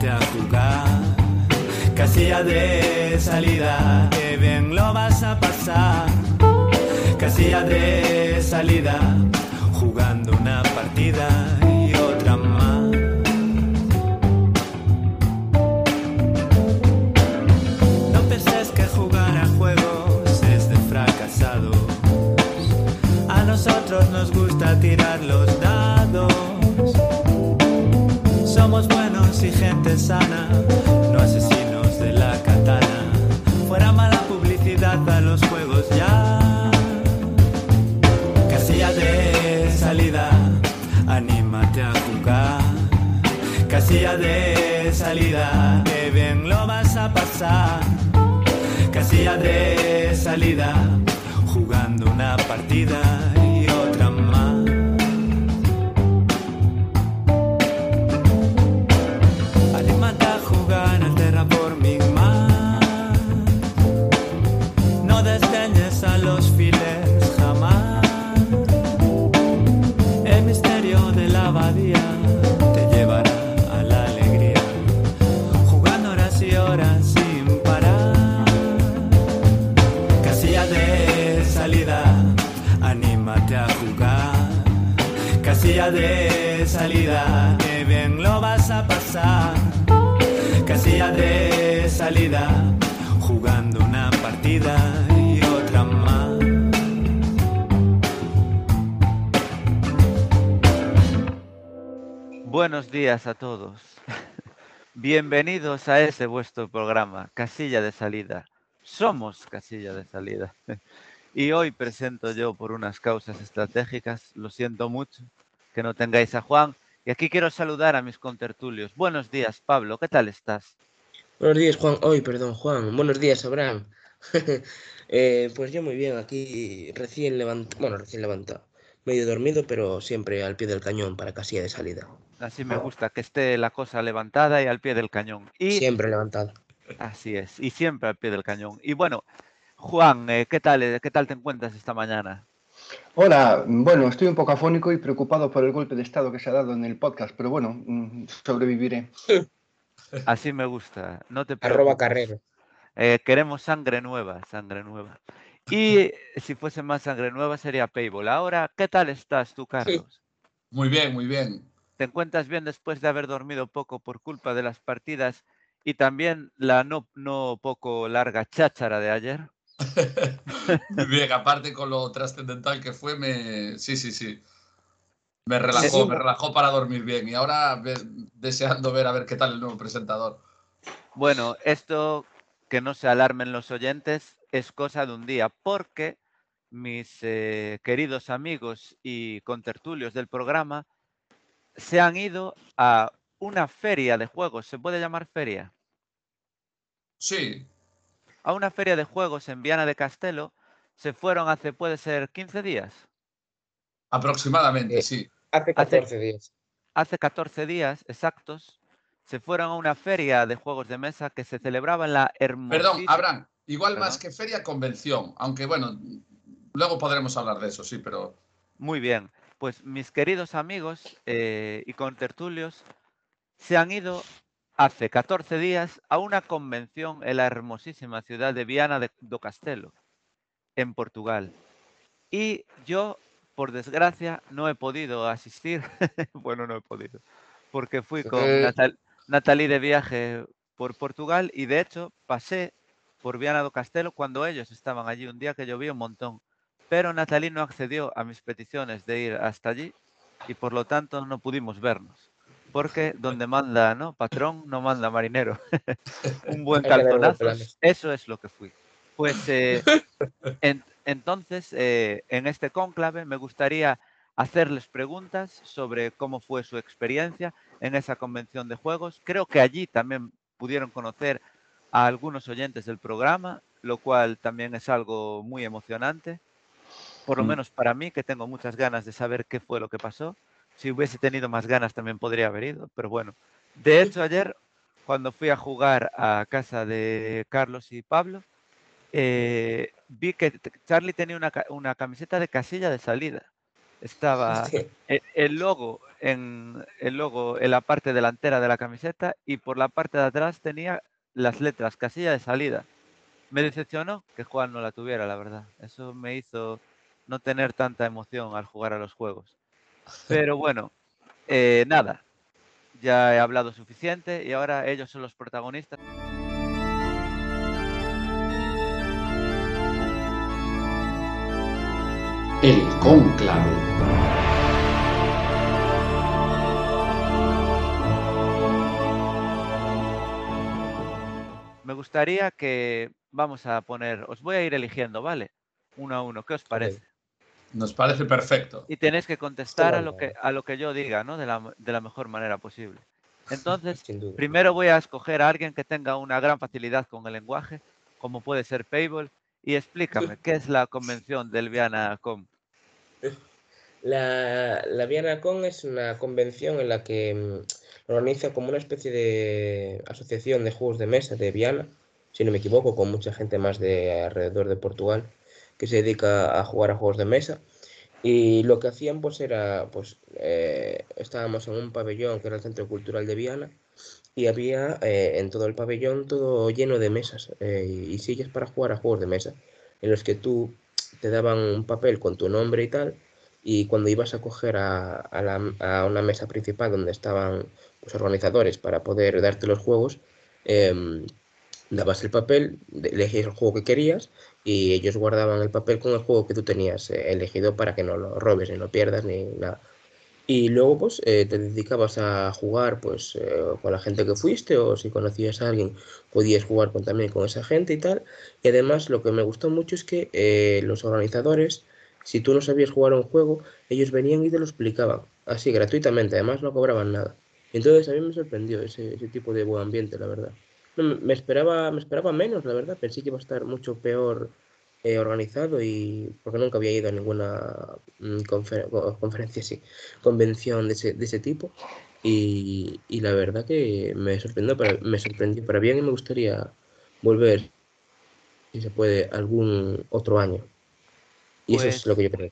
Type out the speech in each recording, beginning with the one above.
a jugar. Casilla de salida, que bien lo vas a pasar. Casilla de salida, jugando una partida y otra más. No penses que jugar a juegos es de fracasados. A nosotros nos gusta tirar los dados. Y gente sana, no asesinos de la katana. Fuera mala publicidad a los juegos ya. Casilla de salida, anímate a jugar. Casilla de salida, que bien lo vas a pasar. Casilla de salida, jugando una partida a los files jamás. El misterio de la abadía te llevará a la alegría. Jugando horas y horas sin parar. Casilla de salida, anímate a jugar. Casilla de salida, que bien lo vas a pasar. Casilla de salida, jugando una partida Buenos días a todos. Bienvenidos a ese vuestro programa, Casilla de Salida. Somos Casilla de Salida. Y hoy presento yo por unas causas estratégicas, lo siento mucho que no tengáis a Juan. Y aquí quiero saludar a mis contertulios. Buenos días, Pablo, ¿qué tal estás? Buenos días, Juan. Hoy, perdón, Juan. Buenos días, Abraham. Eh, pues yo muy bien, aquí recién levantado, bueno, recién levantado, medio dormido, pero siempre al pie del cañón para casilla de salida. Así me gusta, que esté la cosa levantada y al pie del cañón. Y Siempre levantado. así es, y siempre al pie del cañón. Y bueno, Juan, eh, ¿qué tal, eh, qué tal te encuentras esta mañana? Hola, bueno, estoy un poco afónico y preocupado por el golpe de estado que se ha dado en el podcast, pero bueno, mm, sobreviviré. Así me gusta, no te Arroba preocupes. carrero. Eh, queremos sangre nueva, sangre nueva. Y si fuese más sangre nueva sería Payball. Ahora, ¿qué tal estás tú, Carlos? Muy bien, muy bien. ¿Te encuentras bien después de haber dormido poco por culpa de las partidas y también la no, no poco larga cháchara de ayer? Bien, aparte con lo trascendental que fue, me... sí, sí, sí. Me relajó, me relajó para dormir bien. Y ahora deseando ver a ver qué tal el nuevo presentador. Bueno, esto que no se alarmen los oyentes es cosa de un día, porque mis eh, queridos amigos y contertulios del programa se han ido a una feria de juegos. ¿Se puede llamar feria? Sí, a una feria de juegos en Viana de Castelo. Se fueron hace, puede ser, 15 días. aproximadamente, Eh, sí. Hace 14 días. Hace 14 días exactos se fueron a una feria de juegos de mesa que se celebraba en la hermosísima... Perdón, Abraham, igual más que feria, convención. Aunque bueno, luego podremos hablar de eso, sí, pero Muy bien. Pues mis queridos amigos eh, y contertulios se han ido hace 14 días a una convención en la hermosísima ciudad de Viana de, do Castelo, en Portugal. Y yo, por desgracia, no he podido asistir. bueno, no he podido. Porque fui con Eh. Natal- Natalie de viaje por Portugal y de hecho pasé por Viana do Castelo cuando ellos estaban allí un día que llovía un montón. Pero Natalie no accedió a mis peticiones de ir hasta allí y por lo tanto no pudimos vernos. Porque donde manda ¿no? patrón, no manda marinero. un buen planes. Eso es lo que fui. Pues eh, en- entonces, eh, en este cónclave me gustaría hacerles preguntas sobre cómo fue su experiencia en esa convención de juegos. Creo que allí también pudieron conocer a algunos oyentes del programa, lo cual también es algo muy emocionante. Por lo Mm. menos para mí, que tengo muchas ganas de saber qué fue lo que pasó. Si hubiese tenido más ganas también podría haber ido, pero bueno. De hecho, ayer, cuando fui a jugar a casa de Carlos y Pablo, eh, vi que Charlie tenía una, una camiseta de casilla de salida. Estaba Hostia. e- el logo en el logo en la parte delantera de la camiseta y por la parte de atrás tenía las letras casilla de salida. Me decepcionó que Juan no la tuviera, la verdad. Eso me hizo no tener tanta emoción al jugar a los juegos. Pero bueno, eh, nada. Ya he hablado suficiente y ahora ellos son los protagonistas. El cónclave. Me gustaría que vamos a poner, os voy a ir eligiendo, ¿vale? Uno a uno, ¿qué os parece? Nos parece perfecto. Y tenéis que contestar a lo que, a lo que yo diga, ¿no? De la, de la mejor manera posible. Entonces, primero voy a escoger a alguien que tenga una gran facilidad con el lenguaje, como puede ser Payball, y explícame, ¿qué es la convención del Viana.com? La, la VianaCon es una convención en la que mm, organiza como una especie de asociación de juegos de mesa de Viana, si no me equivoco, con mucha gente más de alrededor de Portugal que se dedica a jugar a juegos de mesa. Y lo que hacían pues era, pues eh, estábamos en un pabellón que era el Centro Cultural de Viana y había eh, en todo el pabellón todo lleno de mesas eh, y sillas para jugar a juegos de mesa, en los que tú te daban un papel con tu nombre y tal, y cuando ibas a coger a, a una mesa principal donde estaban los organizadores para poder darte los juegos, em, dabas el papel, elegías el juego que querías y ellos guardaban el papel con el juego que tú tenías eh, elegido para que no lo robes ni lo pierdas ni nada. Y luego pues eh, te dedicabas a jugar pues eh, con la gente que fuiste o si conocías a alguien podías jugar con, también con esa gente y tal. Y además lo que me gustó mucho es que los organizadores, si tú no sabías jugar un juego, ellos venían y te lo explicaban, así gratuitamente, además no cobraban nada. Entonces a mí me sorprendió ese, ese tipo de buen ambiente, la verdad. No, me- esperaba, me esperaba menos, la verdad. Pensé que iba a estar mucho peor eh, organizado y porque nunca había ido a ninguna mm, confer- co- conferencia, sí, convención de ese, de ese tipo. Y, y la verdad que me sorprendió para, me sorprendió para bien y me gustaría volver, si se puede, algún otro año. Y eso es lo que yo creo.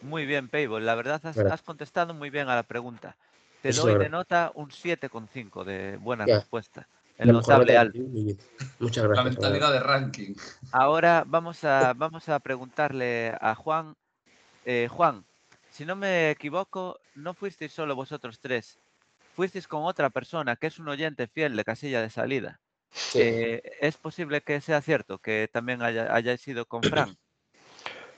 Muy bien, Payball, la verdad has, has contestado muy bien a la pregunta. Te Eso doy de nota un 7,5 de buena Ya. respuesta. El La notable vida. Muchas La gracias. mentalidad de ranking. Ahora vamos a, vamos a preguntarle a Juan. Eh, Juan, si no me equivoco, no fuisteis solo vosotros tres. Fuisteis con otra persona que es un oyente fiel de casilla de salida. Sí. Eh, ¿Es posible que sea cierto que también haya- hayáis ido con Fran?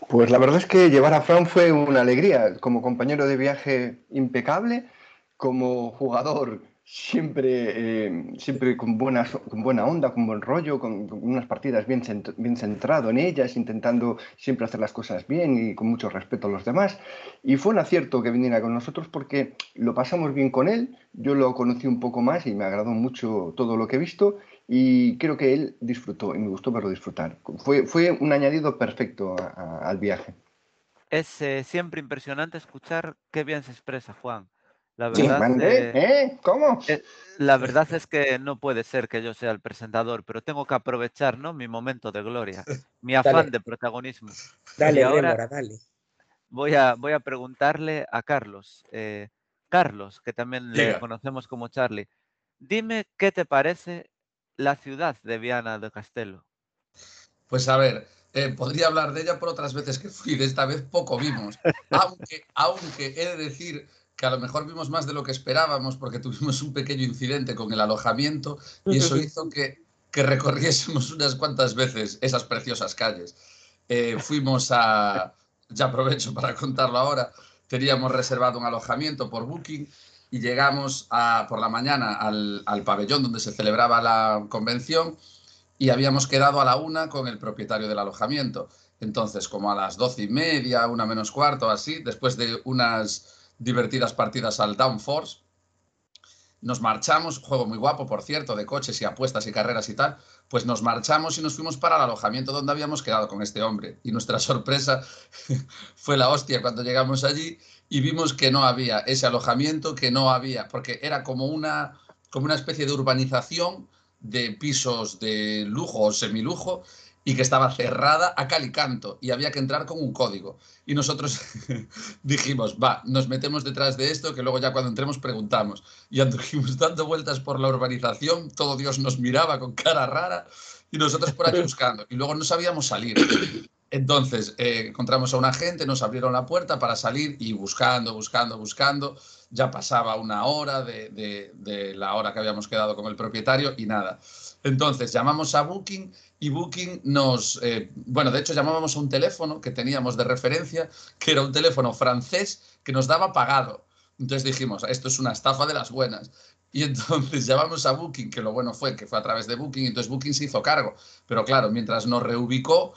Pues la verdad es que llevar a Fran fue una alegría. Como compañero de viaje impecable, como jugador siempre, eh, siempre con, buena, con buena onda, con buen rollo, con, unas partidas bien, bien centrado en ellas, intentando siempre hacer las cosas bien y con mucho respeto a los demás. Y fue un acierto que viniera con nosotros porque lo pasamos bien con él, yo lo conocí un poco más y me agradó mucho todo lo que he visto y creo que él disfrutó y me gustó verlo disfrutar. Fue, fue un añadido perfecto al viaje. Es eh, siempre impresionante escuchar qué bien se expresa Juan. La verdad, eh, ¿eh? ¿Cómo? eh, la verdad es que no puede ser que yo sea el presentador, pero tengo que aprovechar ¿no? mi momento de gloria, mi afán Dale. de protagonismo. Dale, y ahora- Rémora, dale. Voy a, voy a preguntarle a Carlos. eh, Carlos, que también le conocemos como Charlie. Dime qué te parece la ciudad de Viana de Castelo. Pues a ver, eh, podría hablar de ella por otras veces que fui, de esta vez poco vimos. Aunque, aunque he de decir que a lo mejor vimos más de lo que esperábamos porque tuvimos un pequeño incidente con el alojamiento y eso hizo que, que recorriésemos unas cuantas veces esas preciosas calles. Eh, fuimos a, ya aprovecho para contarlo ahora, teníamos reservado un alojamiento por Booking y llegamos a, por la mañana al, al pabellón donde se celebraba la convención y habíamos quedado a la una con el propietario del alojamiento. Entonces, como a las doce y media, una menos cuarto, así, después de unas divertidas partidas al Downforce, nos marchamos, juego muy guapo, por cierto, de coches y apuestas y carreras y tal, pues nos marchamos y nos fuimos para el alojamiento donde habíamos quedado con este hombre. Y nuestra sorpresa fue la hostia cuando llegamos allí y vimos que no había ese alojamiento, que no había, porque era como una, como una especie de urbanización de pisos de lujo o semilujo y que estaba cerrada a cal y canto y había que entrar con un código. Y nosotros dijimos, va, nos metemos detrás de esto, que luego ya cuando entremos preguntamos. Y anduvimos dando vueltas por la urbanización, todo Dios nos miraba con cara rara y nosotros por aquí buscando. Y luego no sabíamos salir. Entonces eh, encontramos a una gente, nos abrieron la puerta para salir y buscando, buscando, buscando. Ya pasaba una hora de, de, la hora que habíamos quedado con el propietario y nada. Entonces llamamos a Booking y Booking nos, eh, bueno, de hecho llamábamos a un teléfono que teníamos de referencia, que era un teléfono francés que nos daba pagado. Entonces dijimos, esto es una estafa de las buenas. Y entonces llamamos a Booking, que lo bueno fue que fue a través de Booking, entonces Booking se hizo cargo. Pero claro, mientras nos reubicó,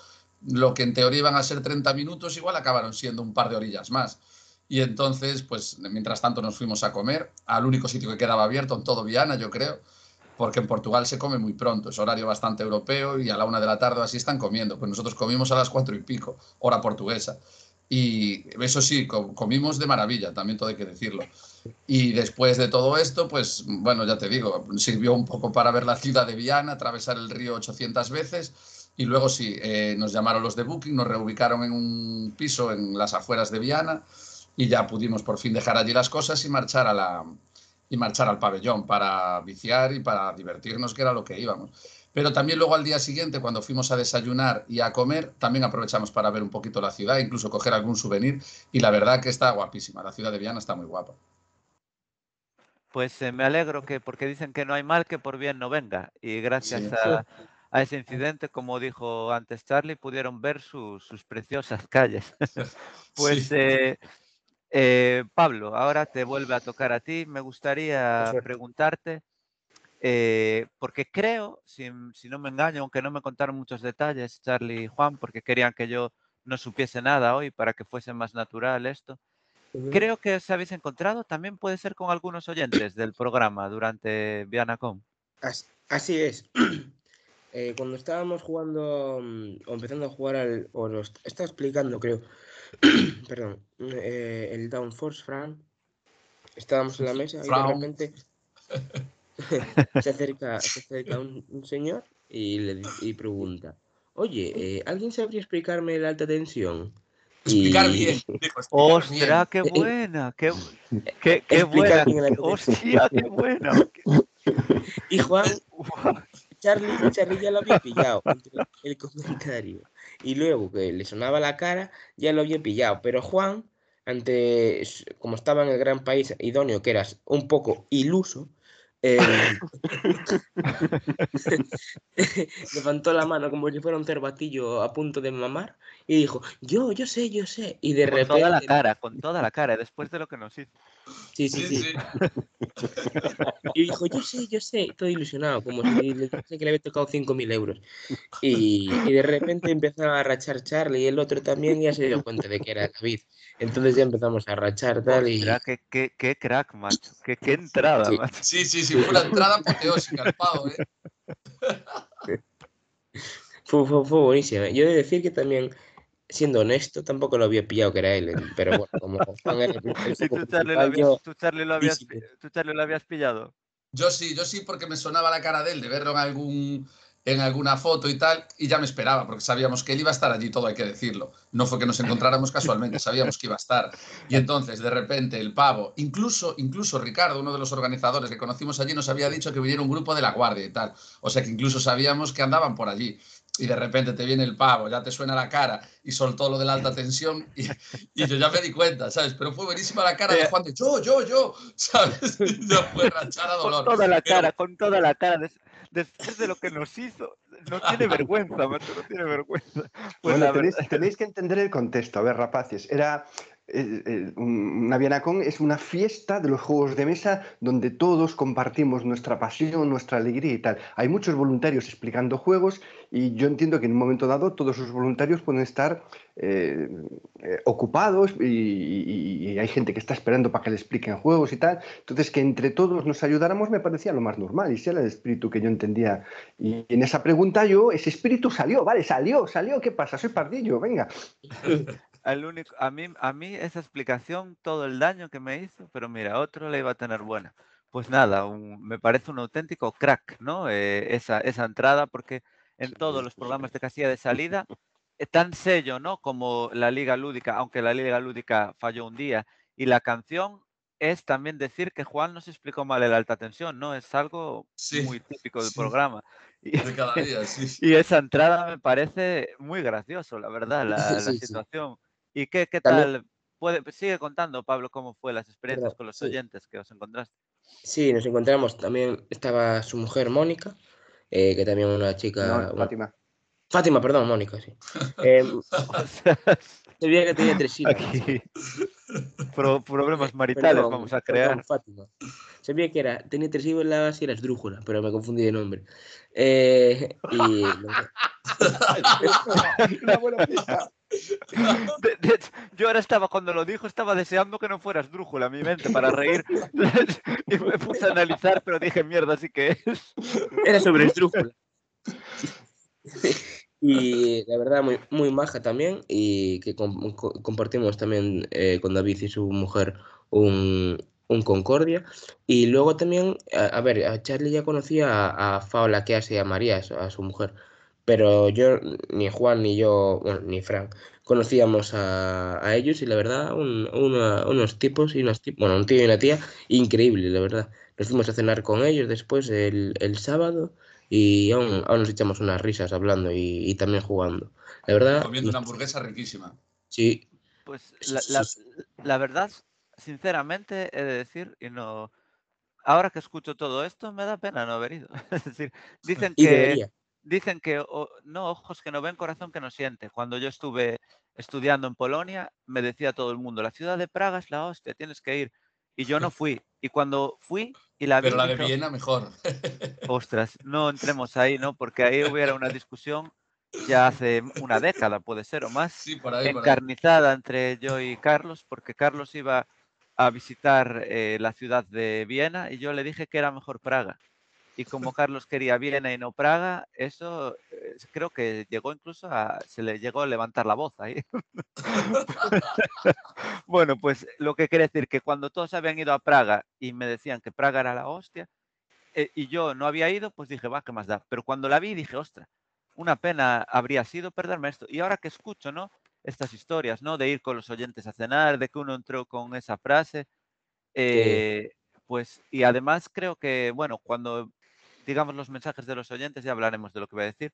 lo que en teoría iban a ser 30 minutos, igual acabaron siendo un par de orillas más. Y entonces, pues mientras tanto nos fuimos a comer al único sitio que quedaba abierto en todo Viana, yo creo, porque en Portugal se come muy pronto, es horario bastante europeo y a la una de la tarde así están comiendo. Pues nosotros comimos a las cuatro y pico, hora portuguesa. Y eso sí, comimos de maravilla, también todo hay que decirlo. Y después de todo esto, pues bueno, ya te digo, sirvió un poco para ver la ciudad de Viana, atravesar el río 800 veces y luego sí, eh, nos llamaron los de Booking, nos reubicaron en un piso en las afueras de Viana y ya pudimos por fin dejar allí las cosas y marchar, a la, y marchar al pabellón para viciar y para divertirnos, que era lo que íbamos. Pero también luego al día siguiente, cuando fuimos a desayunar y a comer, también aprovechamos para ver un poquito la ciudad, incluso coger algún souvenir. Y la verdad que está guapísima. La ciudad de Viana está muy guapa. Pues eh, me alegro que, porque dicen que no hay mal que por bien no venga. Y gracias Sí. a, a ese incidente, como dijo antes Charlie, pudieron ver su- sus preciosas calles. Pues Sí. eh, eh, Pablo, ahora te vuelve a tocar a ti. Me gustaría preguntarte, eh, porque creo, si, si no me engaño, aunque no me contaron muchos detalles, Charlie y Juan, porque querían que yo no supiese nada hoy para que fuese más natural esto. Creo que os habéis encontrado, también puede ser con algunos oyentes del programa durante VianaCom. As- Así es. Eh, cuando estábamos jugando mm, o empezando a jugar al. o lo est- estaba explicando, creo. perdón. eh, el Downforce, Fran. Estábamos en la mesa y de repente se acerca, se acerca un, un señor y le y pregunta: Oye, eh, ¿alguien sabría explicarme la alta tensión? Explicar Y- bien. dijo, ¡Ostras, qué buena! ¡Qué, qué, qué buena! ¡Hostia, qué buena! Y Juan. Charlie, Charlie ya lo había pillado entre el comentario. Y luego que le sonaba la cara, ya lo había pillado. Pero Juan, ante como estaba en el gran país idóneo, que eras un poco iluso, eh, levantó la mano como si fuera un cervatillo a punto de mamar y dijo, yo, yo sé, yo sé. Y de Con repente... toda la cara, con toda la cara, después de lo que nos hizo. Sí, sí, Sí. Y dijo, yo sé, yo sé, todo ilusionado, como si le dijese que le había tocado 5.000 euros. Y, y de repente empezaron a rachar Charlie y el otro también ya se dio cuenta de que era David. Entonces ya empezamos a rachar tal y... Qué, qué, qué crack, macho. Qué, qué entrada, Sí. macho. Sí, sí, sí, fue una entrada apoteósica al pavo, ¿eh? Fue, fue, fue buenísimo. Yo he de decir que también, siendo honesto, tampoco lo había pillado que era él. Pero bueno, como era el, tú, Charlie, lo habías, yo... tú, Charlie, lo habías, sí, pi- tú, Charlie, lo habías pillado. Yo sí, yo sí, porque me sonaba la cara de él, de verlo en, algún, en alguna foto y tal, y ya me esperaba, porque sabíamos que él iba a estar allí, todo hay que decirlo. No fue que nos encontráramos casualmente, sabíamos que iba a estar. Y entonces, de repente, el pavo, incluso, incluso Ricardo, uno de los organizadores que conocimos allí, nos había dicho que viniera un grupo de la guardia y tal. O sea que incluso sabíamos que andaban por allí. Y de repente te viene el pavo, ya te suena la cara y soltó lo de la alta tensión y, y yo ya me di cuenta, ¿sabes? Pero fue buenísima la cara de. Juan de yo, yo, yo, ¿sabes? Y ya fue rachar a dolor. Con toda la Pero- cara, con toda la cara. des- después de lo que nos hizo, no tiene vergüenza, macho, no tiene vergüenza. Pues bueno, la tenéis, verdad- tenéis que entender el contexto. A ver, rapaces, era una es una fiesta de los juegos de mesa donde todos compartimos nuestra pasión, nuestra alegría y tal. Hay muchos voluntarios explicando juegos y yo entiendo que en un momento dado todos esos voluntarios pueden estar eh, eh, ocupados y, y- y hay gente que está esperando para que le expliquen juegos y tal. Entonces, que entre todos nos ayudáramos me parecía lo más normal y ese era el espíritu que yo entendía. Y en esa pregunta yo, ese espíritu salió, ¿vale? Salió, salió. ¿Qué pasa? Soy pardillo, venga. al único, a, mí, a mí esa explicación, todo el daño que me hizo, pero mira, otro le iba a tener buena. Pues nada, un- me parece un auténtico crack, ¿no? Eh, esa, esa entrada, porque en todos los programas de casilla de salida, eh, tan sello, ¿no? Como la Liga Lúdica, aunque la Liga Lúdica falló un día. Y la canción es también decir que Juan nos explicó mal el alta tensión, ¿no? Es algo Sí, muy típico del sí. programa. Y, De cada día, sí. y esa entrada me parece muy gracioso, la verdad, la, la situación. ¿Y qué, qué También- tal? Puede, sigue contando, Pablo, cómo fue las experiencias con los sí. oyentes que os encontraste. Sí, nos encontramos también, estaba su mujer Mónica, eh, que también una chica... No, Fátima. Fátima, perdón, Mónica, sí. Eh, Veía que tenía tres aquí pro- problemas maritales Perdón, vamos a perdón, crear. Fátima. Sabía que era, tenía tres sílabas y era esdrújula, pero me confundí de nombre. Eh, y Una buena pista. De- de hecho, yo ahora estaba, cuando lo dijo, estaba deseando que no fueras drújula mi mente para reír. y me puse a analizar, pero dije, mierda, sí que es. era sobre esdrújula. Y la verdad, muy, muy maja también. Y que com- co- compartimos también eh, con David y su mujer un, un Concordia. Y luego también, a, ver, a Charlie ya conocía a, a Faola que hace a María, a su- mujer. Pero yo, ni Juan ni yo, ni Fran, conocíamos a, a ellos y la verdad, unos tipos y bueno, un tío y una tía increíble, la verdad. Nos fuimos a cenar con ellos después el, el sábado y aún, aún nos echamos unas risas hablando y, y también jugando. La verdad, Comiendo una hamburguesa riquísima. sí, Pues la, la- la verdad, sinceramente, he de decir, y no. Ahora que escucho todo esto, me da pena no haber ido. Es decir, dicen y que. debería. dicen que o- no, ojos que no ven, corazón que no siente. Cuando yo estuve estudiando en Polonia, me decía todo el mundo, la ciudad de Praga es la hostia, tienes que ir. Y yo no fui. Y cuando fui y la Pero la de Viena mejor. ostras, no entremos ahí, ¿no? Porque ahí hubiera una discusión ya hace una década, puede ser, o más, Sí, por ahí, por ahí. encarnizada entre yo y Carlos, porque Carlos iba a visitar eh, la ciudad de Viena y yo le dije que era mejor Praga. Y como Carlos quería Viena y no Praga, eso eh, creo que llegó incluso a, se le llegó a levantar la voz ahí. bueno, pues lo que quiere decir que cuando todos habían ido a Praga y me decían que Praga era la hostia, eh, y yo no había ido, pues dije, va, ¿qué más da? Pero cuando la vi dije, ostras, una pena habría sido perderme esto. Y ahora que escucho, ¿no? Estas historias, ¿no? De ir con los oyentes a cenar, de que uno entró con esa frase. eh, Pues, y además creo que, bueno, cuando digamos los mensajes de los oyentes, ya hablaremos de lo que voy a decir.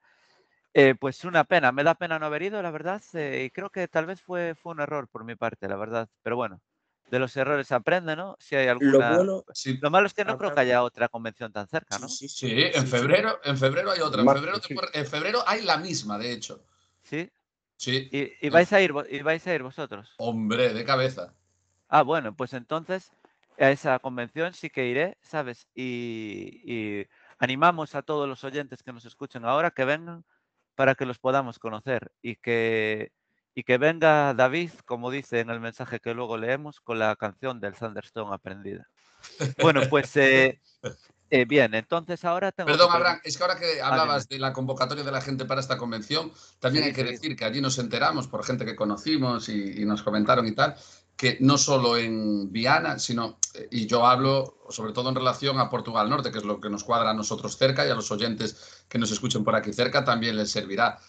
eh, pues una pena, me da pena no haber ido, la verdad, eh, y creo que tal vez fue, fue un error por mi parte, la verdad. Pero bueno, de los errores se aprende, ¿no? Si hay Lo alguna... bueno, Sí, Lo malo es que no creo que haya otra convención tan cerca, ¿no? sí, sí, en febrero, en febrero hay otra. En febrero, sí. en febrero hay la misma, de hecho. Sí. Sí. ¿Y, y vais a ir, y vais a ir vosotros? Hombre, de cabeza. Ah, bueno, pues entonces a esa convención sí que iré, ¿sabes? Y, y animamos a todos los oyentes que nos escuchen ahora que vengan para que los podamos conocer y que, y que venga David, como dice en el mensaje que luego leemos, con la canción del Thunderstone aprendida. Bueno, pues eh, eh, bien, entonces ahora tengo... que Perdón, pregun- Abraham, es que ahora que dime. hablabas de la convocatoria de la gente para esta convención, también Sí, hay que sí. decir que allí nos enteramos por gente que conocimos y, y nos comentaron y tal, que no solo en Viana, sino, eh, y yo hablo sobre todo en relación a Portugal Norte, que es lo que nos cuadra a nosotros cerca y a los oyentes que nos escuchen por aquí cerca también les servirá.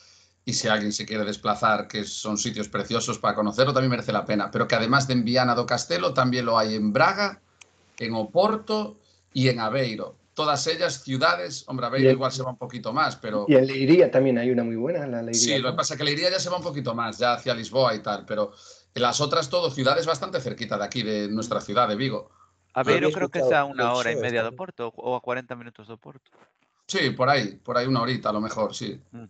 Y si alguien se quiere desplazar, que son sitios preciosos para conocerlo, también merece la pena. Pero que además de en Viana do Castelo, también lo hay en Braga, en Oporto y en Aveiro. Todas ellas ciudades, hombre, Aveiro el- igual se va un poquito más, pero Y en Leiría también hay una muy buena, la Leiría. sí, lo que pasa es que Leiría ya se va un poquito más, ya hacia Lisboa y tal, pero las otras todo ciudades bastante cerquita de aquí, de nuestra ciudad, de Vigo. Aveiro había creo que escuchado sea una hora y media de. Oporto o a 40 minutos de Oporto. Sí, por ahí, por ahí una horita a lo mejor, sí. Mm.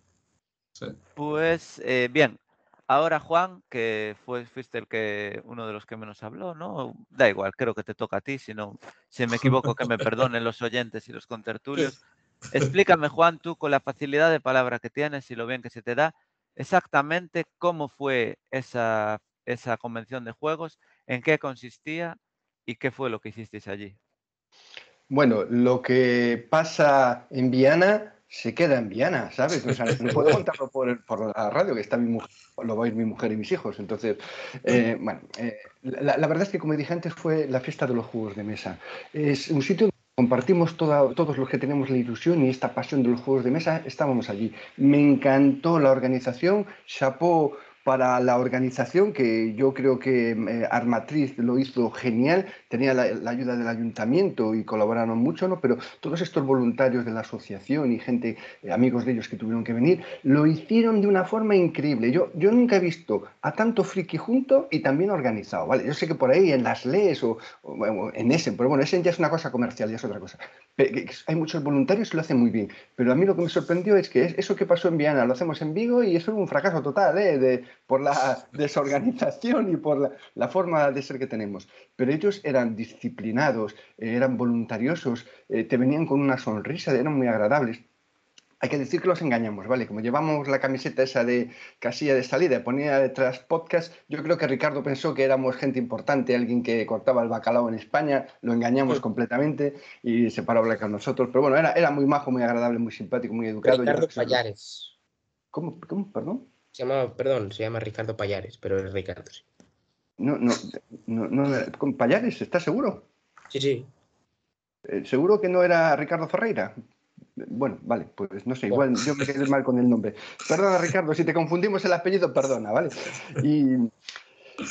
Sí. Pues eh, bien, ahora Juan, que fue, fuiste el que uno de los que menos habló, ¿no? Da igual, creo que te toca a ti, si no, si me equivoco, que me perdonen los oyentes y los contertulios. Explícame, Juan, tú con la facilidad de palabra que tienes y lo bien que se te da, exactamente cómo fue esa, esa convención de juegos, en qué consistía y qué fue lo que hicisteis allí. Bueno, lo que pasa en Viana se queda en Viana, ¿sabes? O sea, no puedo contarlo por, por la radio, que está mi mujer, lo va a oír mi mujer y mis hijos. Entonces, eh, bueno, eh, la, la verdad es que, como dije antes, fue la fiesta de los juegos de mesa. Es un sitio compartimos toda, todos los que tenemos la ilusión y esta pasión de los juegos de mesa, estábamos allí. Me encantó la organización, chapó para la organización, que yo creo que eh, Armatriz lo hizo genial, tenía la, ayuda del ayuntamiento y colaboraron mucho, ¿no? pero todos estos voluntarios de la asociación y gente, eh, amigos de ellos que tuvieron que venir, lo hicieron de una forma increíble. Yo, yo nunca he visto a tanto friki junto y también organizado. ¿vale? Yo sé que por ahí en las leyes o, en ese, pero bueno, ese ya es una cosa comercial, ya es otra cosa. hay muchos voluntarios que lo hacen muy bien, pero a mí lo que me sorprendió es que eso que pasó en Viana lo hacemos en Vigo y eso es un fracaso total, ¿eh? de, por la desorganización y por la, forma de ser que tenemos. Pero ellos eran disciplinados, eh, eran voluntariosos, eh, te venían con una sonrisa, eran muy agradables. Hay que decir que los engañamos, ¿vale? Como llevamos la camiseta esa de casilla de salida, ponía detrás podcast, yo creo que Ricardo pensó que éramos gente importante, alguien que cortaba el bacalao en España, lo engañamos completamente y se paró a hablar con nosotros. Pero bueno, era, era muy majo, muy agradable, muy simpático, muy educado. Ricardo Payares. ¿Cómo, ¿Cómo? Perdón. Se llama, perdón, se llama Ricardo Payares, pero es Ricardo, sí. No, no, no, no ¿con Payares? ¿Estás seguro? Sí, sí. Eh, ¿Seguro que no era Ricardo Ferreira? Bueno, vale, pues no sé, igual yo me quedé mal con el nombre. Perdona, Ricardo, si te confundimos el apellido, perdona, ¿vale? Y,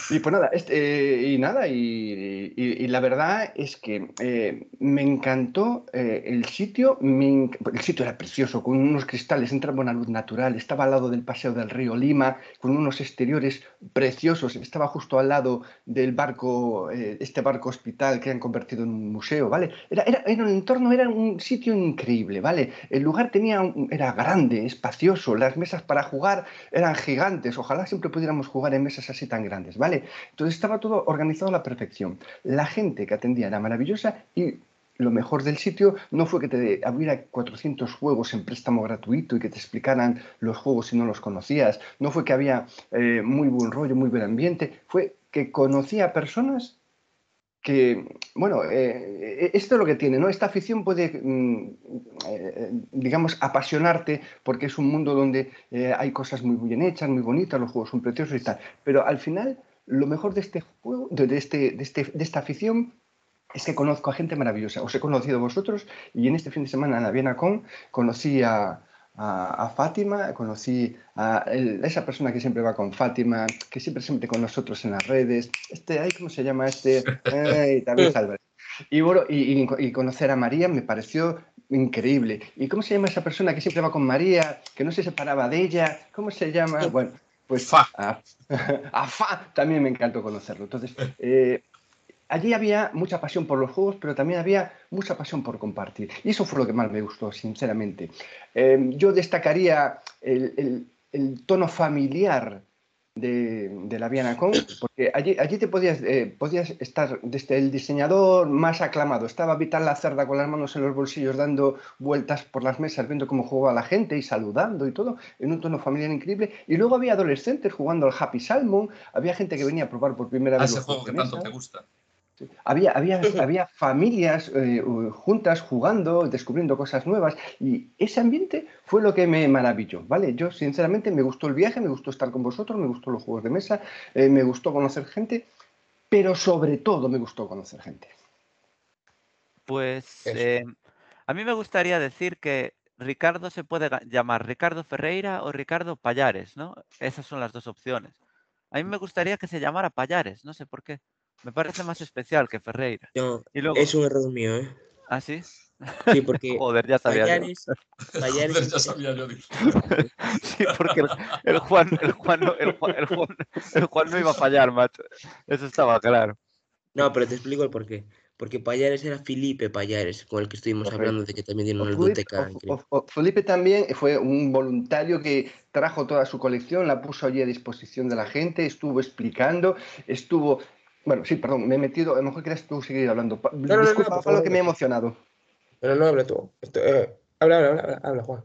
y pues nada, este, y nada, y, la verdad es que eh, me encantó eh, el sitio, el sitio era precioso, con unos cristales, entraba una luz natural, estaba al lado del paseo del río Lima, con unos exteriores preciosos, estaba justo al lado del barco, eh, este barco hospital que han convertido en un museo, ¿vale? Era, era, era, un entorno, era un sitio increíble, ¿vale? El lugar tenía, era grande, espacioso, las mesas para jugar eran gigantes, ojalá siempre pudiéramos jugar en mesas así tan grandes. ¿Vale? Entonces estaba todo organizado a la perfección. La gente que atendía era maravillosa y lo mejor del sitio no fue que te hubiera 400 juegos en préstamo gratuito y que te explicaran los juegos si no los conocías, no fue que había eh, muy buen rollo, muy buen ambiente, fue que conocía personas que, bueno, eh, esto es lo que tiene, ¿no? Esta afición puede, mm, eh, digamos, apasionarte porque es un mundo donde hay cosas muy bien hechas, muy bonitas, los juegos son preciosos y tal, pero al final lo mejor de este juego, de, este, de, este, de esta afición, es que conozco a gente maravillosa. Os he conocido vosotros y en este fin de semana en la Viena Con conocí a, a, Fátima, conocí a esa persona que siempre va con Fátima, que siempre siempre con nosotros en las redes. Este, ¿cómo se llama este? David Álvarez. Y, bueno, y, y, conocer a María me pareció increíble. ¿Y cómo se llama esa persona que siempre va con María, que no se separaba de ella? ¿Cómo se llama? Bueno, pues Fa. A, Fa también me encantó conocerlo. Entonces, eh, allí había mucha pasión por los juegos, pero también había mucha pasión por compartir. Y eso fue lo que más me gustó, sinceramente. Eh, yo destacaría el, tono familiar de, la Viana Con, porque allí, allí te podías, eh, podías estar desde el diseñador más aclamado. Estaba Vital la cerda con las manos en los bolsillos dando vueltas por las mesas, viendo cómo jugaba la gente y saludando y todo, en un tono familiar increíble. Y luego había adolescentes jugando al Happy Salmon, había gente que venía a probar por primera vez. ese juego que tanto te gusta. Había, había, había familias eh, juntas jugando, descubriendo cosas nuevas y ese ambiente fue lo que me maravilló, ¿vale? Yo sinceramente me gustó el viaje, me gustó estar con vosotros, me gustó los juegos de mesa, eh, me gustó conocer gente, pero sobre todo me gustó conocer gente. Pues eh, a mí me gustaría decir que Ricardo se puede llamar Ricardo Ferreira o Ricardo Payares, ¿no? Esas son las dos opciones. A mí me gustaría que se llamara Payares, no sé por qué. Me parece más especial que Ferreira. No, es un error mío, ¿eh? ¿Ah, sí? Sí, porque. Joder, ya sabía Payares, yo. Payares, ya sabía yo. sí, porque el, Juan, el, Juan no, el, Juan, el, Juan, el Juan no iba a fallar, macho. Eso estaba claro. No, pero te explico el porqué. Porque Payares era Felipe Payares, con el que estuvimos hablando de que también tiene una biblioteca. Felipe también fue un voluntario que trajo toda su colección, la puso allí a disposición de la gente, estuvo explicando, estuvo bueno, sí, perdón, me he metido. A lo mejor quieres tú seguir hablando. No, Disculpa, no, que me he emocionado. No, no, habla tú. Eh, habla, habla, habla, habla, Juan.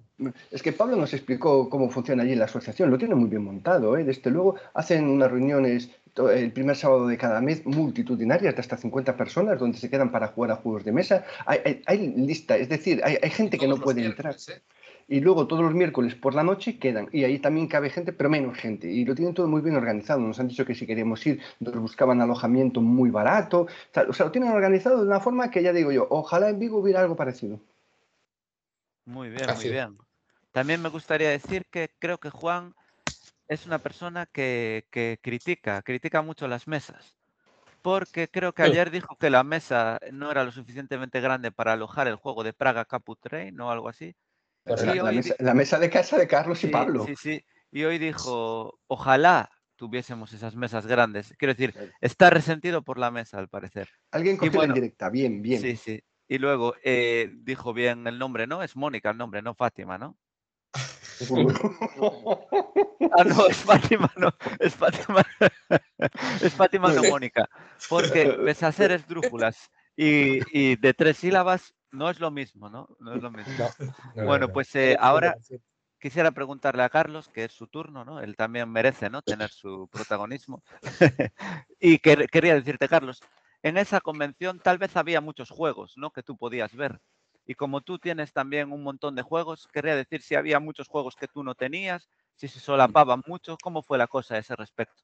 Es que Pablo nos explicó cómo funciona allí la asociación. Lo tiene muy bien montado, ¿eh? Desde luego, hacen unas reuniones el primer sábado de cada mes multitudinarias de hasta 50 personas donde se quedan para jugar a juegos de mesa. Hay, hay, lista, es decir, hay, hay gente que no puede entrar. ¿eh? Y luego todos los miércoles por la noche quedan. Y ahí también cabe gente, pero menos gente. Y lo tienen todo muy bien organizado. Nos han dicho que si queríamos ir, nos buscaban alojamiento muy barato. O sea, lo tienen organizado de una forma que ya digo yo, ojalá en Vigo hubiera algo parecido. Muy bien, muy bien. También me gustaría decir que creo que Juan es una persona que, que critica, critica mucho las mesas porque creo que ayer dijo que la mesa no era lo suficientemente grande para alojar el juego de Praga Caput Train o algo así. La, mesa, de casa de Carlos y Pablo. Sí, sí. Y hoy dijo, ojalá tuviésemos esas mesas grandes. Quiero decir, está resentido por la mesa, al parecer. Alguien cogió en directa, bien, bien. Sí, sí. Y luego eh, dijo bien el nombre, ¿no? Es Mónica el nombre, no Fátima, ¿no? ah, no, es Fátima, no, es Fátima. es Fátima no Mónica. Porque pese a ser esdrújulas y, y, de tres sílabas, no es lo mismo, ¿no? No es lo mismo. bueno, pues eh, ahora quisiera preguntarle a Carlos, que es su turno, ¿no? Él también merece, ¿no? Tener su protagonismo. y quería decirte, Carlos, en esa convención tal vez había muchos juegos, ¿no? Que tú podías ver. Y como tú tienes también un montón de juegos, querría decir si había muchos juegos que tú no tenías, si se solapaban mucho, ¿cómo fue la cosa a ese respecto?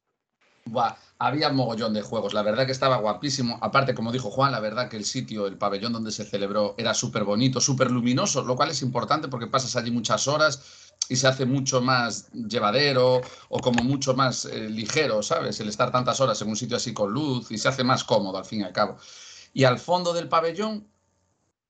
Había mogollón de juegos, la verdad que estaba guapísimo. Aparte, como dijo Juan, la verdad que el sitio, el pabellón donde se celebró, era súper bonito, súper luminoso, lo cual es importante porque pasas allí muchas horas y se hace mucho más llevadero o como mucho más eh, ligero, ¿sabes? El estar tantas horas en un sitio así con luz y se hace más cómodo al fin y al cabo. Y al fondo del pabellón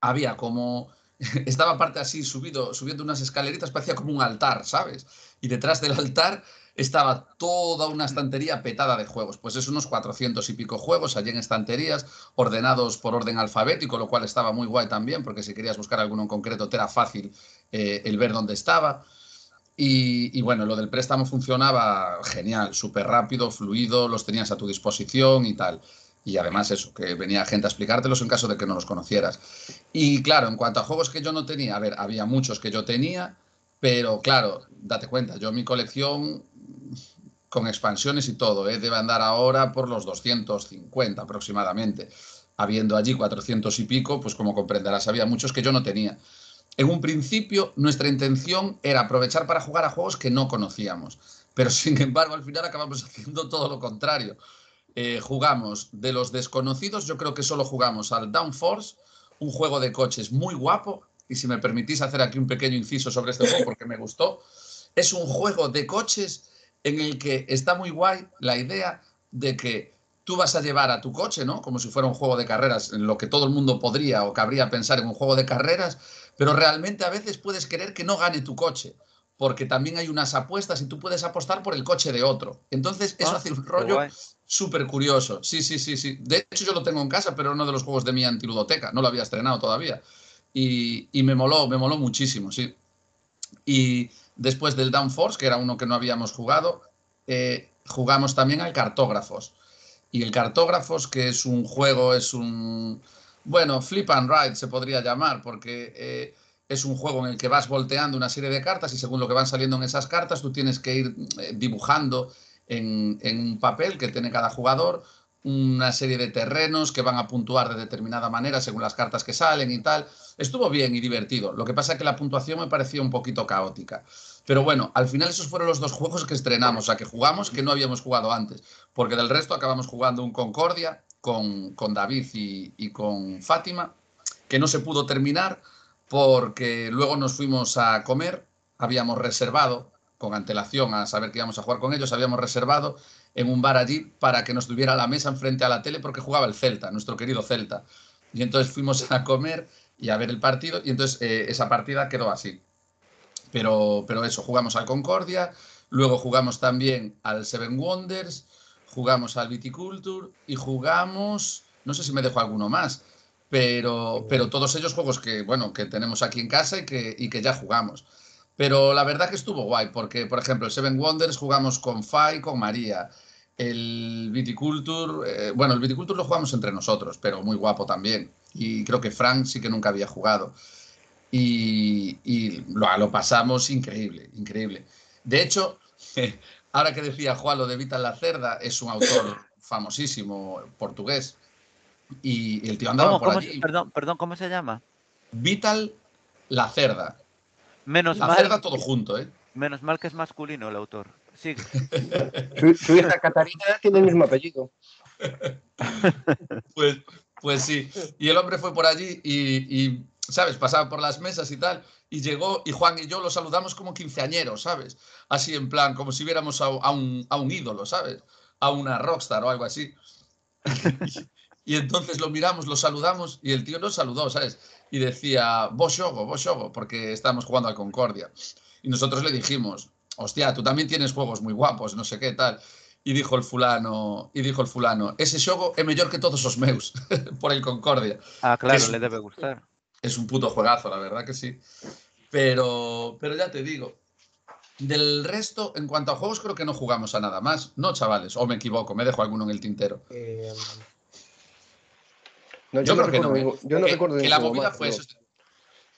había como estaba parte así subido, subiendo unas escaleritas, parecía como un altar, ¿sabes? Y detrás del altar estaba toda una estantería petada de juegos. Pues es unos 400 y pico juegos allí en estanterías, ordenados por orden alfabético, lo cual estaba muy guay también, porque si querías buscar alguno en concreto te era fácil eh, el ver dónde estaba. Y, y, bueno, lo del préstamo funcionaba genial, súper rápido, fluido, los tenías a tu disposición y tal y además eso, que venía gente a explicártelos en caso de que no los conocieras. Y claro, en cuanto a juegos que yo no tenía, a ver, había muchos que yo tenía, pero claro, date cuenta, yo mi colección con expansiones y todo, ¿eh? debe andar ahora por los 250 aproximadamente. Habiendo allí 400 y pico, pues como comprenderás, había muchos que yo no tenía. En un principio, nuestra intención era aprovechar para jugar a juegos que no conocíamos, pero sin embargo, al final acabamos haciendo todo lo contrario eh, jugamos de los desconocidos, yo creo que solo jugamos al Downforce, un juego de coches muy guapo, y si me permitís hacer aquí un pequeño inciso sobre este juego porque me gustó, es un juego de coches en el que está muy guay la idea de que tú vas a llevar a tu coche, ¿no? Como si fuera un juego de carreras, en lo que todo el mundo podría o cabría pensar en un juego de carreras, pero realmente a veces puedes querer que no gane tu coche porque también hay unas apuestas y tú puedes apostar por el coche de otro. Entonces, eso ah, hace un rollo súper curioso. Sí, sí, sí, sí. De hecho, yo lo tengo en casa, pero uno de los juegos de mi antiludoteca. No lo había estrenado todavía. Y, me moló, me moló muchísimo, sí. Y después del Downforce, que era uno que no habíamos jugado, eh, jugamos también al Cartógrafos. Y el Cartógrafos, que es un juego, es un... Bueno, flip and ride se podría llamar, porque... Eh, es un juego en el que vas volteando una serie de cartas y según lo que van saliendo en esas cartas, tú tienes que ir eh, dibujando en, un papel que tiene cada jugador una serie de terrenos que van a puntuar de determinada manera según las cartas que salen y tal. Estuvo bien y divertido. Lo que pasa es que la puntuación me parecía un poquito caótica. Pero bueno, al final esos fueron los dos juegos que estrenamos, o sea, que jugamos que no habíamos jugado antes. Porque del resto acabamos jugando un Concordia con, con David y, y con Fátima, que no se pudo terminar porque luego nos fuimos a comer, habíamos reservado con antelación a saber que íbamos a jugar con ellos, habíamos reservado en un bar allí para que nos tuviera la mesa enfrente a la tele porque jugaba el Celta, nuestro querido Celta. Y entonces fuimos a comer y a ver el partido y entonces eh, esa partida quedó así. Pero, pero eso, jugamos al Concordia, luego jugamos también al Seven Wonders, jugamos al Viticulture y jugamos, no sé si me dejo alguno más, pero, pero todos ellos juegos que, bueno, que tenemos aquí en casa y que, y que ya jugamos. Pero la verdad que estuvo guay, porque, por ejemplo, el Seven Wonders jugamos con Fai, con María. El Viticulture, eh, bueno, el Viticulture lo jugamos entre nosotros, pero muy guapo también. Y creo que Frank sí que nunca había jugado. Y, y lo, lo, pasamos increíble, increíble. De hecho, ahora que decía Juan lo de Vital La Cerda, es un autor famosísimo portugués y, el tío andaba por allí. Perdón, perdón, ¿cómo se llama? Vital La Cerda. Menos La mal, cerda todo junto, ¿eh? menos mal que es masculino el autor. Sigue. Su, su hija Catarina tiene el mismo apellido. Pues, pues sí. Y el hombre fue por allí y, y, ¿sabes? Pasaba por las mesas y tal. Y llegó y Juan y yo lo saludamos como quinceañeros, ¿sabes? Así en plan, como si viéramos a, a un, a un ídolo, ¿sabes? A una rockstar o algo así. Y entonces lo miramos, lo saludamos y el tío nos saludó, ¿sabes? Y decía, vos xogo, vos xogo, porque estábamos jugando al Concordia. Y nosotros le dijimos, hostia, tú también tienes juegos muy guapos, no sé qué tal. Y dijo el fulano, y dijo el fulano, ese xogo é mellor que todos os meus por el Concordia. Ah, claro, es- le debe gustar. Es un puto juegazo, la verdad que sí. Pero, pero ya te digo, del resto, en cuanto a juegos, creo que no jugamos a nada más. No, chavales, o me equivoco, me dejo alguno en el tintero. Eh, No, Yo no creo que no, recuerdo ¿eh? ningún- yo no que, recuerdo que la movida más, fue eso.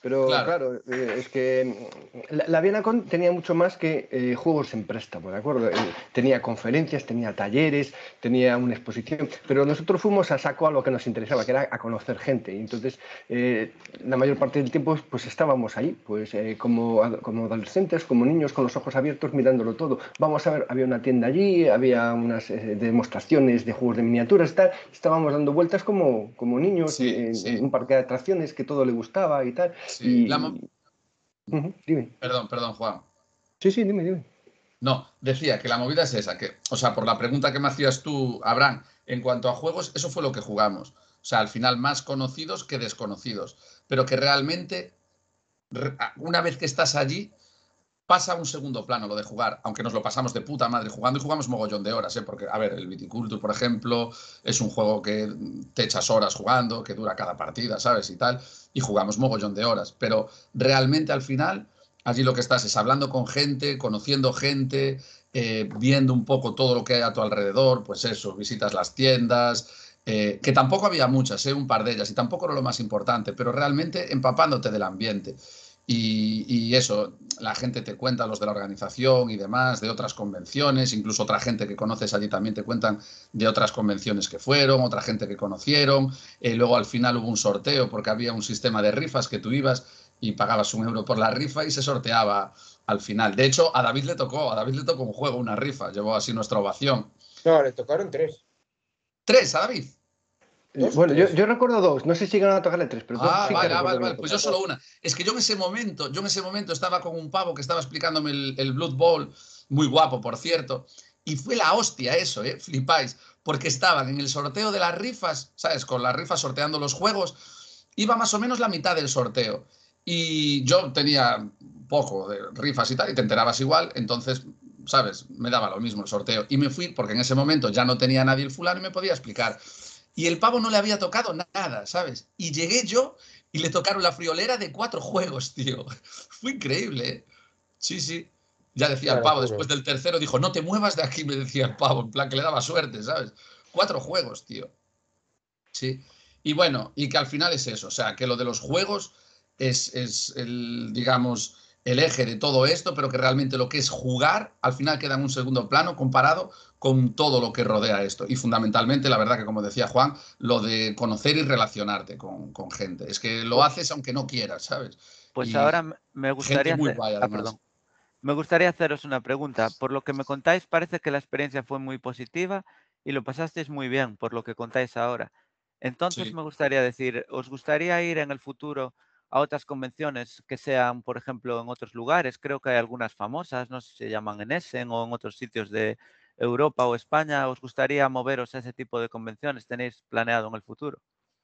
Pero Claro. claro, eh, es que mm, la, la tenía mucho más que eh, juegos en préstamo, ¿de acuerdo? Eh, tenía conferencias, tenía talleres, tenía una exposición, pero nosotros fuimos a saco a lo que nos interesaba, que era a conocer gente. Y entonces, eh, la mayor parte del tiempo, pues estábamos ahí, pues eh, como, como adolescentes, como niños, con los ojos abiertos, mirándolo todo. Vamos a ver, había una tienda allí, había unas eh, demostraciones de juegos de miniaturas tal. Estábamos dando vueltas como, como niños Sí, en, sí. en un parque de atracciones que todo le gustaba y tal. Sí, Y- la mo- Ujú, dime. Perdón, perdón, Juan. Sí, sí, dime, dime. No, decía que la movida es esa, que, o sea, por la pregunta que me hacías tú, Abraham, en cuanto a juegos, eso fue lo que jugamos. O sea, al final más conocidos que desconocidos, pero que realmente, re- una vez que estás allí, pasa a un segundo plano lo de jugar, aunque nos lo pasamos de puta madre jugando y jugamos mogollón de horas, ¿eh? porque, a ver, el Viticulture, por ejemplo, es un juego que te echas horas jugando, que dura cada partida, ¿sabes? Y tal, y jugamos mogollón de horas, pero realmente al final allí lo que estás es hablando con gente, conociendo gente, eh, viendo un poco todo lo que hay a tu alrededor, pues eso, visitas las tiendas, eh, que tampoco había muchas, eh, un par de ellas, y tampoco era lo más importante, pero realmente empapándote del ambiente. Y, y eso, la gente te cuenta, los de la organización y demás, de otras convenciones, incluso otra gente que conoces allí también te cuentan de otras convenciones que fueron, otra gente que conocieron. Eh, luego al final hubo un sorteo porque había un sistema de rifas que tú ibas y pagabas un euro por la rifa y se sorteaba al final. De hecho, a David le tocó, a David le tocó un juego, una rifa, llevó así nuestra ovación. no, le tocaron tres. Tres, a David. Eh, Dos, bueno, yo, recuerdo dos, no sé si llegaron a tocarle tres, pero dos Ah, sí vale, ah, vale, vale. Pues yo solo una. Es que yo en ese momento, yo en ese momento estaba con un pavo que estaba explicándome el, el Blood Bowl, muy guapo, por cierto, y fue la hostia eso, ¿eh? Flipáis, porque estaban en el sorteo de las rifas, ¿sabes? Con las rifas sorteando los juegos, iba más o menos la mitad del sorteo. Y yo tenía poco de rifas y tal, y te enterabas igual, entonces, ¿sabes? Me daba lo mismo el sorteo. Y me fui, porque en ese momento ya no tenía nadie el fulano y me podía explicar. Y el pavo no le había tocado nada, ¿sabes? Y llegué yo y le tocaron la friolera de cuatro juegos, tío. Fue increíble, ¿eh? Sí, sí. Ya decía el pavo, después del tercero, dijo, no te muevas de aquí, me decía el pavo, en plan que le daba suerte, ¿sabes? Cuatro juegos, tío. Sí. Y bueno, y que al final es eso, o sea, que lo de los juegos es, es el, digamos, el eje de todo esto, pero que realmente lo que es jugar, al final queda en un segundo plano comparado con todo lo que rodea esto. Y fundamentalmente, la verdad que como decía Juan, lo de conocer y relacionarte con, con gente. Es que lo haces aunque no quieras, ¿sabes? Pues Y ahora me gustaría hacer- guay, ah, perdón. Me gustaría haceros una pregunta. Por lo que me contáis, parece que la experiencia fue muy positiva y lo pasasteis muy bien, por lo que contáis ahora. Entonces Sí. me gustaría decir, ¿os gustaría ir en el futuro a otras convenciones que sean, por ejemplo, en otros lugares? Creo que hay algunas famosas, no sé si se llaman en Essen o en otros sitios de Europa o España. ¿Os gustaría moveros a ese tipo de convenciones? ¿Tenéis planeado en el futuro?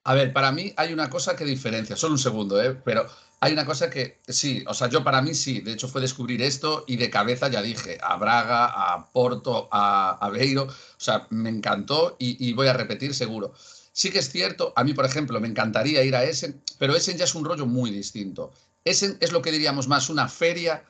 A ver, para mí hay una cosa que diferencia, solo un segundo, ¿eh? pero hay una cosa que sí, o sea, yo para mí sí, de hecho fue descubrir esto y de cabeza ya dije, a Braga, a Porto, a Aveiro, o sea, me encantó y, y voy a repetir seguro. Sí que es cierto, a mí, por ejemplo, me encantaría ir a Essen, pero Essen ya es un rollo muy distinto. Essen es lo que diríamos más una feria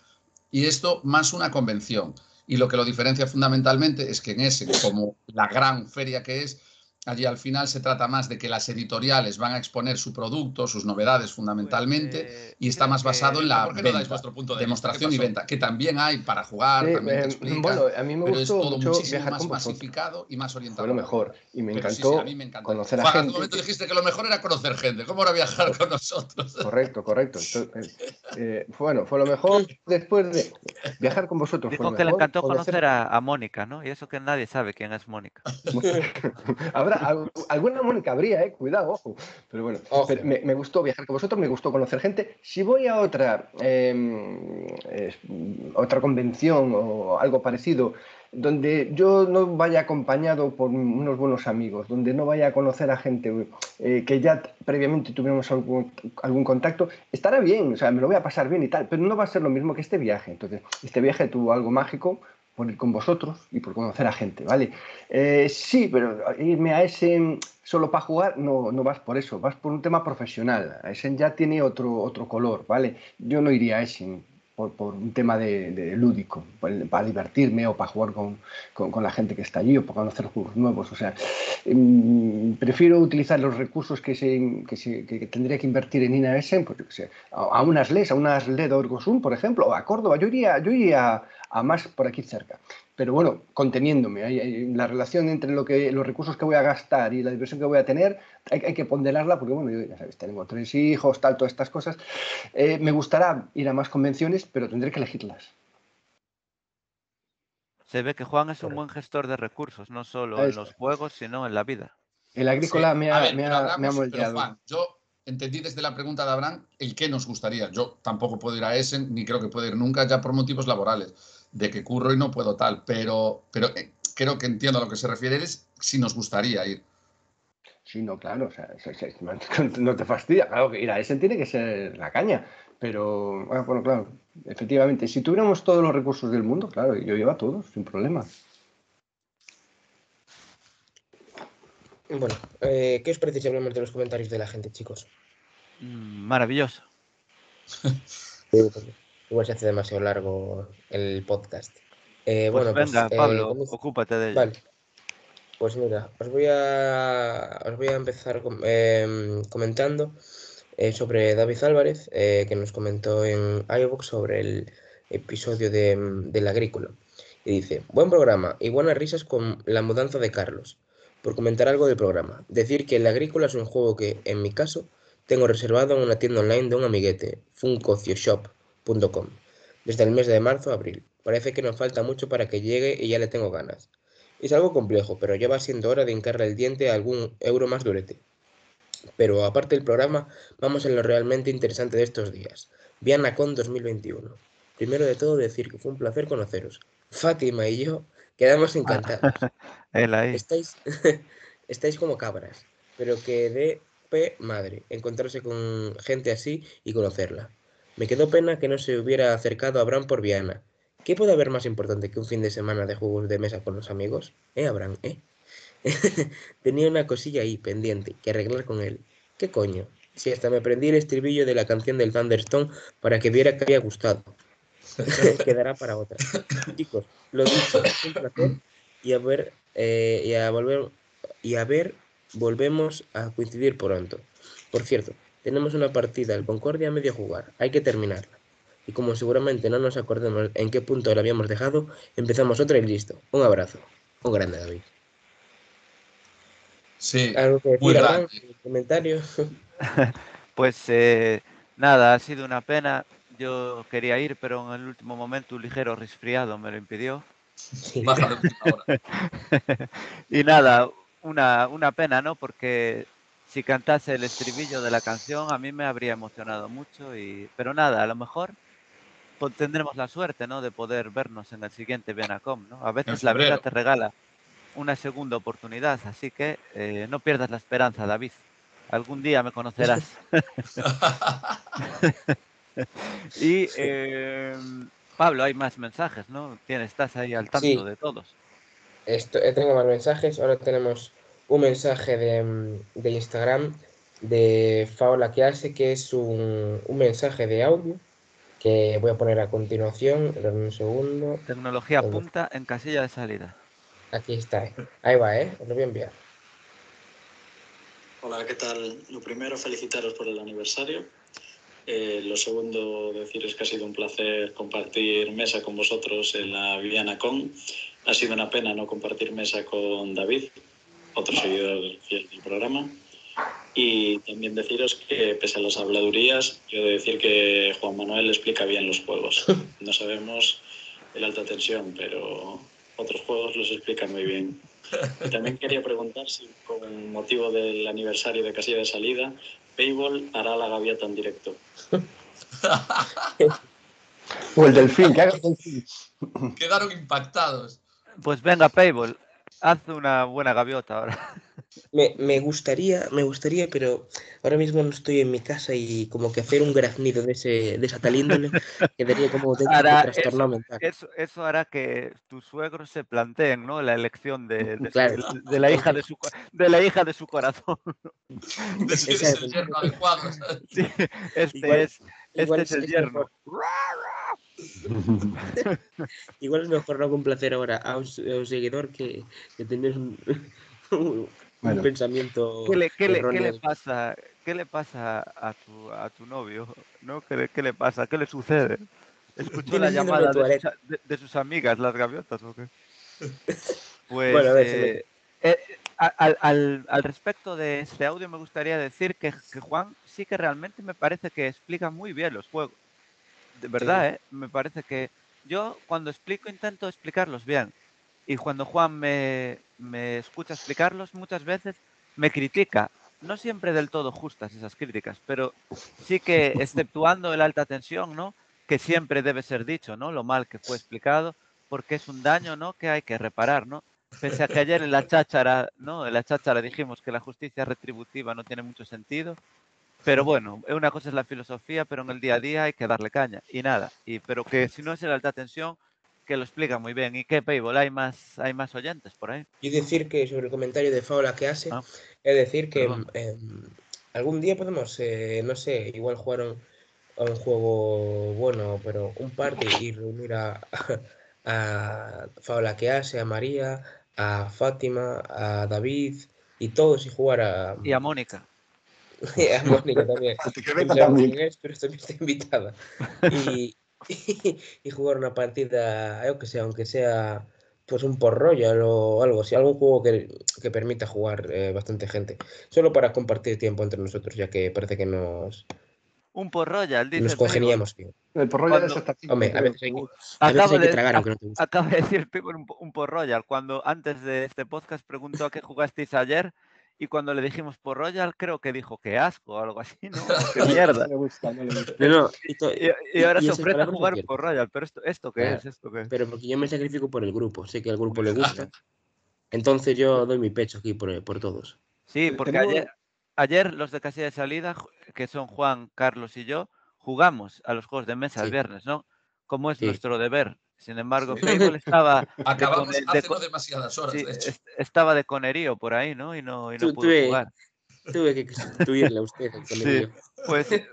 y esto más una convención. Y lo que lo diferencia fundamentalmente es que en Essen, como la gran feria que es, Allí al final se trata más de que las editoriales van a exponer su producto, sus novedades fundamentalmente, Pues, eh, y está más basado en la ¿por qué no venta, dais vuestro punto de demostración y venta, que también hay para jugar, Sí, también te eh, explica, bueno, a mí me pero es gustó todo mucho muchísimo viajar más masificado y más orientado. Fue lo mejor. Y me Pero sí, sí, encantó a mí me encantó. conocer a Juan, hace un gente. momento dijiste que lo mejor era conocer gente. ¿Cómo era viajar con nosotros? Correcto, correcto. Entonces, eh, bueno, fue lo mejor después de viajar con vosotros. fue Dijo lo que le mejor, encantó conocer a, a Mónica, ¿no? Y eso que nadie sabe quién es Mónica. Habrá al- alguna Mónica habría, eh, cuidado, ojo. Pero bueno, Ojo. pero me, me gustó viajar con vosotros, me gustó conocer gente. Si voy a otra, eh, eh, otra convención o algo parecido, donde yo no vaya acompañado por unos buenos amigos, donde no vaya a conocer a gente eh, que ya previamente tuviéramos algún, algún contacto, estará bien, o sea, me lo voy a pasar bien y tal, pero no va a ser lo mismo que este viaje. Entonces, este viaje tuvo algo mágico por ir con vosotros y por conocer a gente, ¿vale? Eh, sí, pero irme a ese solo para jugar, no, no vas por eso, vas por un tema profesional. Essen ya tiene otro, otro color, ¿vale? Yo no iría a Essen por, por un tema de, lúdico, para, divertirme o para jugar con, con, la gente que está allí o para conocer juegos nuevos. O sea, mm, prefiero utilizar los recursos que, se, que, se, tendría que invertir en Essen, pues, qué sé, a, a, unas LES, a unas LED Orgosum, por ejemplo, o a Córdoba. Yo iría, yo iría a más por aquí cerca. Pero bueno, conteniéndome. Hay, hay, la relación entre lo que, los recursos que voy a gastar y la diversión que voy a tener, hay, hay que ponderarla porque, bueno, yo ya sabes, tengo tres hijos, tal, todas estas cosas. Eh, me gustará ir a más convenciones, pero tendré que elegirlas. Se ve que Juan es un buen gestor de recursos, no solo en los juegos, sino en la vida. El agrícola sí. me, ha, ver, me, ha, hablamos, me ha moldeado. Juan, yo entendí desde la pregunta de Abraham el qué nos gustaría. Yo tampoco puedo ir a Essen, ni creo que pueda ir nunca, ya por motivos laborales, de que curro y no puedo tal, pero, pero eh, creo que entiendo a lo que se refiere, es si nos gustaría ir. Sí, no, claro, o sea, no te fastidia, claro que ir a Essen tiene que ser la caña, pero bueno, claro, efectivamente, si tuviéramos todos los recursos del mundo, claro, yo llevo a todos, sin problema. Bueno, eh, ¿qué os parece si hablamos de los comentarios de la gente, chicos? Mm, maravilloso. Igual se hace demasiado largo el podcast. Eh, pues bueno, venga, pues, Pablo, eh, ocúpate de ello. Vale. Pues mira, os voy a, os voy a empezar com eh, comentando eh, sobre David Álvarez, que nos comentó en iVoox sobre el episodio de, del agrícola. Y dice, buen programa y buenas risas con la mudanza de Carlos. Por comentar algo del programa, decir que el agrícola es un juego que, en mi caso, tengo reservado en una tienda online de un amiguete, desde el mes de marzo a abril. Parece que nos falta mucho para que llegue y ya le tengo ganas. Es algo complejo, pero ya va siendo hora de hincarle el diente a algún euro más durete. Pero aparte del programa, vamos a lo realmente interesante de estos días. VianaCon 2021. Primero de todo decir que fue un placer conoceros. Fátima y yo quedamos encantados. Él ahí. Estáis, estáis como cabras, pero que de p madre encontrarse con gente así y conocerla. Me quedó pena que no se hubiera acercado a Abraham por Viana. ¿Qué puede haber más importante que un fin de semana de juegos de mesa con los amigos? ¿Eh, Abraham? ¿Eh? Tenía una cosilla ahí pendiente que arreglar con él. ¿Qué coño? Si hasta me aprendí el estribillo de la canción del Thunderstone para que viera que había gustado. Quedará para otra. Chicos, lo dicho, un placer y a ver, eh, y a volver, y a ver, volvemos a coincidir pronto. Por cierto, tenemos una partida al Concordia a medio jugar, hay que terminarla. Y como seguramente no nos acordemos en qué punto la habíamos dejado, empezamos otra y listo. Un abrazo. Un grande, David. Sí, ¿Algo que decir, Abraham? ¿Comentario? pues eh, nada, ha sido una pena. Yo quería ir, pero en el último momento un ligero resfriado me lo impidió. Sí. y nada, una, una pena, ¿no? Porque si cantase el estribillo de la canción a mí me habría emocionado mucho. Y... Pero nada, a lo mejor tendremos la suerte, ¿no? De poder vernos en el siguiente Vianacom, ¿no? A veces la vida te regala una segunda oportunidad, así que eh, no pierdas la esperanza, David. Algún día me conocerás. y eh, Pablo, hay más mensajes, ¿no? Tienes, estás ahí al tanto Sí. de todos. Esto, eh, tengo más mensajes. Ahora tenemos un mensaje de, mm, de Instagram de Faola que hace, que es un, un mensaje de audio que voy a poner a continuación. Dame un segundo. Tecnología punta en casilla de salida. Aquí está. eh. Ahí va, ¿eh? Os lo voy a enviar. Hola, ¿qué tal? Lo primero, felicitaros por el aniversario. Eh, lo segundo, deciros que ha sido un placer compartir mesa con vosotros en la Viviana Con. Ha sido una pena no compartir mesa con David, otro seguidor fiel del programa. Y también deciros que, pese a las habladurías, yo he de decir que Juan Manuel explica bien los juegos. No sabemos el alta tensión, pero otros juegos los explican muy bien. Y también quería preguntar si, con motivo del aniversario de Casilla de Salida, Payball hará la gaviota en directo. O el delfín, que haga el delfín. Quedaron impactados. Pues venga, Payball, haz una buena gaviota ahora. Me, me gustaría, me gustaría, pero ahora mismo no estoy en mi casa y como que hacer un graznido de, ese, de esa tal índole quedaría como de Hará trastornado mental. Eso, eso hará que tus suegros se planteen, ¿no? La elección de, de, Claro. su- de la hija de su de la hija de su corazón. Exacto. el yerno adecuado. Sí, este Igual- es, este igual es el es yerno. Igual es mejor no complacer ahora a un, a un seguidor que, que tener un, un Bueno. pensamiento. ¿Qué le, qué le- qué le erróneo. pasa? ¿Qué le pasa a tu, a tu novio? ¿No? ¿Qué, le, qué le pasa? ¿Qué le sucede? ¿Escuchó la llamada de sus, a- de- de sus amigas, las gaviotas o qué? Pues Bueno, a ver, eh, eh, a- al, al- al respecto de este audio me gustaría decir que, que Juan sí que realmente me parece que explica muy bien los juegos. De verdad, ¿eh? Me parece que yo cuando explico intento explicarlos bien. Y cuando Juan me, me escucha explicarlos, muchas veces me critica. No siempre del todo justas esas críticas, pero sí que exceptuando el alta tensión, ¿no? Que siempre debe ser dicho, ¿no? Lo mal que fue explicado, porque es un daño, ¿no? Que hay que reparar, ¿no? Pese a que ayer en la cháchara, ¿no? En la cháchara dijimos que la justicia retributiva no tiene mucho sentido, pero bueno, una cosa es la filosofía, pero en el día a día hay que darle caña y nada. Y pero que si no es el alta tensión, que lo explica muy bien. ¿Y qué, Payball? ¿Hay más, hay más oyentes por ahí? Y decir que sobre el comentario de Faula que hace, Ah, es decir que perdón. em, algún día podemos, eh, no sé, igual jugar un- a un juego bueno, pero un party y reunir a, a Faula que hace, a María, a Fátima, a David y todos y jugar a, Y a Mónica. a Mónica también. Que venga también. es, pero también está invitada. Y, y jugar una partida, yo que sé, aunque sea pues un por Royal o algo así, algún juego que, que permita jugar eh, bastante gente. Solo para compartir tiempo entre nosotros, ya que parece que nos, Un por Royal, dice nos congeniamos bien. El porro ya Cuando- es hasta aquí. Hombre, a veces hay que, a veces hay que de- tragar aunque no te guste. Acaba de decir un, un por Royal. Cuando antes de este podcast preguntó a qué jugasteis ayer y cuando le dijimos por Royal, creo que dijo que asco o algo así, ¿no? Qué mierda. No le gusta, no le gusta. No, no, y to- Y, y ahora y se ofrece a no jugar por Royal, pero esto, ¿esto qué Claro. es? ¿Esto qué es? pero porque yo me sacrifico por el grupo, sé que al grupo le gusta. Entonces yo doy mi pecho aquí por, por todos. Sí, porque ayer, ayer los de casilla de salida, que son Juan, Carlos y yo, jugamos a los juegos de mesa el viernes, ¿no? Como es Sí. nuestro deber. Sin embargo, Sí. Estaba, Acabamos de- de hace co- no demasiadas horas, sí, de hecho. est- estaba de conerío por ahí, ¿no? Y no, y no Tu- pudo tuve- jugar. Tuve que sustituirle a usted. Sí. Pues, eh,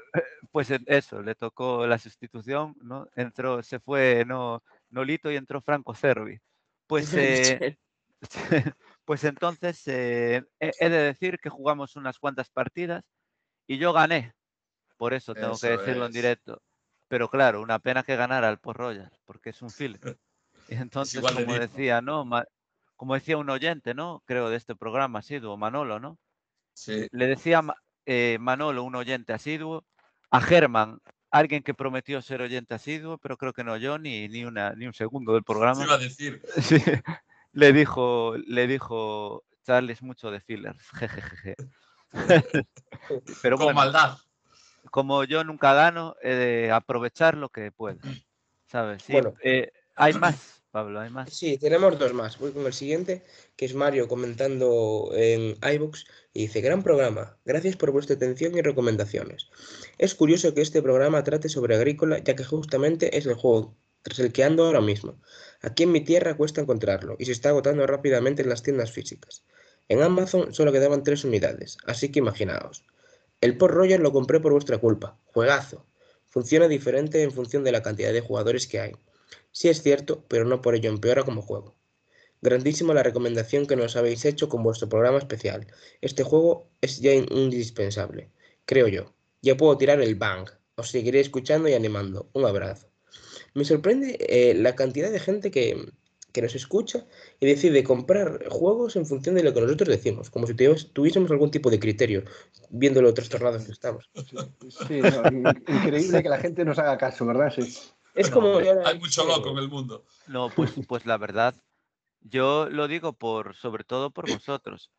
pues eso, le tocó la sustitución, ¿no? Entró, se fue no, Nolito y entró Franco Cervi. Pues, eh, pues entonces eh, he, he de decir que jugamos unas cuantas partidas y yo gané. Por eso tengo que decirlo en directo. Pero claro, una pena que ganara el Port Royal, porque es un filler. Y entonces, igual de como digno. decía, ¿no? Como decía un oyente, ¿no? Creo de este programa asiduo, Manolo, ¿no? Sí. Le decía eh, Manolo, un oyente asiduo, a Germán, alguien que prometió ser oyente asiduo, pero creo que no oyó ni, ni, una, ni un segundo del programa. iba a decir. Sí, le dijo, le dijo Charlie es mucho de fillers. jejejeje. Pero Con bueno, maldad. Como yo nunca gano, he de aprovechar lo que pueda. ¿Sabes? Sí, Bueno. eh, hay más, Pablo, hay más. Sí, tenemos dos más. Voy con el siguiente, que es Mario comentando en iBox y dice, gran programa, gracias por vuestra atención y recomendaciones. Es curioso que este programa trate sobre agrícola, ya que justamente es el juego tras el que ando ahora mismo. Aquí en mi tierra cuesta encontrarlo y se está agotando rápidamente en las tiendas físicas. En Amazon solo quedaban tres unidades, así que imaginaos. El Port Royal lo compré por vuestra culpa. Juegazo. Funciona diferente en función de la cantidad de jugadores que hay. Sí es cierto, pero no por ello empeora como juego. Grandísima la recomendación que nos habéis hecho con vuestro programa especial. Este juego es ya indispensable, creo yo. Ya puedo tirar el bang. Os seguiré escuchando y animando. Un abrazo. Me sorprende eh, la cantidad de gente que, que nos escucha y decide comprar juegos en función de lo que nosotros decimos, como si tuviésemos algún tipo de criterio, viendo lo trastornados que estamos. Sí, no, increíble que la gente nos haga caso, ¿verdad? Sí. Es como... Hay mucho loco en el mundo. No, pues, pues la verdad, yo lo digo por, sobre todo por vosotros.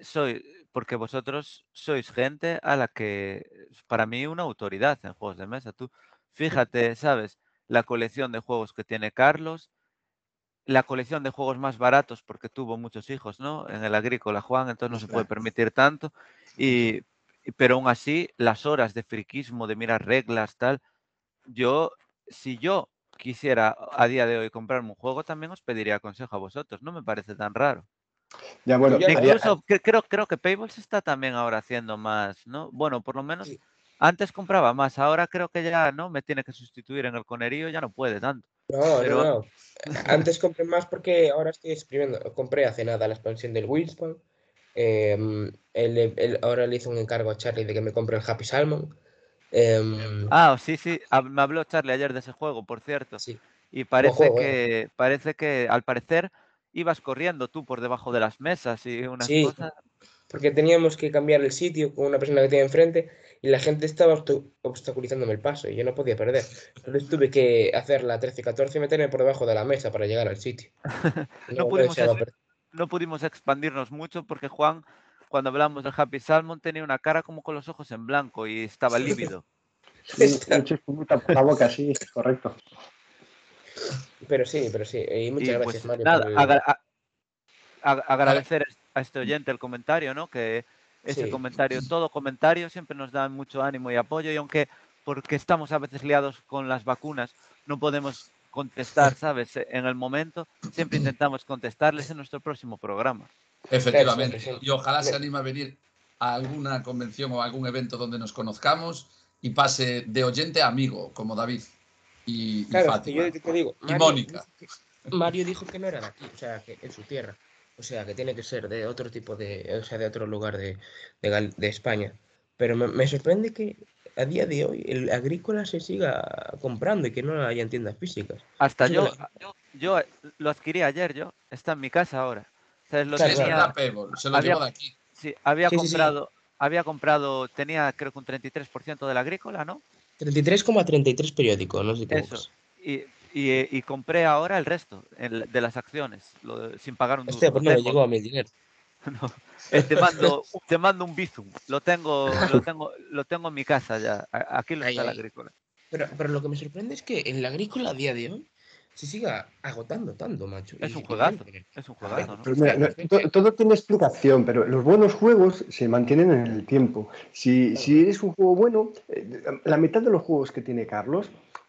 Soy, porque vosotros sois gente a la que, para mí, una autoridad en juegos de mesa. Tú, fíjate, ¿sabes? La colección de juegos que tiene Carlos, la colección de juegos más baratos porque tuvo muchos hijos, ¿no? En el agrícola, Juan, entonces no se puede permitir tanto. Y, pero aún así, las horas de friquismo, de mirar reglas, tal, yo, si yo quisiera a día de hoy comprarme un juego, también os pediría consejo a vosotros, no me parece tan raro. Ya, bueno, Incluso creo, creo que Payball se está también ahora haciendo más, ¿no? Bueno, por lo menos antes compraba más, ahora creo que ya no me tiene que sustituir en el conerío, ya no puede tanto. No, no, no. Antes compré más porque ahora estoy exprimiendo. Compré hace nada la expansión del Winspan. Em, ahora le hice un encargo a Charlie de que me compre el Happy Salmon. Em, ah, sí, sí. Me habló Charlie ayer de ese juego, por cierto. Sí. Y parece que, parece que, al parecer, ibas corriendo tú por debajo de las mesas y unas sí, cosas. Porque teníamos que cambiar el sitio con una persona que tenía enfrente y la gente estaba obstaculizándome el paso y yo no podía perder. Entonces tuve que hacer la 13-14 y meterme por debajo de la mesa para llegar al sitio. No, pudimos, expandirnos mucho porque Juan, cuando hablamos del Happy Salmon, tenía una cara como con los ojos en blanco y estaba lívido. la boca, sí, correcto. Pero sí, pero sí. Y muchas pues gracias, Mario. Nada, agradecer a este oyente el comentario, ¿no? Que ese comentario. Todo comentario siempre nos da mucho ánimo y apoyo y aunque porque estamos a veces liados con las vacunas, no podemos contestar, ¿sabes? En el momento, siempre intentamos contestarles en nuestro próximo programa. Efectivamente. Y ojalá se anime a venir a alguna convención o algún evento donde nos conozcamos y pase de oyente a amigo, como David y, Fátima. y Mónica. Mario dijo que no era de aquí, o sea, que en su tierra. O sea, que tiene que ser de otro tipo de, o sea, de otro lugar de, de, España. Pero me, sorprende que a día de hoy el agrícola se siga comprando y que no haya en tiendas físicas. Hasta yo, yo, lo adquirí ayer, yo. Está en mi casa ahora. se lo había, llevo de aquí. Sí, había comprado, había comprado, tenía creo que un 33% del agrícola, ¿no? 33,33 periódico, no sé qué. Eso. Y y, compré ahora el resto de las acciones, sin pagar un Hostia, pues no me llegó a mi dinero. Eh, te, mando, te mando un Bizum, lo tengo, lo tengo, lo tengo en mi casa ya. Aquí lo está la agrícola. Pero, pero lo que me sorprende es que en la agrícola a día de hoy se siga agotando tanto, macho. Es un juegazo, es un juegazo, todo, tiene explicación, pero los buenos juegos se mantienen en el tiempo. Si, si eres un juego bueno, eh, la mitad de los juegos que tiene Carlos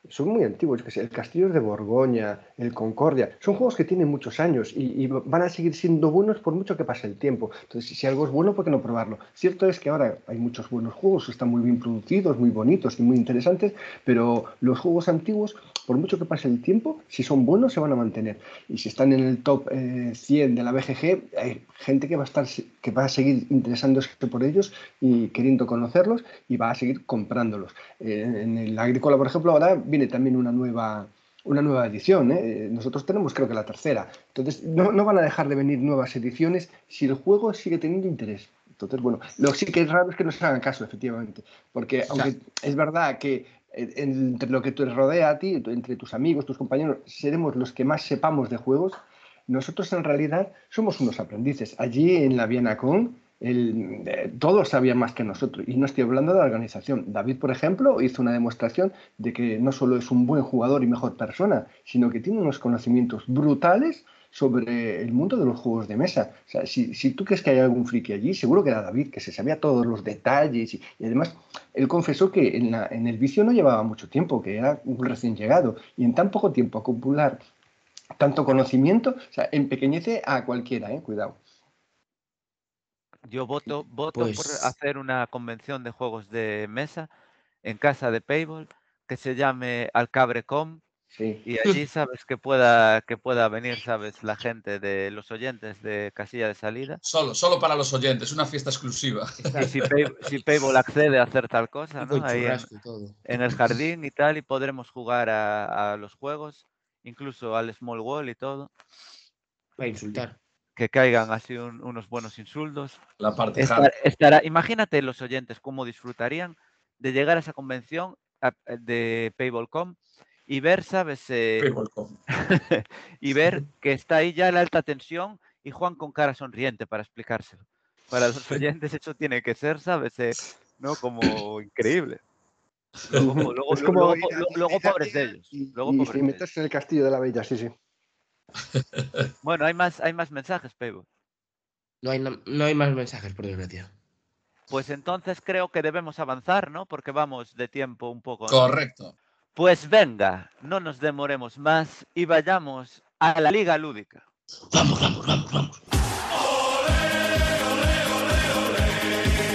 son muy antiguos, que el Castillo de Borgoña, el Concordia, son juegos que tienen muchos años y, van a seguir siendo buenos por mucho que pase el tiempo. Entonces, si algo es bueno, ¿por qué no probarlo? Cierto es que ahora hay muchos buenos juegos, están muy bien producidos, muy bonitos y muy interesantes, pero los juegos antiguos, por mucho que pase el tiempo, si son buenos, se van a mantener. Y si están en el top 100 eh, de la BGG, hay gente que va a estar que va a seguir interesándose por ellos y queriendo conocerlos y va a seguir comprándolos. Eh, en el agrícola, por ejemplo, ahora viene también una nueva, una nueva edición. ¿eh? Nosotros tenemos creo que la tercera. Entonces, no, no, van a dejar de venir nuevas ediciones si el juego sigue teniendo interés. Entonces, bueno, lo que sí que es raro es que no se hagan caso, efectivamente. Porque aunque es verdad que entre lo que te rodea a ti, entre tus amigos, tus compañeros, seremos los que más sepamos de juegos, nosotros en realidad somos unos aprendices. Allí en la Viena Con eh, todos sabían más que nosotros. Y no estoy hablando de la organización. David, por ejemplo, hizo una demostración de que no solo es un buen jugador y mejor persona, sino que tiene unos conocimientos brutales sobre el mundo de los juegos de mesa. O sea, si, si tú crees que hay algún friki allí, seguro que era David, que se sabía todos los detalles. Y, además, él confesó que en, la, en el vicio no llevaba mucho tiempo, que era un recién llegado. Y en tan poco tiempo acumular tanto conocimiento, o sea, empequeñece a cualquiera, ¿eh? Cuidado. Yo voto, voto por pues hacer una convención de juegos de mesa en casa de Payball que se llame Alcabrecom Sí. Y allí sabes que pueda, que pueda venir, sabes, la gente de los oyentes de casilla de salida. Solo, solo para los oyentes, una fiesta exclusiva. Y si, Pay- si Payball accede a hacer tal cosa, ¿no? Ahí en, el jardín y tal, y podremos jugar a, a los juegos, incluso al Small Wall y todo. Para insultar. Que caigan así un- unos buenos insultos. La parte Estar- estará, imagínate los oyentes cómo disfrutarían de llegar a esa convención de Payball.com y ver, ¿sabes? Eh, y ver que está ahí ya la alta tensión y Juan con cara sonriente para explicárselo. Para los oyentes eso tiene que ser, ¿sabes? Eh, ¿No? Como increíble. Luego, Es como pobres de ellos. Y, Luego y- meterse en el castillo de la bella, sí, sí. Bueno, hay más, hay más mensajes, Payball. No hay, no hay más mensajes, por desgracia. Pues entonces creo que debemos avanzar, ¿no? Porque vamos de tiempo un poco. ¿no? Correcto. Pues venga, no nos demoremos más y vayamos a la Liga Lúdica. Vamos, vamos, vamos, vamos.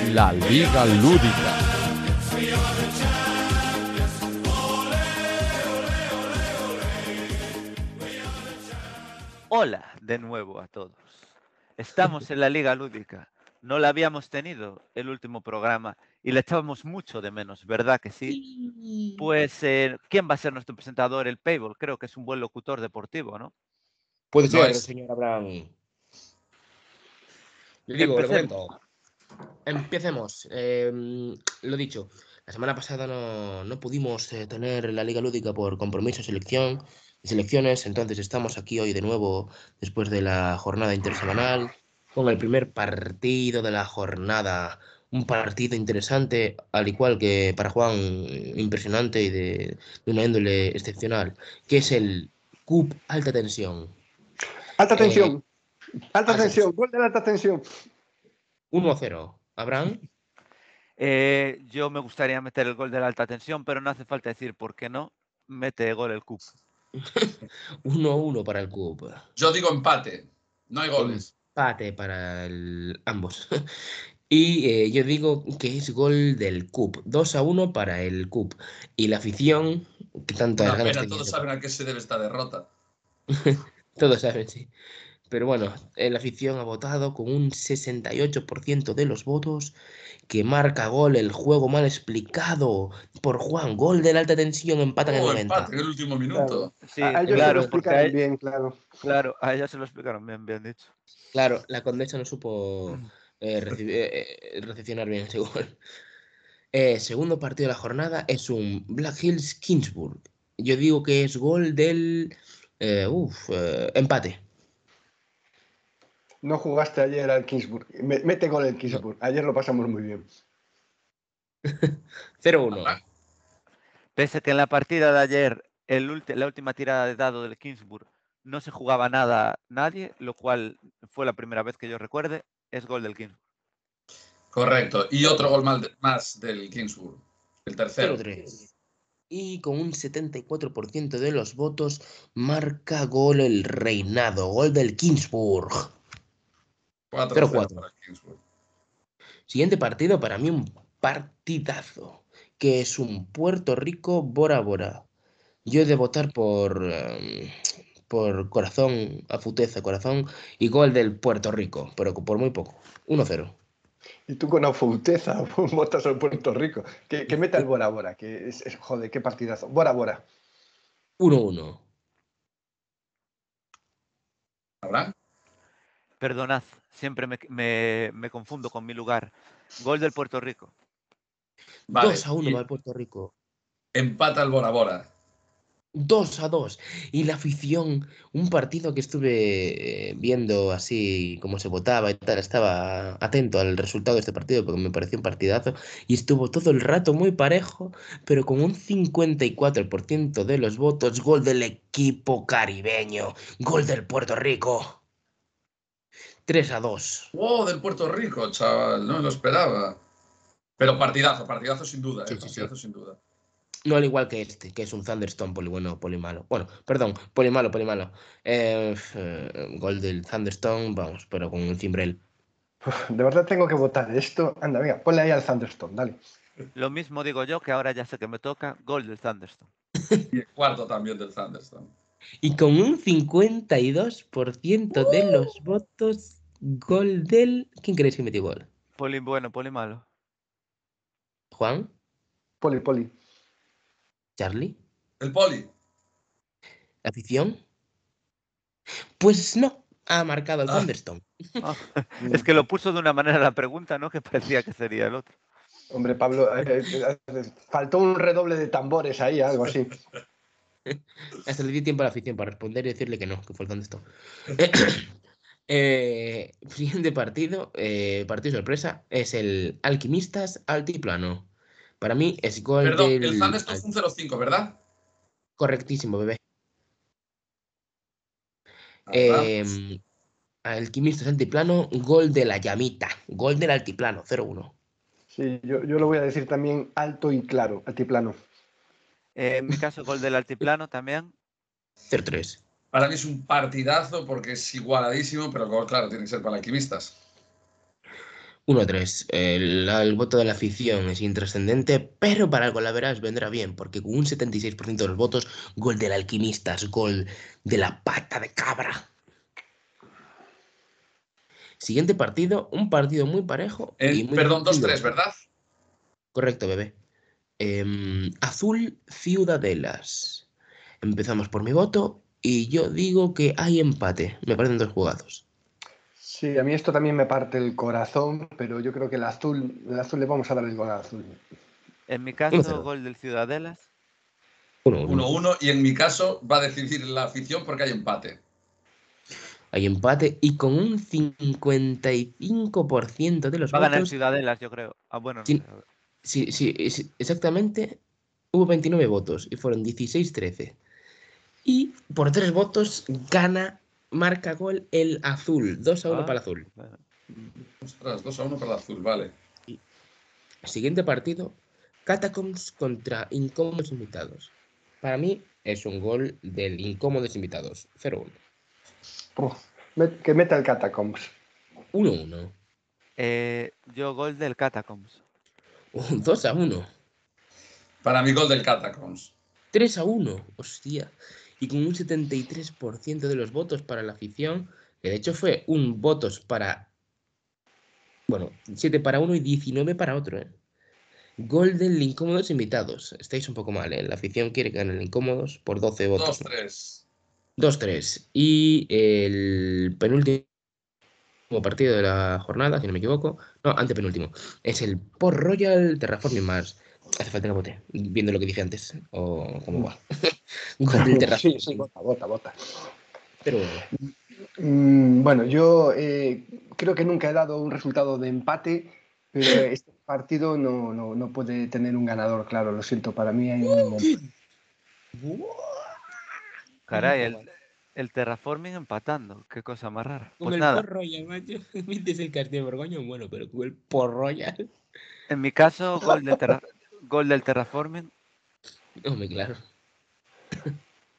La Liga Lúdica. Hola de nuevo a todos. Estamos en la Liga Lúdica. No la habíamos tenido el último programa y la echábamos mucho de menos, ¿verdad que sí? Pues, eh, ¿quién va a ser nuestro presentador? El Payball, creo que es un buen locutor deportivo, ¿no? Puede ser, señor Abraham. Le digo, le Empecemos. Empecemos. Eh, lo dicho, la semana pasada no, no pudimos eh, tener la Liga Lúdica por compromiso selección, de selecciones, entonces estamos aquí hoy de nuevo después de la jornada intersemanal con el primer partido de la jornada. Un partido interesante, al igual que para Juan, impresionante y de, de una índole excepcional, que es el CUP Alta Tensión. Alta Eh, tensión. Alta alta tensión. Gol de la alta tensión. 1-0. Abraham, Eh, yo me gustaría meter el gol de la alta tensión, pero no hace falta decir por qué no. Mete gol el CUP. 1-1 para el CUP. Yo digo empate. No hay goles. Empate para el- ambos. Y eh, yo digo que es gol del CUP. 2 a 1 para el CUP. Y la afición, que tanto ganas tenía todos saben a qué se debe esta derrota. Todos saben, sí. Pero bueno, eh, la afición ha votado con un 68% de los votos que marca gol el juego mal explicado por Juan. Gol de la alta tensión, empatan en Oh, 90. empate en el último minuto. Sí, a, ellos se lo claro, porque a, explicaron e- bien, claro. claro, a ella se lo explicaron bien, bien dicho. Claro, la condesa no supo reci- eh, eh, recepcionar bien ese gol. Eh, segundo partido de la jornada es un Black Hills Kingsburg. Yo digo que es gol del eh, uf, eh, empate. No jugaste ayer al Kingsburg. Me- Mete gol el Kingsburg. Ayer lo pasamos muy bien. 0-1. Ah, Pese a que en la partida de ayer, el la última tirada de dado del Kingsburg, no se jugaba nada nadie, lo cual fue la primera vez que yo recuerde, es gol del Kingsburg. Correcto. Y otro gol más del Kingsburg. El tercero. 0-3. Y con un 74% de los votos marca gol el reinado. Gol del Kingsburg. 4-0 0-4. para el Kingsburg. Siguiente partido, para mí un partidazo, que es un Puerto Rico Bora Bora. Yo he de votar por, em, por corazón, afuteza, corazón, y gol del Puerto Rico, pero por muy poco. 1-0. Y tú con afauteza votas al Puerto Rico. Que, que meta el Bora Bora. Que es, es- joder, qué partidazo. Bora Bora. 1-1. ¿Habrá? Perdonad, siempre me, me- me confundo con mi lugar. Gol del Puerto Rico. Vale. 2 a 1 y va el Puerto Rico. Empata el Bora Bora. 2 a 2. Y la afición, un partido que estuve eh, viendo así como se votaba y tal, estaba atento al resultado de este partido porque me pareció un partidazo y estuvo todo el rato muy parejo, pero con un 54% de los votos, gol del equipo caribeño, gol del Puerto Rico. 3 a 2. ¡Wow! Del Puerto Rico, chaval. No me lo esperaba. Pero partidazo, partidazo sin duda. Sí, eh, sí, sí. partidazo sin duda. No al igual que este, que es un Thunderstone polibueno polimalo. Bueno, perdón, polimalo, polimalo. Eh, f- eh, gol del Thunderstone, vamos, pero con un cimbrel. De verdad tengo que votar esto. Anda, venga, ponle ahí al Thunderstone, dale. Lo mismo digo yo, que ahora ya sé que me toca gol del Thunderstone. Y el cuarto también del Thunderstorm. Y con un 52% de los votos, gol del. ¿Quién creéis que metió gol? Poli bueno, poli malo. ¿Juan? Poli, poli. ¿Charlie? El poli. ¿La afición? Pues no, ha marcado el Ah. Thunderstone. Ah, es que lo puso de una manera la pregunta, ¿no? Que parecía que sería el otro. Hombre, Pablo, eh, eh, eh, faltó un redoble de tambores ahí, algo así. Hasta le di tiempo a la afición para responder y decirle que no, que fue el Thunderstone. Eh, siguiente partido, eh, partido sorpresa, es el Alquimistas Altiplano. Para mí es gol Perdón, del... el Thunderstorm fue un 0-5, ¿verdad? Correctísimo, bebé. Eh, Alquimistas Altiplano, gol de la llamita. Gol del Altiplano, 0-1. Sí, yo, yo lo voy a decir también alto y claro, altiplano. Eh, en mi caso, gol del altiplano también. 0-3. Para mí es un partidazo porque es igualadísimo, pero el gol, claro, tiene que ser para alquimistas. 1-3. El, el voto de la afición es intrascendente, pero para el golaveras vendrá bien, porque con un 76% de los votos, gol del Alquimistas, gol de la pata de cabra. Siguiente partido, un partido muy parejo. Eh, y muy perdón, difícil de 2-3, ¿verdad? Correcto, bebé. Em, Azul Ciudadelas. Empezamos por mi voto y yo digo que hay empate. Me parecen dos jugados. Sí, a mí esto también me parte el corazón, pero yo creo que el azul, el azul le vamos a dar el gol al azul. En mi 1-0. caso, gol del Ciudadelas. 1-1. 1-1 y en mi caso va a decidir la afición porque hay empate. Hay empate y con un 55% de los Va a ganar votos. Ciudadelas, yo creo. Ah, bueno, no Sí. Sí, sí, exactamente. Hubo 29 votos y fueron 16-13. Y por tres votos gana, marca gol el azul. 2 a 1 Ah. para el azul. Bueno, Ostras, 2-1 para el azul, vale. Siguiente partido, Catacombs contra Incómodos Invitados. Para mí es un gol del Incómodos Invitados. 0-1. Puf, met- que meta el Catacombs. 1-1. eh, yo gol del Catacombs. 2 a 1. Para mi gol del Catacombs. 3 a 1. Hostia. Y con un 73% de los votos para la afición, que de hecho fue un votos para. Bueno, 7 para uno y 19 para otro, ¿eh? Gol del Incómodos Invitados. Estáis un poco mal, ¿eh? La afición quiere que ganen Incómodos por 12 votos. 2-3. 2-3. Y el penúltimo partido de la jornada, si no me equivoco. No, antepenúltimo. Es el Port Royal Terraforming Mars. Hace falta que vote, viendo lo que dije antes. O cómo va. Gol del Sí, Terraforming. sí, bota, bota, bota. Pero Mm, bueno, yo eh, creo que nunca he dado un resultado de empate, pero este partido no, no, no puede tener un ganador, claro, lo siento, para mí hay un... Caray, el, el Terraforming empatando. Qué cosa más rara. Con Pues el nada, Port Royal, macho. Viste el Castillo de Borgoña, bueno, pero el Port Royal. en mi caso, gol del, terra- gol del Terraforming. Hombre, claro,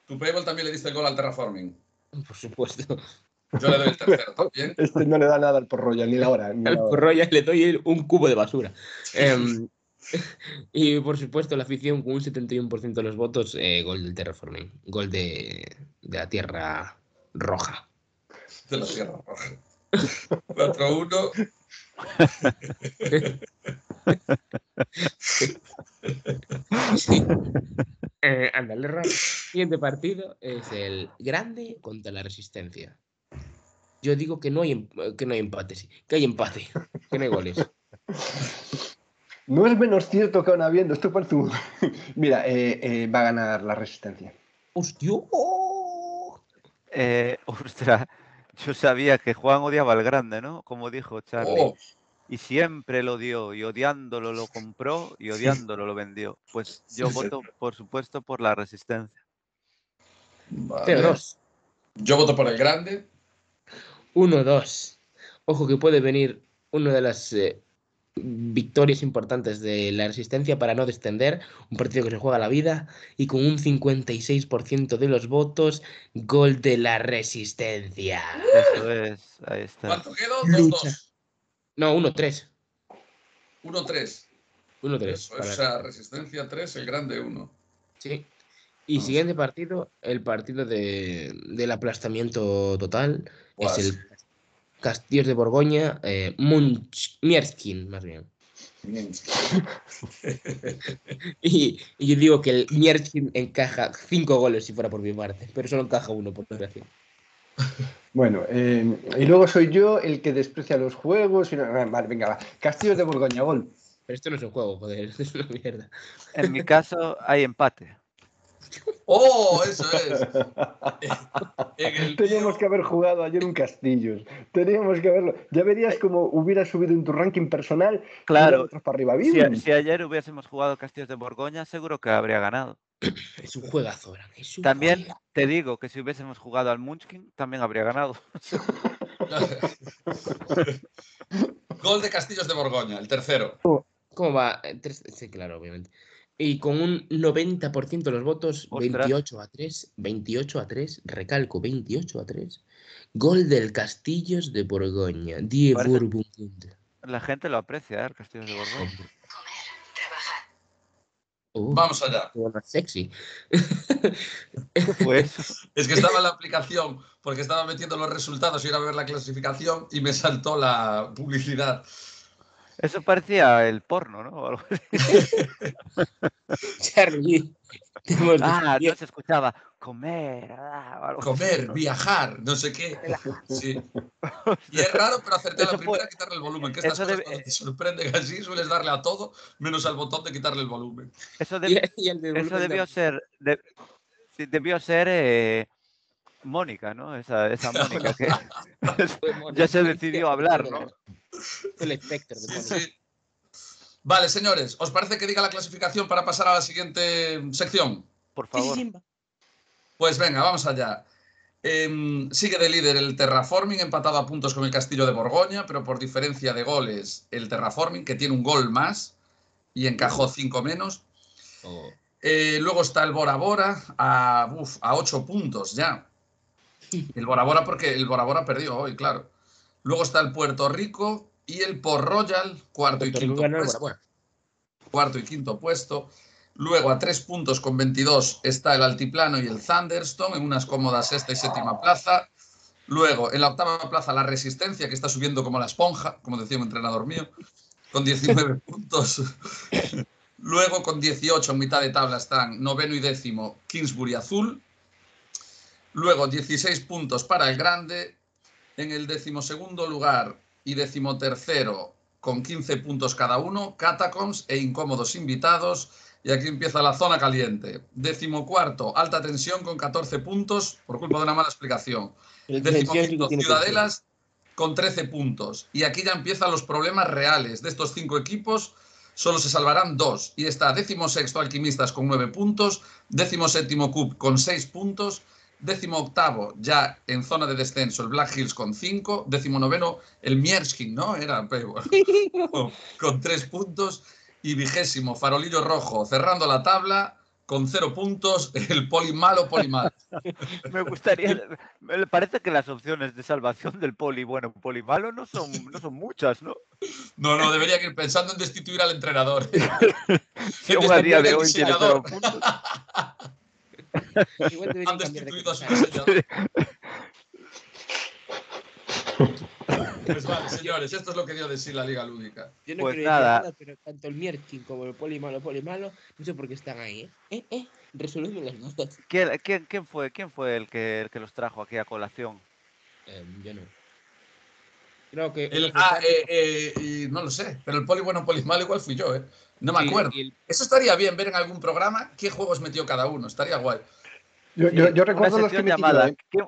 Tu Payball también le diste el gol al Terraforming. por supuesto. Yo le doy el tercero también. Este no le da nada al Port Royal, ni la hora. Ni Al. Royal le doy un cubo de basura. Em, y por supuesto, la afición con un 71% de los votos, eh, gol del Terraforming. Gol de, de la Tierra Roja. De la Tierra Roja. 4-1. Eh, ándale, Ron. Siguiente partido es el Grande contra la Resistencia. Yo digo que no hay, em- que no hay empate, sí. Que hay empate. Que no hay goles. No es menos cierto que aún habiendo, esto parece un... Mira, eh, eh, va a ganar la resistencia. ¡Hostia! Eh, ostras, yo sabía que Juan odiaba al grande, ¿no? Como dijo Charlie. Oh, Y siempre lo dio, y odiándolo lo compró, y odiándolo lo vendió. Pues yo Sí, sí. voto, por supuesto, por la resistencia. vale. 0-2. Yo voto por el grande. 1-2. Ojo que puede venir una de las eh, victorias importantes de la Resistencia para no descender. Un partido que se juega la vida. Y con un 56% de los votos, gol de la Resistencia. Eso es, ahí está. ¿Cuánto quedó? Lucha. 2-2. No, 1-3. 1-3. 1-3. Eso, o sea, resistencia 3, el grande 1. Sí. Y Vamos. siguiente partido, el partido de, del aplastamiento total, Buah, es el Castillos de Borgoña, eh, Munch, Mierskin, más bien. Y, y yo digo que el Mierskin encaja cinco goles si fuera por mi parte, pero solo encaja uno, por desgracia. Bueno, eh, y luego soy yo el que desprecia los juegos. Y no- ah, vale, venga, va. Castillos de Borgoña, gol. Pero esto no es un juego, joder, esto es una mierda. En mi caso hay empate. ¡Oh! Eso es. El Teníamos que haber jugado ayer un Castillos. Teníamos que haberlo. Ya verías cómo hubiera subido en tu ranking personal. Claro, para arriba. Si, si ayer hubiésemos jugado Castillos de Borgoña, seguro que habría ganado. Es un juegazo, Bran, es un También juegazo. te digo que si hubiésemos jugado al Munchkin, también habría ganado. Gol de Castillos de Borgoña, el tercero. ¿Cómo va? Eh, tres- Sí, claro, obviamente. Y con un 90% de los votos, Ostras. 28 a 3, 28 a 3, recalco, 28 a 3. Gol del Castillos de Borgoña. Die Burgundy. La gente lo aprecia, ¿eh? el Castillos de Borgoña. Uh, Vamos allá. más sexy. Pues Es que estaba en la aplicación porque estaba metiendo los resultados y era a ver la clasificación y me saltó la publicidad. Eso parecía el porno, ¿no? O algo así. Charlie. Ah, no se escuchaba comer, ah, o algo así, Comer, ¿no? viajar, no sé qué. Sí. Y es raro, pero acerté a la primera fue- quitarle el volumen. Que estas cosas debe- cuando te sorprenden así sueles darle a todo menos al botón de quitarle el volumen. Eso, Y- deb- y el de eso volumen debió de- ser, de- sí, debió ser eh, Mónica, ¿no? Esa, esa Mónica que ya se decidió hablar, ¿no? el espectro de Mónica. sí. Vale, señores, ¿os parece que diga la clasificación para pasar a la siguiente sección? Por favor. Pues venga, vamos allá. Em, sigue de líder el Terraforming, empatado a puntos con el Castillo de Borgoña, pero por diferencia de goles, el Terraforming, que tiene un gol más y encajó cinco menos. Oh. Eh, luego está el Bora Bora a, uf, a 8 puntos ya. El Bora Bora porque el Bora Bora perdió hoy, claro. Luego está el Puerto Rico y el Port Royal, cuarto y quinto puesto. Cuarto y quinto puesto. Luego a tres puntos con 22 está el Altiplano y el Thunderstone en unas cómodas sexta y séptima plaza. Luego en la octava plaza la Resistencia que está subiendo como la esponja, como decía un entrenador mío, con 19 puntos. Luego con 18 en mitad de tabla están noveno y décimo Kingsbury Azul. Luego 16 puntos para el Grande. En el decimosegundo lugar y decimotercero con 15 puntos cada uno, Catacombs e incómodos invitados. Y aquí empieza la zona caliente. Decimocuarto, alta tensión con 14 puntos por culpa de una mala explicación. El Décimo Tensión sí que quinto, tiene Ciudadelas con 13 puntos. Y aquí ya empiezan los problemas reales. De estos cinco equipos, solo se salvarán dos. Y está décimo sexto Alquimistas con 9 puntos, décimo séptimo Cup con 6 puntos, décimo octavo ya en zona de descenso el Black Hills con 5, décimo noveno el Mierskin, ¿no? Era pero, con, con 3 puntos. Y vigésimo Farolillo Rojo cerrando la tabla con 0 puntos el Poli malo, Poli malo. Me gustaría. Me parece que las opciones de salvación del poli bueno poli malo no son, no son muchas, ¿no? No, no, deberían ir pensando en destituir al entrenador. Si a día de hoy tiene cero puntos. Igual Han destituido a su capital. diseñador. Pues vale, señores, esto es lo que dio de sí la Liga Lúdica. Yo no Pues quiero nada. decir nada, pero tanto el Mierkin como el Poli malo, Poli malo, no sé por qué están ahí, ¿eh? ¿Eh? ¿Eh? Resolvedme las dudas. ¿Quién, quién, quién fue, quién fue el, que, el que los trajo aquí a colación? Eh, yo no. Creo que. El, ah, eh, eh, y no lo sé, pero el poli bueno, poli malo igual fui yo, ¿eh? No me acuerdo. y Eso estaría bien ver en algún programa qué juegos metió cada uno, estaría guay. Yo, recuerdo los que sección metí yo, llamada, ¿eh? ¿quién-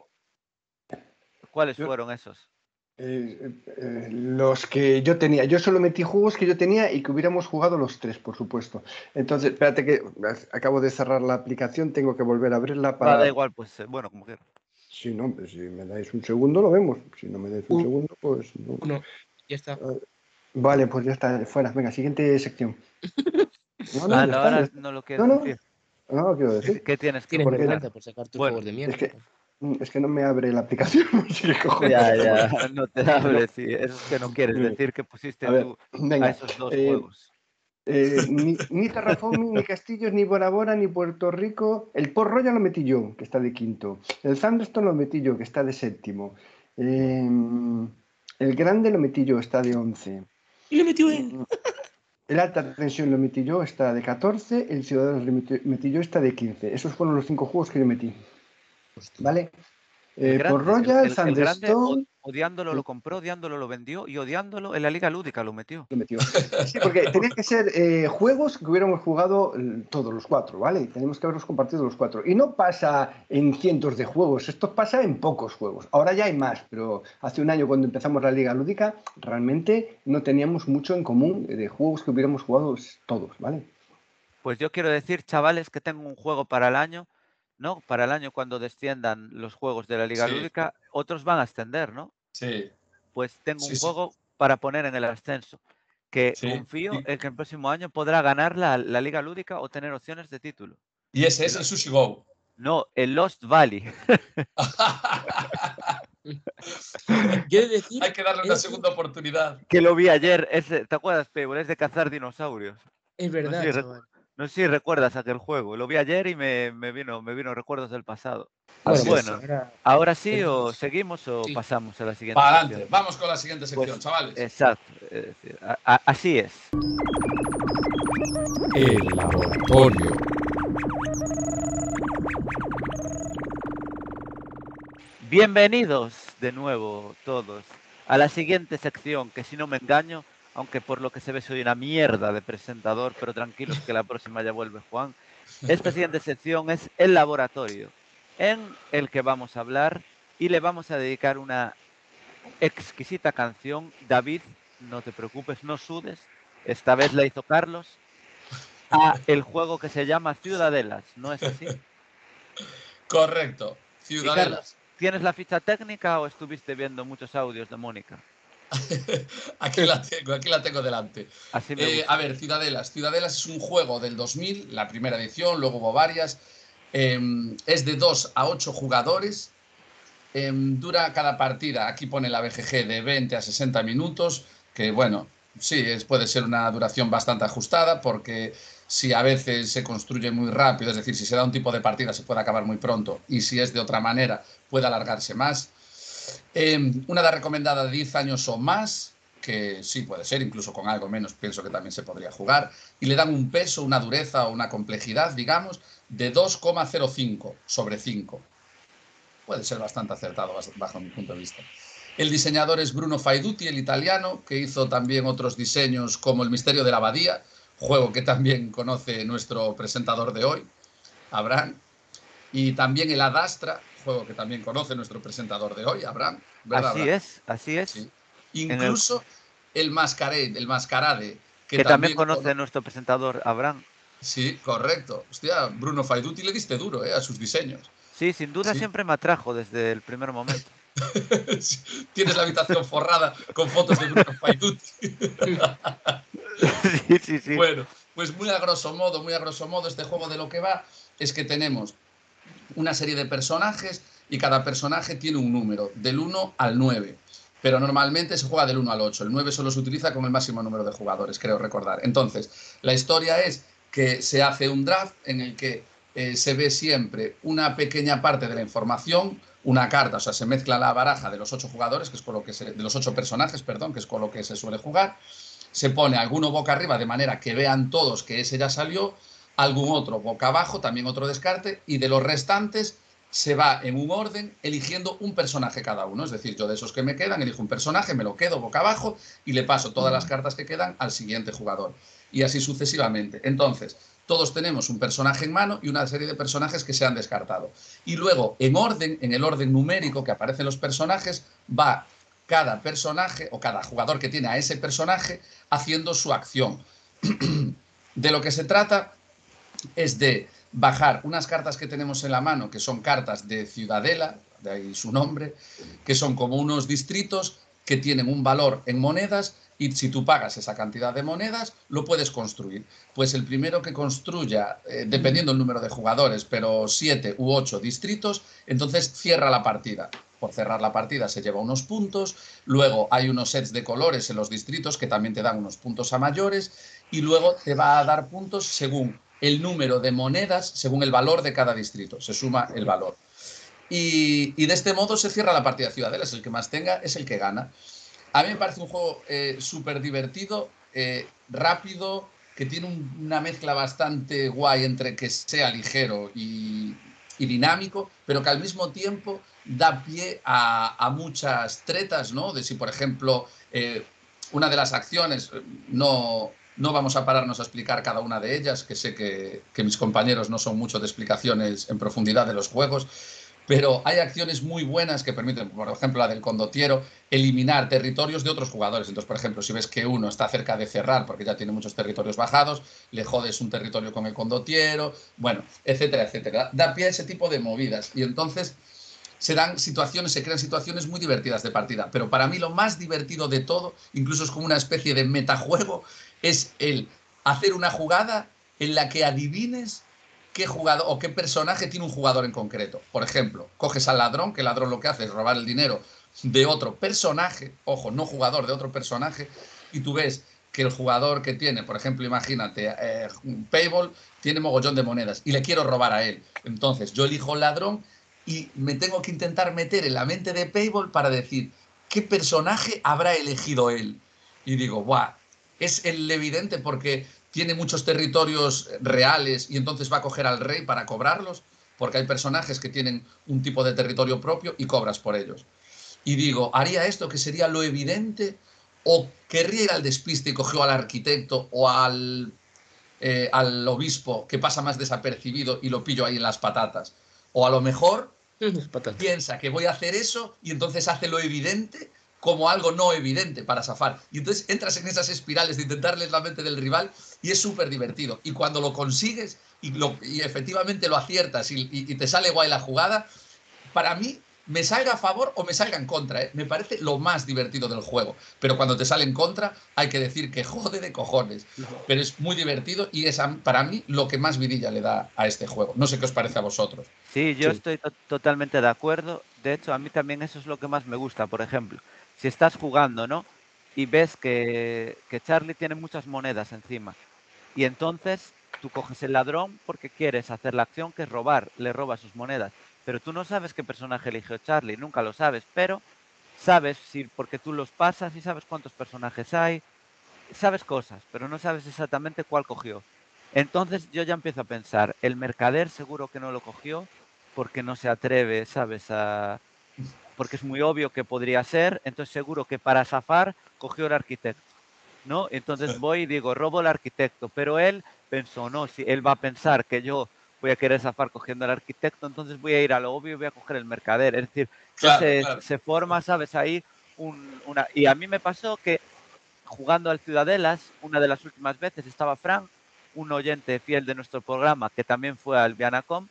¿Cuáles Yo- fueron esos? Eh, eh, los que yo tenía. Yo solo metí juegos que yo tenía y que hubiéramos jugado los tres, por supuesto. Entonces, espérate que acabo de cerrar la aplicación, tengo que volver a abrirla Ah, para... da igual, pues bueno, como quieras. Si no, pues, si me dais un segundo lo vemos. Si no me dais un Uh. segundo, pues no. Uno, ya está. Vale, pues ya está, fuera. Venga, siguiente sección. No, no, Ah, ya no, ahora ya está. no lo quieres No, no. decir. No, quiero decir. ¿Qué tienes Tienes vergüenza por sacar tus Bueno, juegos de mierda. es que- Mm, Es que no me abre la aplicación. Ya, ya, no te hables, sí. Eso es que no quieres decir que pusiste A ver, tú a Venga, esos dos eh, juegos. Eh, ni, ni Terraforming, ni Castillos, ni Bora Bora, ni Puerto Rico. El Port Royal lo metí yo, que está de quinto. El Thunderstone lo metí yo, que está de séptimo. Eh, el Grande lo metí yo, está de once. Y lo metió él. El Alta Tensión lo metí yo, está de 14. El Ciudadanos lo metí, metí yo, está de 15. Esos fueron los cinco juegos que yo metí. ¿Vale? Eh, grande, Port Royal, el-. Odiándolo lo compró, odiándolo lo vendió y odiándolo en la liga lúdica lo metió. lo metió. Sí, porque tenían que ser eh, juegos que hubiéramos jugado eh, todos los cuatro, ¿vale? Tenemos que haberlos compartido los cuatro. Y no pasa en cientos de juegos, esto pasa en pocos juegos. Ahora ya hay más, pero hace un año cuando empezamos la Liga Lúdica, realmente no teníamos mucho en común de juegos que hubiéramos jugado todos, ¿vale? Pues yo quiero decir, chavales, que tengo un juego para el año, ¿no? Para el año cuando desciendan los juegos de la liga Sí. lúdica, otros van a ascender, ¿no? Sí. Pues tengo Sí, un sí. juego para poner en el ascenso, que Sí, confío en que el próximo año podrá ganar la, la liga lúdica o tener opciones de título. Y ese es el Sushi Go. No, el Lost Valley. Decir, Hay que darle una es- segunda oportunidad. que lo vi ayer, ese- ¿te acuerdas, Payball? Es de cazar dinosaurios. es verdad. No sé si recuerdas aquel juego. Lo vi ayer y me, me vino, me vino recuerdos del pasado. Bueno, pues bueno. ahora- Ahora sí, o seguimos o sí. pasamos a la siguiente. Para sección? adelante. Vamos con la siguiente sección, Pues, chavales. Exacto. es decir, a- a- así es. El laboratorio. Bienvenidos de nuevo todos a la siguiente sección, que si no me engaño, aunque por lo que se ve soy una mierda de presentador, pero tranquilos que la próxima ya vuelve Juan. Esta siguiente sección es el laboratorio, en el que vamos a hablar y le vamos a dedicar una exquisita canción. David, no te preocupes, no sudes. Esta vez la hizo Carlos a el juego que se llama Ciudadelas, ¿no es así? Correcto. Ciudadelas. ¿Tienes la ficha técnica o estuviste viendo muchos audios de Mónica? Aquí la tengo, aquí la tengo delante. Eh, a ver, Ciudadelas. Ciudadelas es un juego del 2000, la primera edición, luego hubo varias. Eh, es de 2 a 8 jugadores. Eh, dura cada partida, aquí pone la BGG de 20 a 60 minutos, que bueno, sí, es, puede ser una duración bastante ajustada, porque si a veces se construye muy rápido, es decir, si se da un tipo de partida se puede acabar muy pronto, y si es de otra manera puede alargarse más. Eh, una edad recomendada de 10 años o más, que sí puede ser, incluso con algo menos pienso que también se podría jugar, y le dan un peso, una dureza o una complejidad, digamos, de 2,05 sobre 5. Puede ser bastante acertado bajo mi punto de vista. El diseñador es Bruno Faiduti, el italiano, que hizo también otros diseños como El misterio de la abadía, juego que también conoce nuestro presentador de hoy, Abraham. Y también el Adastra, juego que también conoce nuestro presentador de hoy, Abraham. ¿verdad, Así Abraham? es, así es. Sí. Incluso el, mascarade, el mascarade, que, que también cono- conoce nuestro presentador Abraham. Sí, correcto. Hostia, Bruno Faiduti le diste duro eh, a sus diseños. Sí, sin duda Sí. siempre me atrajo desde el primer momento. Tienes la habitación forrada con fotos de Bruno Faiduti. sí, sí, sí. Bueno, pues muy a grosso modo, muy a grosso modo, este juego de lo que va es que tenemos una serie de personajes y cada personaje tiene un número, del 1 al 9. Pero normalmente se juega del 1 al 8. El 9 solo se utiliza con el máximo número de jugadores, creo recordar. Entonces, la historia es que se hace un draft en el que eh, se ve siempre una pequeña parte de la información, una carta, o sea, se mezcla la baraja de los ocho jugadores, que es con lo que se, de los ocho personajes, perdón, que es con lo que se suele jugar. Se pone alguno boca arriba de manera que vean todos que ese ya salió, algún otro boca abajo, también otro descarte, y de los restantes se va en un orden eligiendo un personaje cada uno. Es decir, yo de esos que me quedan elijo un personaje, me lo quedo boca abajo y le paso todas las cartas que quedan al siguiente jugador. Y así sucesivamente. Entonces, todos tenemos un personaje en mano y una serie de personajes que se han descartado. Y luego, en orden, en el orden numérico que aparecen los personajes, va cada personaje o cada jugador que tiene a ese personaje haciendo su acción. de lo que se trata es de bajar unas cartas que tenemos en la mano, que son cartas de ciudadela, de ahí su nombre, que son como unos distritos que tienen un valor en monedas y si tú pagas esa cantidad de monedas, lo puedes construir. Pues el primero que construya, eh, dependiendo del número de jugadores, pero siete u ocho distritos, entonces cierra la partida. por cerrar la partida se lleva unos puntos, luego hay unos sets de colores en los distritos que también te dan unos puntos a mayores y luego te va a dar puntos según el número de monedas, según el valor de cada distrito, se suma el valor. Y, de este modo se cierra la partida Ciudadelas, el que más tenga es el que gana. A mí me parece un juego eh, súper divertido, eh, rápido, que tiene un- una mezcla bastante guay entre que sea ligero y, dinámico, pero que al mismo tiempo da pie a, muchas tretas, ¿no? De si, por ejemplo, eh, una de las acciones, no, no vamos a pararnos a explicar cada una de ellas, que sé que, mis compañeros no son mucho de explicaciones en profundidad de los juegos, pero hay acciones muy buenas que permiten, por ejemplo, la del condotiero, eliminar territorios de otros jugadores. Entonces, por ejemplo, si ves que uno está cerca de cerrar porque ya tiene muchos territorios bajados, le jodes un territorio con el condotiero, bueno, etcétera, etcétera. Da pie a ese tipo de movidas. Y entonces se dan situaciones, se crean situaciones muy divertidas de partida. Pero para mí lo más divertido de todo, incluso es como una especie de metajuego, es el hacer una jugada en la que adivines qué jugador o qué personaje tiene un jugador en concreto. Por ejemplo, coges al ladrón, que el ladrón lo que hace es robar el dinero de otro personaje, ojo, no jugador, de otro personaje, y tú ves que el jugador que tiene, por ejemplo, imagínate, eh, Payball tiene mogollón de monedas y le quiero robar a él. Entonces, yo elijo el ladrón y me tengo que intentar meter en la mente de Payball para decir qué personaje habrá elegido él. Y digo, ¡buah! Es el evidente porque tiene muchos territorios reales y entonces va a coger al rey para cobrarlos, porque hay personajes que tienen un tipo de territorio propio y cobras por ellos. Y digo, ¿haría esto que sería lo evidente? ¿O querría ir al despiste y cogió al arquitecto o al, eh, al obispo que pasa más desapercibido y lo pillo ahí en las patatas? O a lo mejor piensa que voy a hacer eso y entonces hace lo evidente como algo no evidente para zafar. Y entonces entras en esas espirales de intentarles la mente del rival y es súper divertido. Y cuando lo consigues y, lo- y efectivamente lo aciertas y, y- y te sale guay la jugada, para mí me salga a favor o me salga en contra. ¿eh? Me parece lo más divertido del juego. Pero cuando te sale en contra hay que decir que jode de cojones. Pero es muy divertido y es para mí lo que más vidilla le da a este juego. No sé qué os parece a vosotros. Sí, yo Sí. estoy to- totalmente de acuerdo. De hecho, a mí también eso es lo que más me gusta. Por ejemplo, si estás jugando, ¿no? Y ves que, que Charlie tiene muchas monedas encima. Y entonces tú coges el ladrón porque quieres hacer la acción que es robar, le robas sus monedas. Pero tú no sabes qué personaje eligió Charlie, nunca lo sabes, pero sabes si porque tú los pasas y sabes cuántos personajes hay, sabes cosas, pero no sabes exactamente cuál cogió. Entonces yo ya empiezo a pensar, el mercader seguro que no lo cogió porque no se atreve, ¿sabes? A... Porque es muy obvio que podría ser, entonces seguro que para zafar cogió el arquitecto, ¿no? Entonces voy y digo, robo el arquitecto, pero él pensó, no, si él va a pensar que yo voy a querer zafar cogiendo al arquitecto, entonces voy a ir a lo obvio y voy a coger el mercader. Es decir, Claro, se, claro. se forma, ¿sabes? Ahí un- una... Y a mí me pasó que jugando al Ciudadelas, una de las últimas veces estaba Fran, un oyente fiel de nuestro programa que también fue al Vianacom,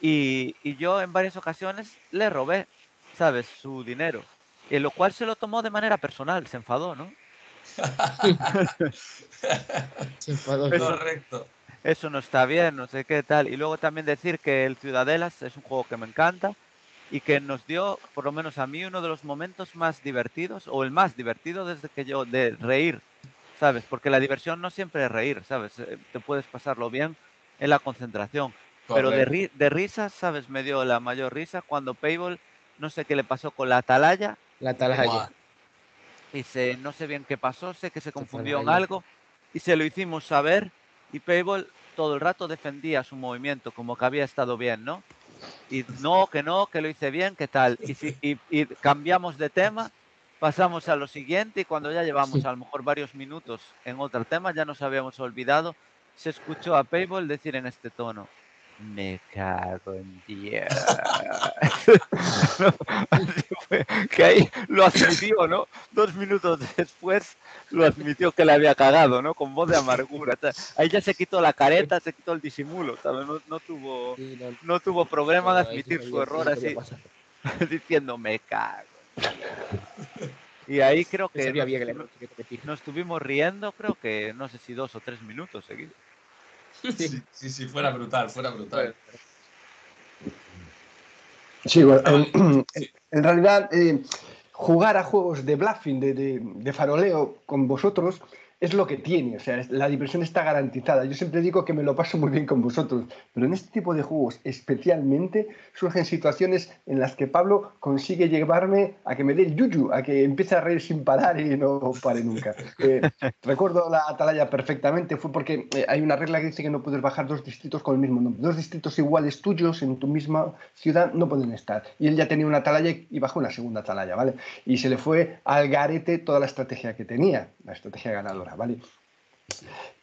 y, y yo en varias ocasiones le robé, ¿sabes? Su dinero. En lo cual se lo tomó de manera personal, se enfadó, ¿no? Se enfadó. Eso- Correcto. Eso no está bien, no sé qué tal. Y luego también decir que el Ciudadelas es un juego que me encanta y que nos dio, por lo menos a mí, uno de los momentos más divertidos, o el más divertido desde que yo, de reír, ¿sabes? Porque la diversión no siempre es reír, ¿sabes? Eh, Te puedes pasarlo bien en la concentración. Pero de, ri- de risas, ¿sabes? Me dio la mayor risa cuando Payball, no sé qué le pasó con la atalaya, La atalaya. Se, no sé bien qué pasó, sé que se confundió en algo. Y se lo hicimos saber. Y Payball todo el rato defendía su movimiento como que había estado bien, ¿no? Y no, que no, que lo hice bien, que tal. Y, si, y, y cambiamos de tema, pasamos a lo siguiente. Y cuando ya llevamos a lo mejor varios minutos en otro tema, ya nos habíamos olvidado, se escuchó a Payball decir en este tono, me cago en Dios. Fue, que ahí lo admitió, ¿no? Dos minutos después lo admitió que le había cagado, ¿no? Con voz de amargura. Ahí ya se quitó la careta, se quitó el disimulo, ¿sabes? No, no tuvo, no, no tuvo problema de no, admitir su error no así, diciendo me cago. Y ahí creo Que nos, nos estuvimos riendo, creo que no sé si dos o tres minutos seguidos. Sí, sí, sí, fuera brutal, fuera brutal. Sí, bueno, en, en realidad, eh, jugar a juegos de bluffing, de, de- de faroleo con vosotros, es lo que tiene. O sea, la diversión está garantizada. Yo siempre digo que me lo paso muy bien con vosotros, pero en este tipo de juegos especialmente surgen situaciones en las que Pablo consigue llevarme a que me dé el yuyu, a que empiece a reír sin parar y no pare nunca. Eh, recuerdo la atalaya perfectamente, fue porque eh, hay una regla que dice que no puedes bajar dos distritos con el mismo nombre. Dos distritos iguales tuyos en tu misma ciudad no pueden estar. Y él ya tenía una atalaya y bajó una segunda atalaya, ¿vale? Y se le fue al garete toda la estrategia que tenía, la estrategia ganadora, ¿vale?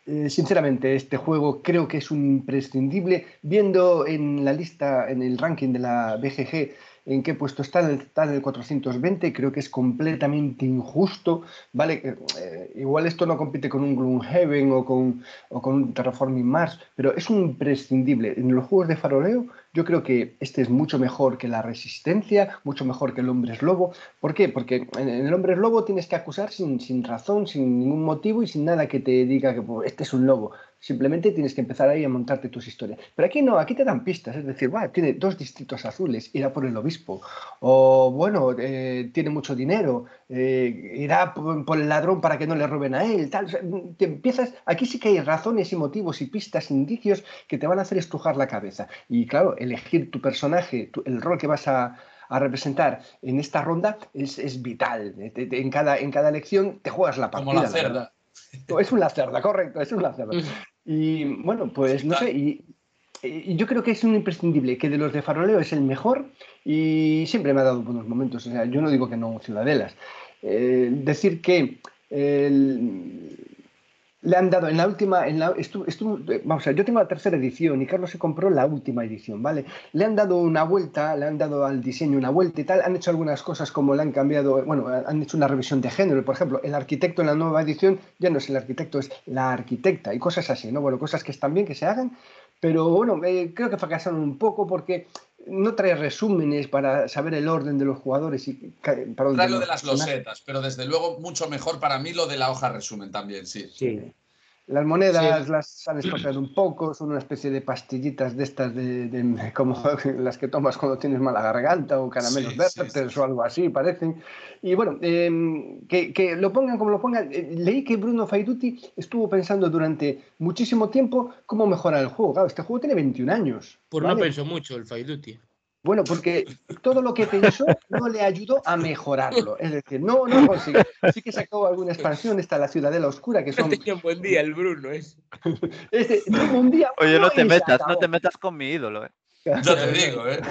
Eh, sinceramente, este juego creo que es un imprescindible. Viendo en la lista, en el ranking de la BGG, en qué puesto está, está en el 420, creo que es completamente injusto. ¿vale? Eh, eh, igual esto no compite con un Gloomhaven o con, o con un Terraforming Mars, pero es un imprescindible. En los juegos de faroleo, yo creo que este es mucho mejor que la Resistencia, mucho mejor que el Hombre es Lobo. ¿Por qué? Porque en el Hombre es Lobo tienes que acusar sin, sin razón, sin ningún motivo y sin nada que te diga que pues, este es un lobo. Simplemente tienes que empezar ahí a montarte tus historias. Pero aquí no, aquí te dan pistas. Es decir, "Buah, tiene dos distritos azules, irá por el obispo. O bueno, eh, tiene mucho dinero, eh, irá por, el ladrón para que no le roben a él. Tal. Te empiezas, aquí sí que hay razones y motivos y pistas, indicios que te van a hacer estrujar la cabeza. Y claro, elegir tu personaje, tu- el rol que vas a, a representar en esta ronda es, es vital. En cada, en cada elección te juegas la partida. Como la cerda. Es una cerda, correcto, es una cerda. Y bueno, pues no sé, y, y yo creo que es un imprescindible, que de los de Faroleo es el mejor y siempre me ha dado buenos momentos. O sea, yo no digo que no Ciudadelas. Eh, decir que el- le han dado en la última, en la, estu- estu- eh, vamos a ver, yo tengo la tercera edición y Carlos se compró la última edición, ¿vale? Le han dado una vuelta, le han dado al diseño una vuelta y tal, han hecho algunas cosas como le han cambiado, bueno, han hecho una revisión de género, por ejemplo, el arquitecto en la nueva edición ya no es el arquitecto, es la arquitecta y cosas así, ¿no? Bueno, cosas que están bien que se hagan, pero bueno, eh, creo que fracasaron un poco porque no trae resúmenes para saber el orden de los jugadores y para Trae lo los de las losetas, pero desde luego mucho mejor para mí lo de la hoja resumen también, sí. Sí. Las monedas Sí. las han estropeado un poco, son una especie de pastillitas de estas de, de- como las que tomas cuando tienes mala garganta o caramelos Sí, verdes sí, o algo así, parecen. Y bueno, eh, que, que lo pongan como lo pongan. Eh, leí que Bruno Faiduti estuvo pensando durante muchísimo tiempo cómo mejorar el juego. Claro, este juego tiene 21 años. No ¿vale? pensó mucho el Faiduti. Bueno, porque todo lo que pensó no le ayudó a mejorarlo. Es decir, no, no consiguió. Sí que sacó alguna expansión, está la Ciudadela Oscura, que No son... tenía un buen día el Bruno, es. Este, tuvo un día Oye, no te metas, no te metas con mi ídolo, ¿eh? Yo te digo, ¿eh?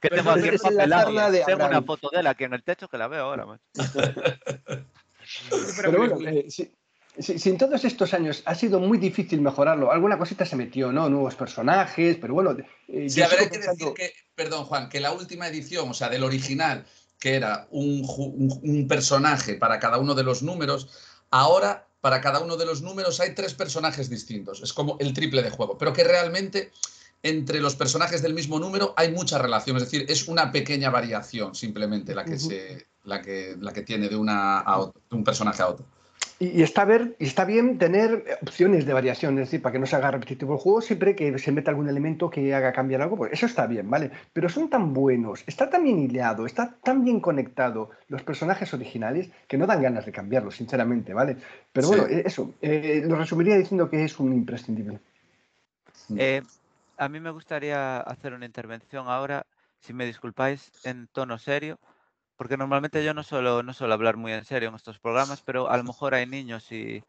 ¿Qué te va a hacer de Tengo una foto de él aquí en el techo que la veo ahora, macho. Pero bueno, eh, si, si- si en todos estos años ha sido muy difícil mejorarlo, alguna cosita se metió, ¿no? Nuevos personajes, pero bueno. eh, Sí, sigo hay que pensando- decir que, perdón Juan, que la última edición, o sea, del original, que era un, un- un personaje para cada uno de los números, ahora para cada uno de los números hay tres personajes distintos. Es como el triple de juego, pero que realmente entre los personajes del mismo número hay mucha relación, es decir, es una pequeña variación simplemente la que, Ujú. se, la que, la que tiene de, una a otro- de un personaje a otro. Y, está, ver, y está bien tener opciones de variación, es decir, para que no se haga repetitivo el juego, siempre que se meta algún elemento que haga cambiar algo, pues eso está bien, ¿vale? Pero son tan buenos, está tan bien hilado, está tan bien conectado los personajes originales que no dan ganas de cambiarlos, sinceramente, ¿vale? Pero Sí. bueno, eh, eso, eh, lo resumiría diciendo que es un imprescindible. Eh, a mí me gustaría hacer una intervención ahora, si me disculpáis, en tono serio, porque normalmente yo no suelo, no suelo hablar muy en serio en estos programas, pero a lo mejor hay niños y,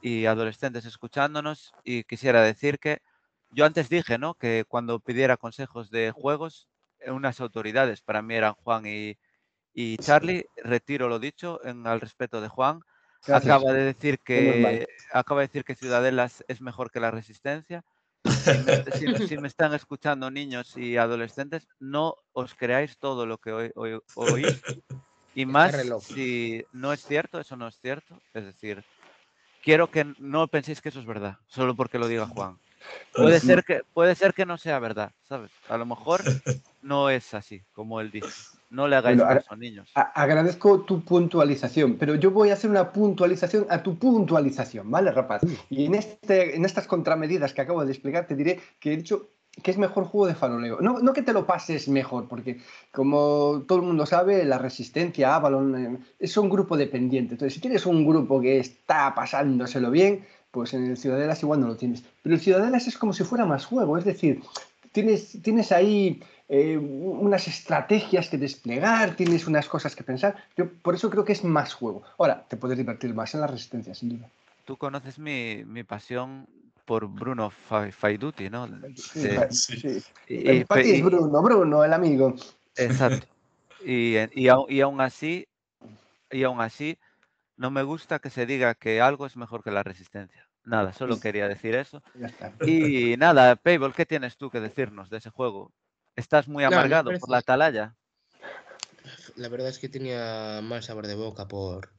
y adolescentes escuchándonos y quisiera decir que yo antes dije, ¿no? Que cuando pidiera consejos de juegos, eh, unas autoridades para mí eran Juan y, y Charlie. Retiro lo dicho en al respeto de Juan. Gracias. Acaba de decir que acaba de decir que Ciudadelas es mejor que la Resistencia. Si me, si- si me están escuchando niños y adolescentes, no os creáis todo lo que oí- oí- oís. Y más si no es cierto, eso no es cierto. Es decir, quiero que no penséis que eso es verdad, solo porque lo diga Juan. Puede ser que, puede ser que no sea verdad, ¿sabes? A lo mejor no es así, como él dice. No le hagáis Bueno, caso, niños. Agradezco tu puntualización, pero yo voy a hacer una puntualización a tu puntualización, ¿vale, rapaz? Y en, este, en estas contramedidas que acabo de explicar, te diré que he dicho que es mejor juego de faroleo. No, no que te lo pases mejor, porque como todo el mundo sabe, la Resistencia, Avalon, eh, es un grupo dependiente. Entonces, si tienes un grupo que está pasándoselo bien, pues en el Ciudadelas igual no lo tienes. Pero el Ciudadelas es como si fuera más juego, es decir, tienes, tienes ahí eh, unas estrategias que desplegar, tienes unas cosas que pensar. Yo por eso creo que es más juego. Ahora, te puedes divertir más en la Resistencia, sin duda. Tú conoces mi, mi pasión por Bruno Fa- Faiduti, ¿no? Sí, De- pa- sí. sí. y- es Bruno, Bruno, el amigo. Exacto. Y, y, y aún así, y aún así, no me gusta que se diga que algo es mejor que la resistencia. Nada, solo quería decir eso. Y nada, Payball, ¿qué tienes tú que decirnos de ese juego? ¿Estás muy No, amargado por la atalaya? La verdad es que tenía mal sabor de boca por,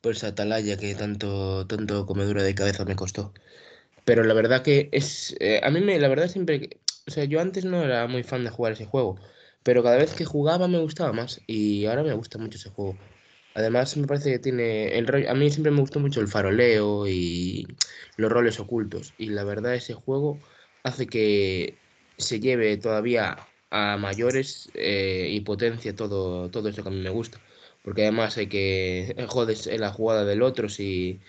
por esa atalaya que tanto, tanto comedura de cabeza me costó. Pero la verdad que es. eh, a mí me, la verdad siempre. O sea, yo antes no era muy fan de jugar ese juego. Pero cada vez que jugaba me gustaba más. Y ahora me gusta mucho ese juego. Además, me parece que tiene el rollo. A mí siempre me gustó mucho el faroleo y los roles ocultos. Y la verdad, ese juego hace que se lleve todavía a mayores eh, y potencia todo, todo eso que a mí me gusta. Porque además hay que eh, jodes en la jugada del otro si,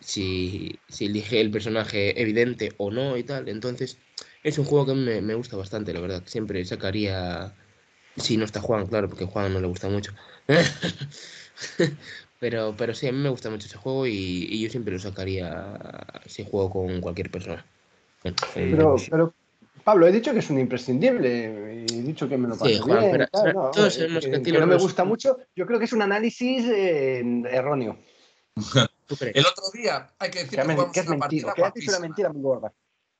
si, si elige el personaje evidente o no y tal. Entonces, es un juego que a mí me, me gusta bastante, la verdad. Siempre sacaría. Si no está Juan, claro, porque a Juan no le gusta mucho. pero, pero sí, a mí me gusta mucho ese juego y, y yo siempre lo sacaría si juego con cualquier persona. Pero, pero, Pablo, he dicho que es un imprescindible. y He dicho que me lo paso Sí, Juan, bien. pero- y tal, pero no, todos eh, sabemos que que, no me los- gusta mucho. Yo creo que es un análisis eh, erróneo. El otro día, hay que decir Que, que es men- jugamos es una mentira. partida Que una mentira muy gorda.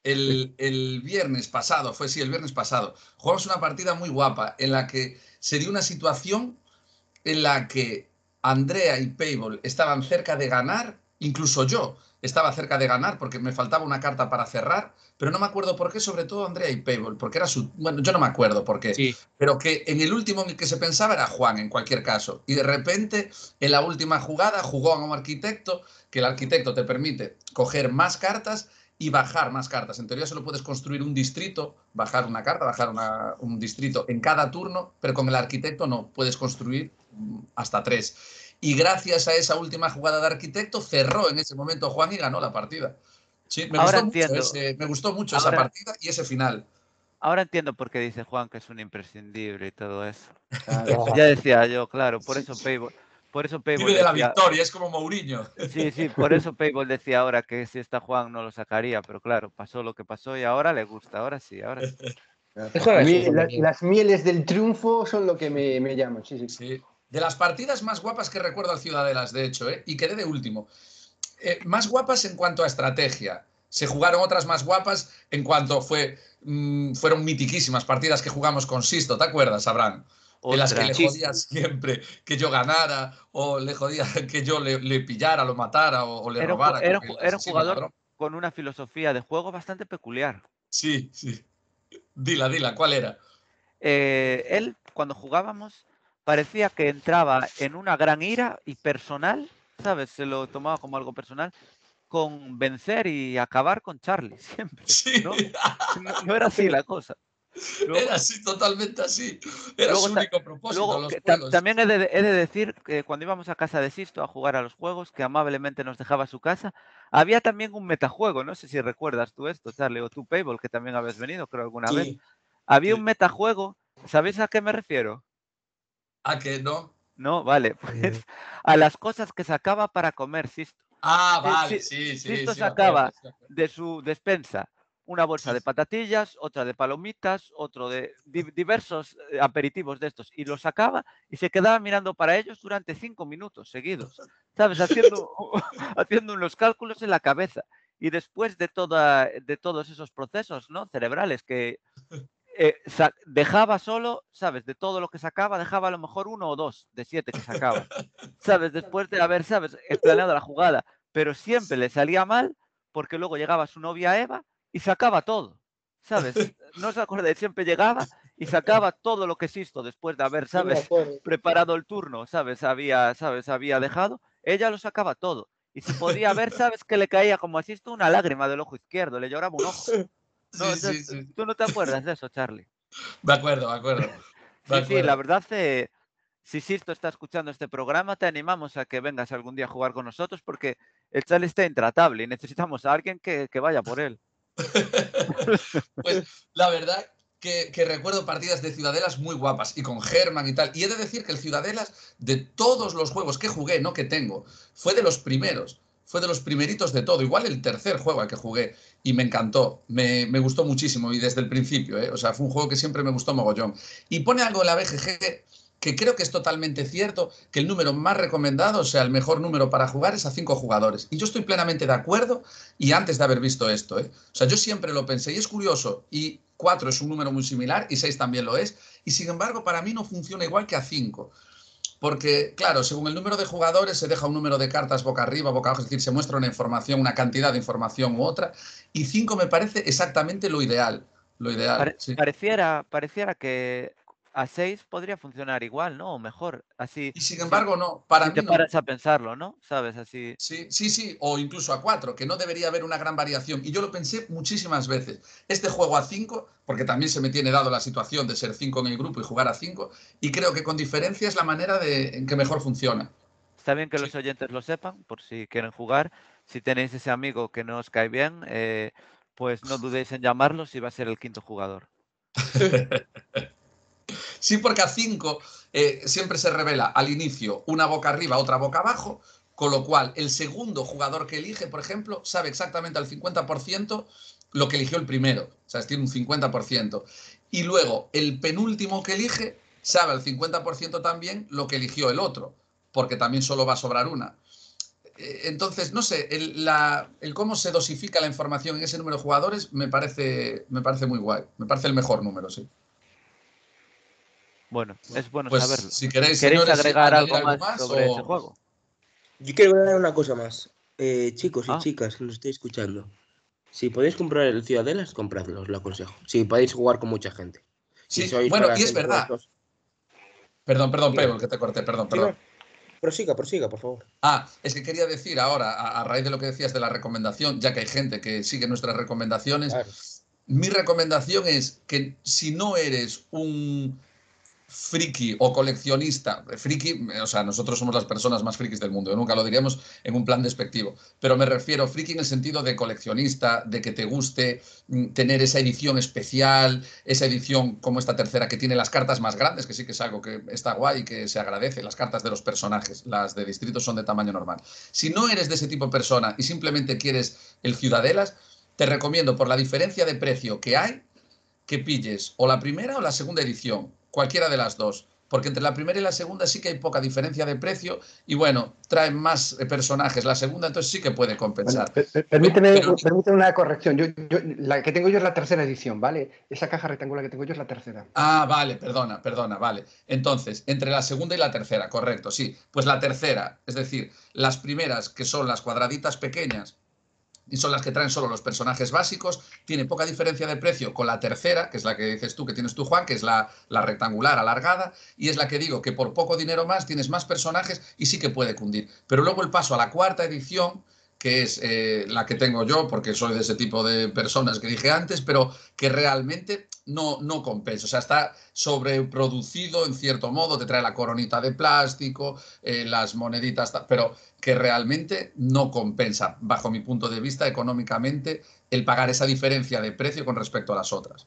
El, el viernes pasado, fue sí, el viernes pasado, jugamos una partida muy guapa en la que se dio una situación en la que Andrea y Payball estaban cerca de ganar, incluso yo estaba cerca de ganar porque me faltaba una carta para cerrar, pero no me acuerdo por qué, sobre todo Andrea y Payball, porque era su... Bueno, yo no me acuerdo por qué, Sí, pero que en el último en el que se pensaba era Juan, en cualquier caso. Y de repente, en la última jugada, jugó a un arquitecto, que el arquitecto te permite coger más cartas y bajar más cartas. En teoría solo puedes construir un distrito, bajar una carta, bajar una- un distrito en cada turno, pero con el arquitecto no, puedes construir mm, hasta tres. Y gracias a esa última jugada de arquitecto, cerró en ese momento Juan y ganó la partida. Sí, me, Ahora gustó mucho, entiendo. ese- me gustó mucho esa partida y ese final. Ahora entiendo por qué dice Juan que es un imprescindible y todo eso. Claro. Ya decía yo, claro, por eso Payball, por eso Payball Vive de la decía- victoria, es como Mourinho. Sí, sí, por eso Payball decía ahora que si está Juan no lo sacaría, pero claro, pasó lo que pasó y ahora le gusta, ahora sí, ahora sí. Eso, las mieles del triunfo son lo que me, me llaman. Sí, sí. Sí. De las partidas más guapas que recuerdo al Ciudadelas, de hecho, ¿eh? y quedé de último. Eh, más guapas en cuanto a estrategia. Se jugaron otras más guapas en cuanto fue, mm, fueron mitiquísimas partidas que jugamos con Sisto, ¿te acuerdas, Abraham? En las que le jodía siempre que yo ganara, o le jodía que yo le, le pillara, lo matara, o, o le Era robara. era un era jugador ladrón. con una filosofía de juego bastante peculiar. Sí, sí. Dila, dila, ¿cuál era? Eh, él, cuando jugábamos, parecía que entraba en una gran ira y personal, ¿sabes? Se lo tomaba como algo personal, con vencer y acabar con Charlie, siempre. Sí, ¿no? No, no era así la cosa. Luego- era así, totalmente así. Era Luego su único propósito. Luego, los juegos. también he de, he de decir que cuando íbamos a casa de Sisto a jugar a los juegos, que amablemente nos dejaba su casa, había también un metajuego. No sé si recuerdas tú esto, Charlie, o tú, Payball, que también habías venido, creo, alguna vez. Sí. Había sí. un metajuego. ¿Sabéis a qué me refiero? ¿A que no? No, vale, pues a las cosas que sacaba para comer Sisto. Ah, vale, sí, sí, sí. Sisto sí, sacaba sí, de su despensa una bolsa de patatillas, otra de palomitas, otro de di- diversos eh, aperitivos de estos, y los sacaba y se quedaba mirando para ellos durante cinco minutos seguidos, ¿sabes? Haciendo, haciendo unos cálculos en la cabeza. Y después de, toda, de todos esos procesos ¿no? cerebrales que eh, dejaba solo, ¿sabes? De todo lo que sacaba, dejaba a lo mejor uno o dos de siete que sacaba, ¿sabes? Después de haber, ¿sabes? planeado la jugada, pero siempre le salía mal porque luego llegaba su novia Eva y sacaba todo, ¿sabes? No se acordáis, siempre llegaba y sacaba todo lo que existo después de haber, ¿sabes? Preparado el turno, ¿sabes? Había, ¿sabes? Había dejado, ella lo sacaba todo. Y si podía ver, ¿sabes? Que le caía como asisto una lágrima del ojo izquierdo, le lloraba un ojo. No, Sí, entonces, sí. Tú no te acuerdas de eso, Charlie. Me acuerdo, me acuerdo. Me Sí, sí, la verdad, eh, si Sisto está escuchando este programa, te animamos a que vengas algún día a jugar con nosotros porque el Charlie está intratable y necesitamos a alguien que, que vaya por él. Pues la verdad que, que recuerdo partidas de Ciudadelas muy guapas y con German y tal. Y he de decir que el Ciudadelas, de todos los juegos que jugué, no que tengo, fue de los primeros. Fue de los primeritos de todo. Igual el tercer juego al que jugué y me encantó. Me, me gustó muchísimo y desde el principio. ¿eh? O sea, fue un juego que siempre me gustó mogollón. Y pone algo en la BGG que creo que es totalmente cierto, que el número más recomendado, o sea, el mejor número para jugar es a cinco jugadores. Y yo estoy plenamente de acuerdo y antes de haber visto esto, ¿eh? O sea, yo siempre lo pensé y es curioso. Y cuatro es un número muy similar y seis también lo es. Y sin embargo, para mí no funciona igual que a cinco. Porque, claro, según el número de jugadores se deja un número de cartas boca arriba, boca abajo, es decir, se muestra una información, una cantidad de información u otra. Y cinco me parece exactamente lo ideal. Lo ideal, Pare- sí. pareciera, pareciera que a 6 podría funcionar igual, ¿no? O mejor, así. Y sin si- embargo, no, para si mí te no. paras a pensarlo, ¿no? ¿Sabes? Así. Sí, sí, sí, o incluso a 4, que no debería haber una gran variación. Y yo lo pensé muchísimas veces. Este juego a 5, porque también se me tiene dado la situación de ser 5 en el grupo y jugar a 5, y creo que con diferencia es la manera de, en que mejor funciona. Está bien que Sí. los oyentes lo sepan, por si quieren jugar. Si tenéis ese amigo que no os cae bien, eh, pues no dudéis en llamarlo si va a ser el quinto jugador. Sí, porque a 5 siempre se revela al inicio una boca arriba, otra boca abajo, con lo cual el segundo jugador que elige, por ejemplo, sabe exactamente al 50% lo que eligió el primero. O sea, tiene un 50%. Y luego el penúltimo que elige sabe al 50% también lo que eligió el otro, porque también solo va a sobrar una. Eh, Entonces, no sé, el, el cómo se dosifica la información en ese número de jugadores me parece, me parece muy guay. Me parece el mejor número, sí. Bueno, es bueno Pues saberlo. si queréis, ¿Queréis señores, agregar algo más, sobre ese o- juego? Yo quiero agregar una cosa más. Eh, chicos y Ah. chicas que nos estéis escuchando. Si podéis comprar el Ciudadelas, compradlo, os lo aconsejo. Si podéis jugar con mucha gente. Si Sí, sois bueno, y es verdad. Perdón, perdón. Pebble, que te corté, perdón, perdón. Prosiga, prosiga, por favor. Ah, es que quería decir ahora, a, a raíz de lo que decías de la recomendación, ya que hay gente que sigue nuestras recomendaciones, Claro. mi recomendación es que si no eres un friki o coleccionista, friki, o sea, nosotros somos las personas más frikis del mundo, nunca lo diríamos en un plan despectivo, pero me refiero friki en el sentido de coleccionista, de que te guste mm, tener esa edición especial, esa edición como esta tercera que tiene las cartas más grandes, que sí que es algo que está guay que se agradece, las cartas de los personajes, las de distritos son de tamaño normal. Si no eres de ese tipo de persona y simplemente quieres el Ciudadelas, te recomiendo por la diferencia de precio que hay, que pilles o la primera o la segunda edición, cualquiera de las dos. Porque entre la primera y la segunda sí que hay poca diferencia de precio y bueno, traen más eh, personajes. La segunda entonces sí que puede compensar. per- per- permíteme, Pero- permíteme una corrección. Yo, yo- la que tengo yo es la tercera edición, ¿vale? Esa caja rectangular que tengo yo es la tercera. Ah, vale, perdona, perdona, vale. Entonces, entre la segunda y la tercera, correcto, sí. Pues la tercera, es decir, las primeras que son las cuadraditas pequeñas son las que traen solo los personajes básicos, tiene poca diferencia de precio con la tercera, que es la que dices tú, que tienes tú, Juan, que es la, la rectangular alargada, y es la que digo que por poco dinero más tienes más personajes y sí que puede cundir. Pero luego el paso a la cuarta edición, que es eh, la que tengo yo, porque soy de ese tipo de personas que dije antes, pero que realmente no, no compensa. O sea, está sobreproducido en cierto modo, te trae la coronita de plástico, eh, las moneditas, ta- pero que realmente no compensa, bajo mi punto de vista, económicamente, el pagar esa diferencia de precio con respecto a las otras.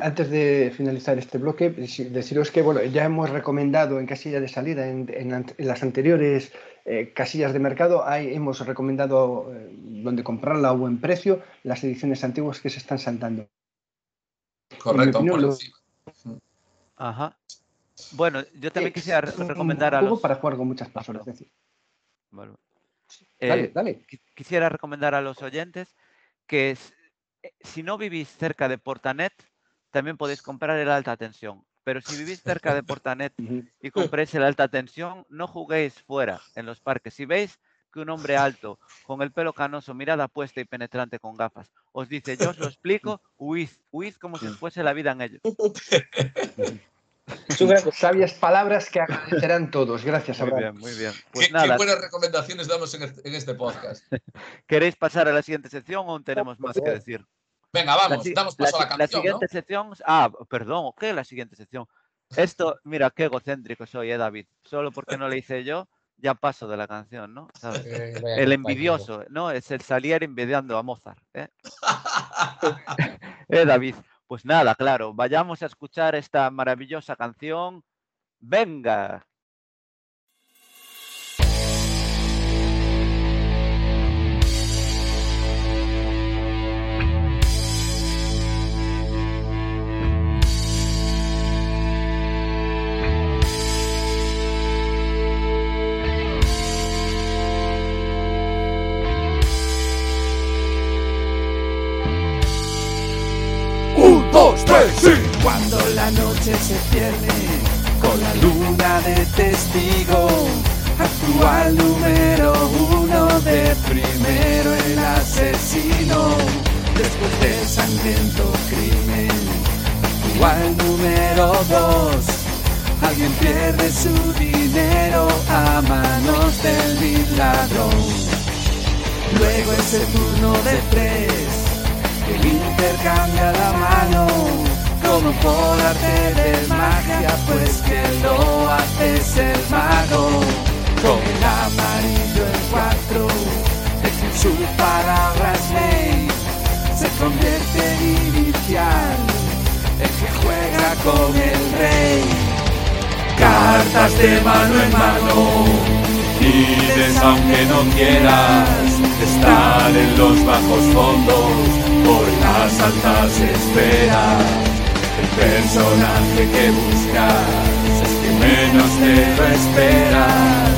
Antes de finalizar este bloque, deci- deciros que bueno, ya hemos recomendado en casilla de salida, en las anteriores eh, casillas de mercado, hay, hemos recomendado eh, donde comprarla a buen precio, las ediciones antiguas que se están saltando. Correcto, opinión, por lo- encima. Ajá. Bueno, yo también Eh, quisiera es un recomendar a juego los. para jugar con muchas personas. es decir. Vale. Dale, Eh, dale. qui- quisiera recomendar a los oyentes que eh, si no vivís cerca de Portanet, también podéis comprar el alta tensión. Pero si vivís cerca de Portanet y compréis el alta tensión, no juguéis fuera, en los parques. Si veis que un hombre alto, con el pelo canoso, mirada puesta y penetrante con gafas, os dice, yo os lo explico, huid, huid como si os fuese la vida en ello. Es un gran Sabias palabras que agradecerán todos. Gracias, Muy Abraham. bien, muy bien. Pues ¿Qué, buenas recomendaciones damos en este, en este podcast. ¿queréis pasar a la siguiente sección o aún tenemos más que decir? Venga, La vamos, si- damos paso a la canción, ¿no? siguiente sección. Ah, perdón, ¿qué es la siguiente sección? Esto, mira, qué egocéntrico soy, eh, David. Solo porque no le hice yo, ya paso de la canción, ¿no? Eh, El envidioso, ¿no? Es el Salieri envidiando a Mozart. ¿eh? Eh, David. Pues nada, claro, vayamos a escuchar esta maravillosa canción. Venga. Dos, tres, sí. Cuando la noche se pierde con la luna de testigo, actúa el número uno de primero el asesino. Después del sangriento crimen, actúa el número dos. Alguien pierde su dinero a manos del ladrón. Luego es el turno de tres que intercambia la mano como por arte de magia, pues que lo hace es el mago. Con el amarillo en cuatro, que su palabra es ley, se convierte en inicial, el que juega con el rey. Cartas de mano en mano, pides aunque no quieras estar en los bajos fondos por las altas esferas. El personaje que buscas es que menos te lo esperas.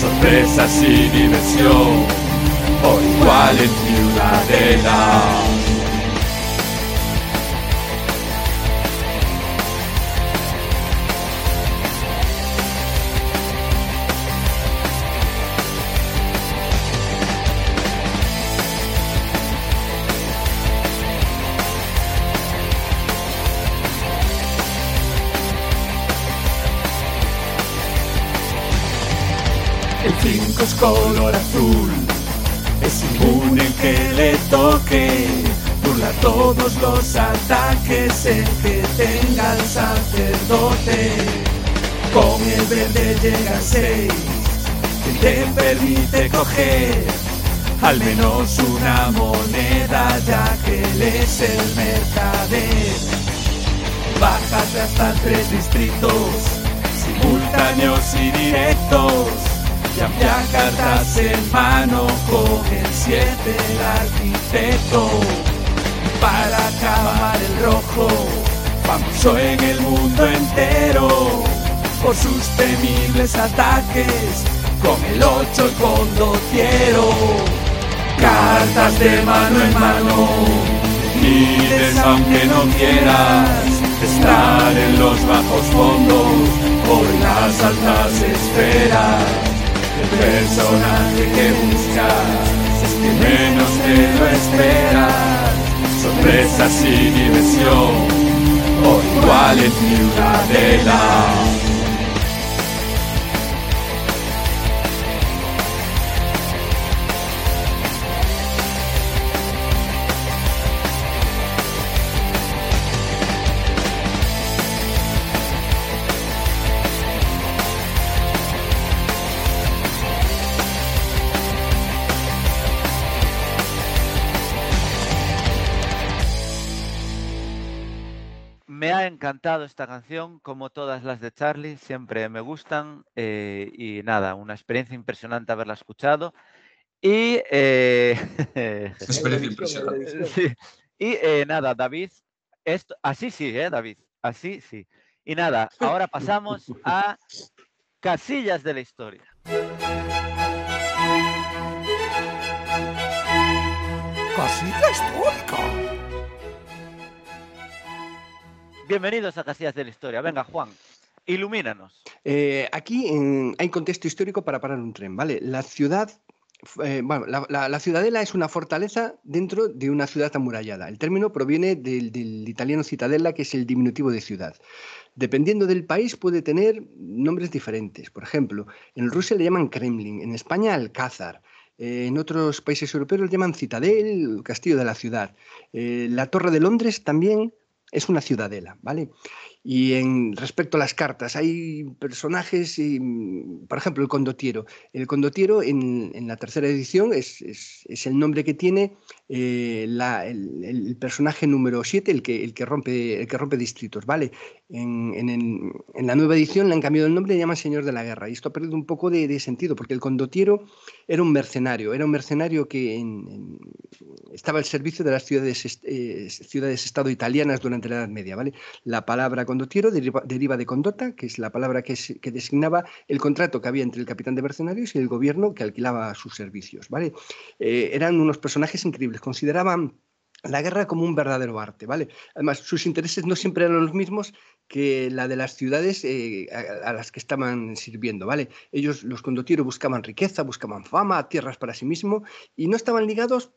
Sorpresas y diversión, por igual en Ciudadela. Es color azul, es inmune que le toque, burla todos los ataques el que tenga el sacerdote. Con el verde llega 6, que te permite coger al menos una moneda ya que él es el mercader. Bájate hasta tres distritos, simultáneos y directos. Ya cartas en mano con el 7 el arquitecto. Para acabar el rojo, famoso en el mundo entero. Por sus temibles ataques, con el 8 el condottiero. Cartas de mano en mano, pides aunque no quieras estar en los bajos fondos por las altas esferas. Personaje que buscas es que menos te lo esperas. Sorpresas y diversión, o igual en Ciudadela. Encantado esta canción, como todas las de Charlie, siempre me gustan eh, y nada, una experiencia impresionante haberla escuchado. Y, eh, Experiencia impresionante. sí, y eh, nada, David, esto, así sí, ¿eh, David? Así sí. Y nada, ahora pasamos a casillas de la historia. Casita histórica. Bienvenidos a Casillas de la Historia. Venga, Juan, ilumínanos. Eh, aquí hay contexto histórico para parar un tren, ¿vale? La ciudad eh, bueno, la, la- la ciudadela es una fortaleza dentro de una ciudad amurallada. El término proviene del, del italiano citadella, que es el diminutivo de ciudad. Dependiendo del país puede tener nombres diferentes. Por ejemplo, en Rusia le llaman Kremlin, en España Alcázar. eh, en otros países europeos le llaman Citadel, Castillo de la Ciudad. Eh, la Torre de Londres también es una ciudadela, ¿vale? Y en respecto a las cartas, hay personajes, y, mm, por ejemplo, el condotiero. El condotiero en, en la tercera edición es, es- es el nombre que tiene eh, la- el, el personaje número 7, el que, el, que rompe, el que rompe distritos, ¿vale? En, en el- en la nueva edición le han cambiado el nombre y le llaman Señor de la Guerra. Y esto ha perdido un poco de, de sentido, porque el condotiero era un mercenario, era un mercenario que estaba al servicio de las ciudades, eh, ciudades-estado italianas durante la Edad Media, ¿vale? La palabra deriva, deriva de condota, que es la palabra que, es- que designaba el contrato que había entre el capitán de mercenarios y el gobierno que alquilaba sus servicios, ¿vale? Eh, eran unos personajes increíbles, consideraban la guerra como un verdadero arte, ¿vale? Además, sus intereses no siempre eran los mismos que la de las ciudades eh, a, a las que estaban sirviendo, ¿vale? Ellos, los condotieros, buscaban riqueza, buscaban fama, tierras para sí mismos y no estaban ligados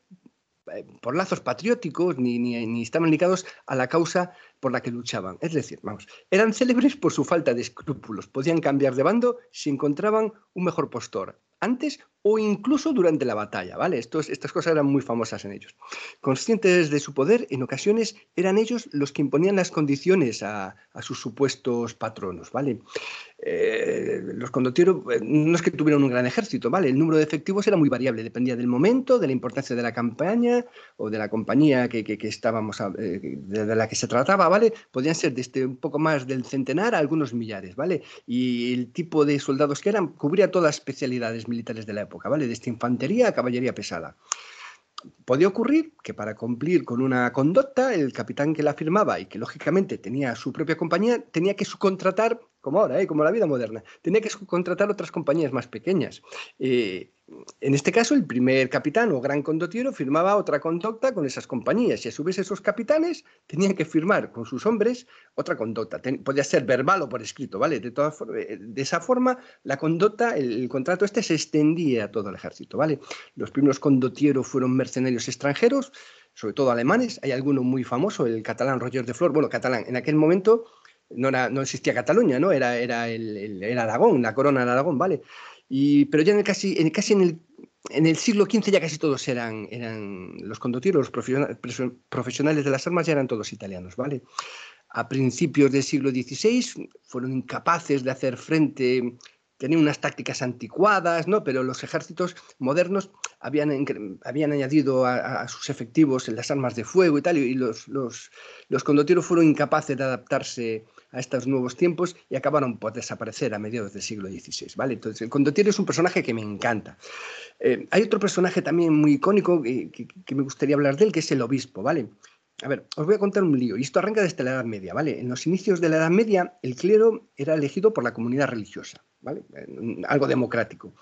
por lazos patrióticos ni, ni, ni estaban ligados a la causa por la que luchaban. Es decir, vamos, eran célebres por su falta de escrúpulos. Podían cambiar de bando si encontraban un mejor postor, antes o incluso durante la batalla, ¿vale? Estos, estas cosas eran muy famosas en ellos. Conscientes de su poder, en ocasiones eran ellos los que imponían las condiciones a, a sus supuestos patronos, ¿vale? Eh, los condotieros eh, no es que tuvieran un gran ejército, ¿vale? El número de efectivos era muy variable, dependía del momento, de la importancia de la campaña o de la compañía que, que- que estábamos, a- eh, de, la que se trataba, ¿vale? Podían ser desde un poco más del centenar a algunos millares, ¿vale? Y el tipo de soldados que eran cubría todas las especialidades militares de la época, ¿vale? Desde infantería a caballería pesada. Podía ocurrir que para cumplir con una conducta, el capitán que la firmaba y que lógicamente tenía su propia compañía, tenía que subcontratar, como ahora, ¿eh? como la vida moderna, tenía que subcontratar otras compañías más pequeñas. Eh, en este caso, el primer capitán o gran condotiero firmaba otra conducta con esas compañías y a su vez esos capitanes tenían que firmar con sus hombres otra conducta. Podía ser verbal o por escrito, ¿vale? De, todas for- eh, de esa forma, la conducta, el, el contrato este se extendía a todo el ejército, ¿vale? Los primeros condotieros fueron mercenarios extranjeros, sobre todo alemanes. Hay alguno muy famoso, el catalán Roger de Flor. Bueno, catalán, en aquel momento no, era, no existía Cataluña, ¿no? Era, era, el, Aragón, la corona de Aragón, ¿vale? Y, pero ya en el casi, en, casi en el, en el siglo XV ya casi todos eran, eran los condotieros, los profesionales de las armas ya eran todos italianos, ¿vale? A principios del siglo XVI fueron incapaces de hacer frente, tenían unas tácticas anticuadas, ¿no? Pero los ejércitos modernos habían, habían añadido a, sus efectivos las armas de fuego y tal, y los, los, los condotieros fueron incapaces de adaptarse a estos nuevos tiempos y acabaron por desaparecer a mediados del siglo XVI, ¿vale? Entonces, el condotiero es un personaje que me encanta. Eh, hay otro personaje también muy icónico que, que- me gustaría hablar de él, que es el obispo, ¿vale? A ver, os voy a contar un lío, y esto arranca desde la Edad Media, ¿vale? En los inicios de la Edad Media, el clero era elegido por la comunidad religiosa, ¿vale? Algo democrático.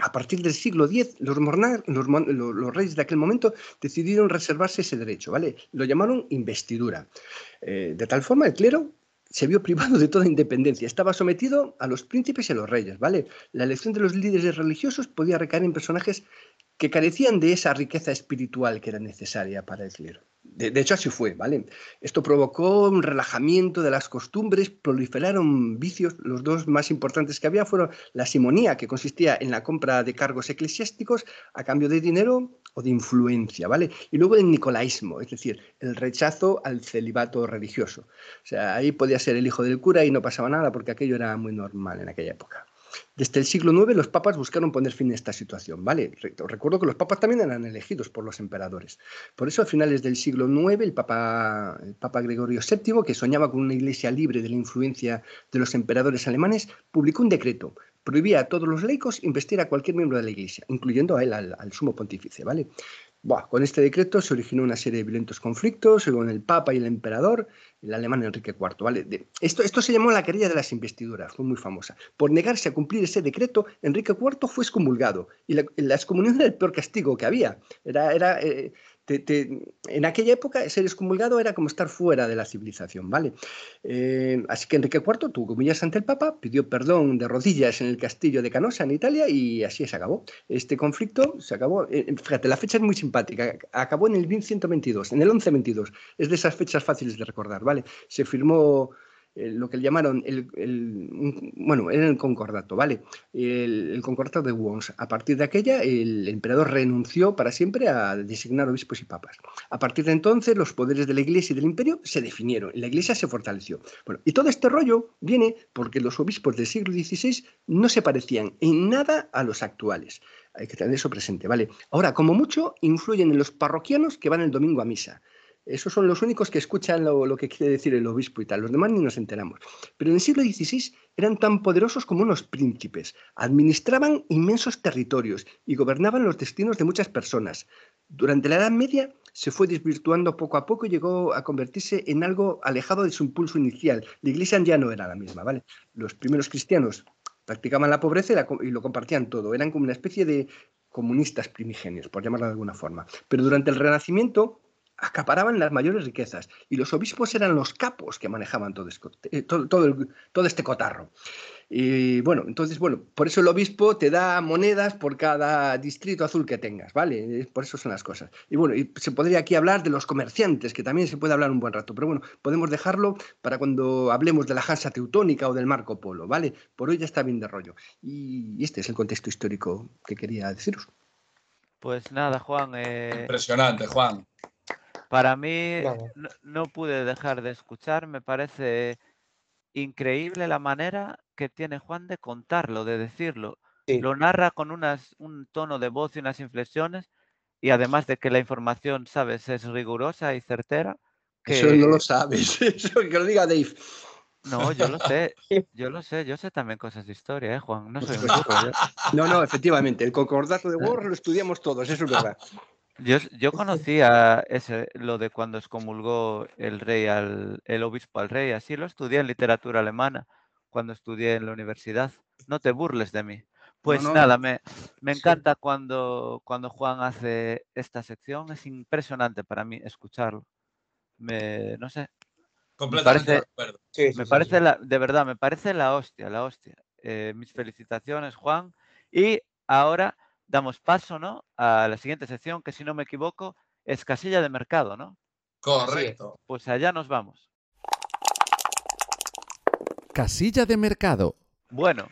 A partir del siglo X, los, los los reyes de aquel momento decidieron reservarse ese derecho, ¿vale? Lo llamaron investidura. Eh, de tal forma, el clero se vio privado de toda independencia, estaba sometido a los príncipes y a los reyes, ¿vale? La elección de los líderes religiosos podía recaer en personajes que carecían de esa riqueza espiritual que era necesaria para el clero. De, hecho, así fue, ¿vale? Esto provocó un relajamiento de las costumbres, proliferaron vicios. Los dos más importantes que había fueron la simonía, que consistía en la compra de cargos eclesiásticos a cambio de dinero o de influencia, ¿vale? Y luego el nicolaísmo, es decir, el rechazo al celibato religioso. O sea, ahí podía ser el hijo del cura y no pasaba nada porque aquello era muy normal en aquella época. Desde el siglo IX los papas buscaron poner fin a esta situación, ¿vale? Re- Recuerdo que los papas también eran elegidos por los emperadores. Por eso a finales del siglo IX el papa, el papa Gregorio VII, que soñaba con una iglesia libre de la influencia de los emperadores alemanes, publicó un decreto. Prohibía a todos los laicos investir a cualquier miembro de la iglesia, incluyendo a él, al, al sumo pontífice, ¿vale? Buah, con este decreto se originó una serie de violentos conflictos con el Papa y el Emperador, el alemán Enrique IV. ¿vale? Esto, esto se llamó la querella de las investiduras, fue muy famosa. Por negarse a cumplir ese decreto, Enrique IV fue excomulgado y la, la excomunión era el peor castigo que había. Era, era, eh, te- en aquella época ser excomulgado era como estar fuera de la civilización, ¿vale? Eh, así que Enrique IV tuvo humillarse ante el Papa, pidió perdón de rodillas en el castillo de Canosa, en Italia, y así se acabó. Este conflicto se acabó, eh, fíjate, la fecha es muy simpática, acabó en el 1122, en el 1122, es de esas fechas fáciles de recordar, ¿vale? Se firmó lo que llamaron el, bueno, era el concordato, ¿vale? El, el concordato de Worms. A partir de aquella, el emperador renunció para siempre a designar obispos y papas. A partir de entonces, los poderes de la Iglesia y del imperio se definieron, la Iglesia se fortaleció. Bueno, y todo este rollo viene porque los obispos del siglo XVI no se parecían en nada a los actuales. Hay que tener eso presente, ¿vale? Ahora, como mucho, influyen en los parroquianos que van el domingo a misa. Esos son los únicos que escuchan lo, que quiere decir el obispo y tal. Los demás ni nos enteramos. Pero en el siglo XVI eran tan poderosos como unos príncipes. Administraban inmensos territorios y gobernaban los destinos de muchas personas. Durante la Edad Media se fue desvirtuando poco a poco y llegó a convertirse en algo alejado de su impulso inicial. La iglesia ya no era la misma, ¿vale? Los primeros cristianos practicaban la pobreza y lo compartían todo. Eran como una especie de comunistas primigenios, por llamarlo de alguna forma. Pero durante el Renacimiento acaparaban las mayores riquezas y los obispos eran los capos que manejaban todo, eh, todo, todo el- todo este cotarro. Y bueno, entonces, bueno, por eso el obispo te da monedas por cada distrito azul que tengas, ¿vale? Por eso son las cosas. Y bueno, y se podría aquí hablar de los comerciantes, que también se puede hablar un buen rato, pero bueno, podemos dejarlo para cuando hablemos de la Hansa Teutónica o del Marco Polo, ¿vale? Por hoy ya está bien de rollo. Y este es el contexto histórico que quería deciros. Pues nada, Juan, eh, Impresionante, Juan. Para mí Vamos. no, no pude dejar de escuchar, me parece increíble la manera que tiene Juan de contarlo, de decirlo. Sí. Lo narra con unas, un tono de voz y unas inflexiones y además de que la información, sabes, es rigurosa y certera. Eso que- no lo sabes, eso que lo diga Dave. No, yo lo sé, yo lo sé, yo sé también cosas de historia, ¿eh, Juan? No soy un burro, yo- No, no, efectivamente, el concordato de War lo estudiamos todos, eso es verdad. Yo, conocía ese, lo de cuando excomulgó el rey al, el obispo al rey, así lo estudié en literatura alemana cuando estudié en la universidad. No te burles de mí. Pues no. nada, me, me Sí. encanta cuando, cuando Juan hace esta sección, es impresionante para mí escucharlo. Me, no sé, Completamente de parece- acuerdo. Sí, sí, me parece la, de verdad, me parece la hostia, la hostia. Eh, mis felicitaciones, Juan. Y ahora damos paso, ¿no? A la siguiente sección, que si no me equivoco, es casilla de mercado, ¿no? Correcto. Pues allá nos vamos. Casilla de mercado. Bueno,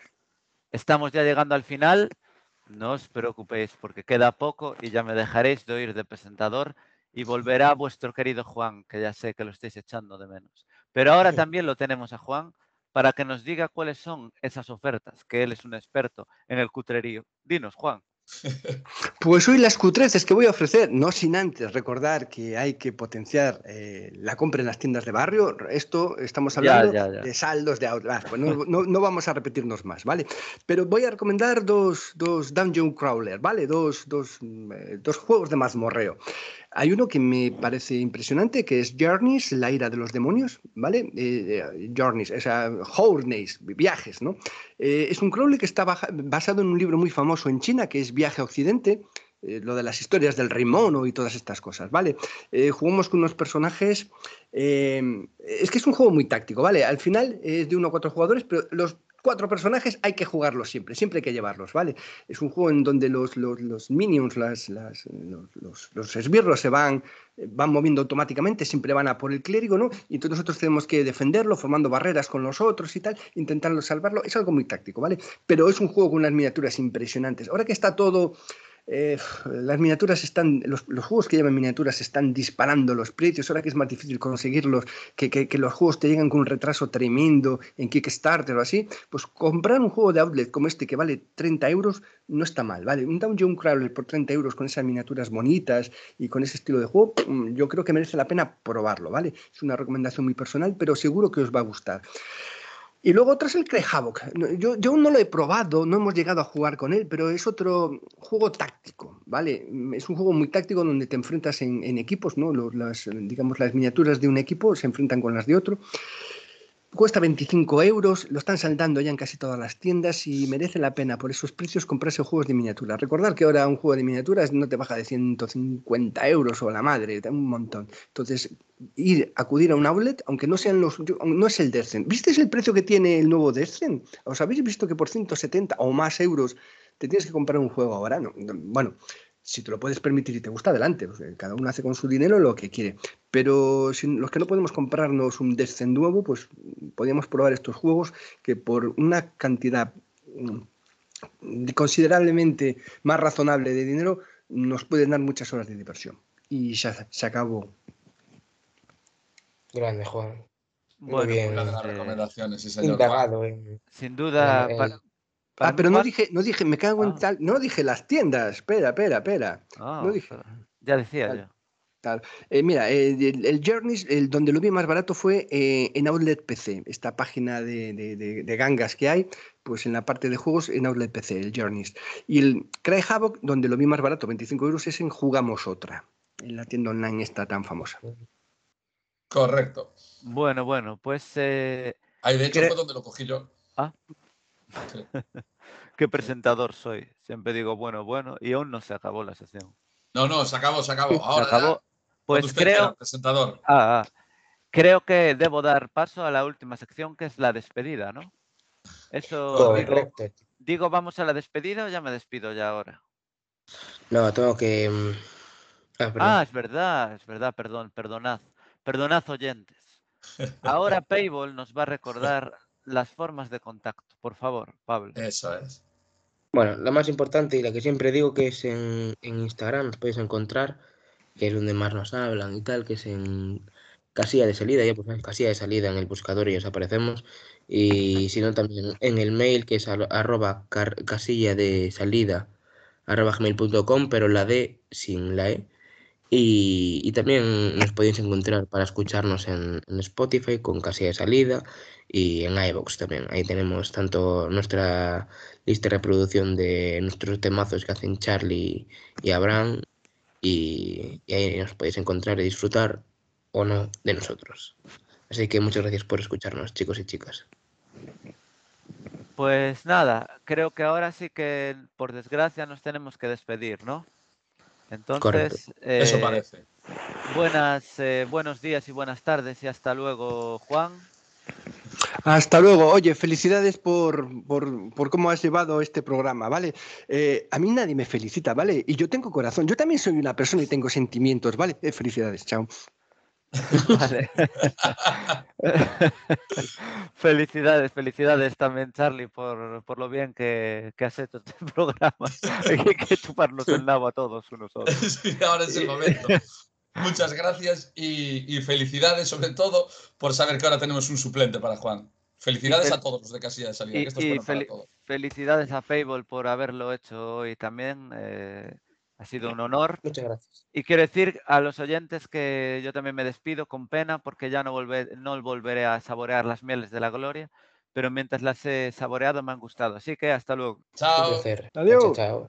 estamos ya llegando al final. No os preocupéis porque queda poco y ya me dejaréis de oír de presentador y volverá vuestro querido Juan, que ya sé que lo estáis echando de menos. Pero ahora también lo tenemos a Juan para que nos diga cuáles son esas ofertas, que él es un experto en el cutrerío. Dinos, Juan. Pues hoy las cutreces que voy a ofrecer, no sin antes recordar que hay que potenciar eh, la compra en las tiendas de barrio. Esto estamos hablando ya, ya. de saldos de Outlast. Pues no, no- no vamos a repetirnos más, ¿vale? Pero voy a recomendar dos, dos Dungeon Crawler, ¿vale? Dos, dos, mm, eh, dos juegos de mazmorreo. Hay uno que me parece impresionante, que es Journeys, la ira de los demonios, ¿vale? Eh, eh, Journeys, o sea, Journeys, viajes, ¿no? Eh, es un crawler que está basado en un libro muy famoso en China, que es Viaje a Occidente, eh, lo de las historias del rey y todas estas cosas, ¿vale? Jugamos con unos personajes... es que es un juego muy táctico, ¿vale? Al final es de uno a cuatro jugadores, pero los cuatro personajes hay que jugarlos siempre, siempre hay que llevarlos, ¿vale? Es un juego en donde los, los, los minions, las, las- los, los- esbirros se van, eh, van moviendo automáticamente, siempre van a por el clérigo, ¿no? Y entonces nosotros tenemos que defenderlo, formando barreras con los otros y tal, intentando salvarlo. Es algo muy táctico, ¿vale? Pero es un juego con unas miniaturas impresionantes. Ahora que está todo eh, las miniaturas están, los, los juegos que llevan miniaturas están disparando los precios, ahora que es más difícil conseguirlos, que, que- que los juegos te llegan con un retraso tremendo en Kickstarter o así, pues comprar un juego de outlet como este que vale 30 euros no está mal, ¿vale? Un Dungeon Crawler por 30 euros con esas miniaturas bonitas y con ese estilo de juego, mm, yo creo que merece la pena probarlo, ¿vale? Es una recomendación muy personal, pero seguro que os va a gustar. Y luego otro es el Cray Havoc. Yo, yo no lo he probado, no hemos llegado a jugar con él, pero es otro juego táctico, ¿vale? Mm, Es un juego muy táctico donde te enfrentas en, en equipos, ¿no? Los- las, digamos, las miniaturas de un equipo se enfrentan con las de otro. Cuesta 25 euros, lo están saldando ya en casi todas las tiendas y merece la pena por esos precios comprarse juegos de miniatura. Recordar que ahora un juego de miniaturas no te baja de 150 euros o la madre, un montón. Entonces, ir, acudir a un outlet, aunque no sean los, no es el Descent. ¿Viste el precio que tiene el nuevo Descent? ¿Os habéis visto que por 170 o más euros te tienes que comprar un juego ahora? No, bueno, si te lo puedes permitir y te gusta, adelante. Pues, eh, cada uno hace con su dinero lo que quiere. Pero si los que no podemos comprarnos un Descent nuevo, pues podríamos probar estos juegos que por una cantidad mm, considerablemente más razonable de dinero nos pueden dar muchas horas de diversión. Y ya se acabó. Grande, Juan. Muy bien. Una de las recomendaciones, sí, señor. Sin duda, Ah, pero no dije, no dije, me cago en ah. tal. No dije las tiendas. Espera, espera, espera. no ah, dije. Ya decía yo. Eh, mira, el, el, Journeys, el, donde lo vi más barato fue eh, en Outlet PC, esta página de, de, gangas que hay, pues en la parte de juegos en Outlet PC, el Journeys. Y el Cry Havoc, donde lo vi más barato, 25 euros, es en Jugamos Otra, en la tienda online esta tan famosa. Correcto. Bueno, bueno, pues... Eh, Ahí de hecho fue donde lo cogí yo. Ah. Qué presentador soy. Siempre digo bueno, bueno, y aún no se acabó la sesión. No, no, se acabó, se acabó. Ahora Pues creo. presentador. Ah, ah, creo que debo dar paso a la última sección, que es la despedida, ¿no? Eso. Digo, vamos a la despedida o ya me despido ya ahora. No, tengo que. Mm, ah, ah, es verdad, es verdad, perdón, perdonad. Perdonad, oyentes. Ahora Payball nos va a recordar las formas de contacto, por favor, Pablo. Eso es. Bueno, la más importante y la que siempre digo que es en, Instagram, nos podéis encontrar, que es donde más nos hablan y tal, que es en casilla de salida, ya pues casilla de salida en el buscador y os aparecemos. Y si no, también en el mail que es arroba casilla de salida arroba gmail.com, pero la D sin la E. Y, también nos podéis encontrar para escucharnos en, Spotify con casilla de salida y en iVoox también. Ahí tenemos tanto nuestra lista de reproducción de nuestros temazos que hacen Charlie y Abraham y, ahí nos podéis encontrar y disfrutar o no de nosotros. Así que muchas gracias por escucharnos, chicos y chicas. Pues nada, creo que ahora sí que por desgracia nos tenemos que despedir, ¿no? Entonces, eso eh, parece. Buenas, eh, buenos días y buenas tardes y hasta luego, Juan. Hasta luego. Oye, felicidades por, por, cómo has llevado este programa, ¿vale? Eh, a mí nadie me felicita, ¿vale? Y yo tengo corazón. Yo también soy una persona y tengo sentimientos, ¿vale? Eh, felicidades, chao. Vale. felicidades, felicidades también, Charlie, por, lo bien que, has hecho este programa. Hay que chuparnos el nabo a todos unos otros. Sí, ahora es el momento. Muchas gracias y, felicidades sobre todo por saber que ahora tenemos un suplente para Juan. Felicidades a todos los de casilla de salida. Y, felicidades a Fable por haberlo hecho hoy también. Eh, ha sido un honor. Muchas gracias. Y quiero decir a los oyentes que yo también me despido con pena porque ya no, no volveré a saborear las mieles de la gloria, pero mientras las he saboreado me han gustado. Así que hasta luego. Chao. Adiós. chao.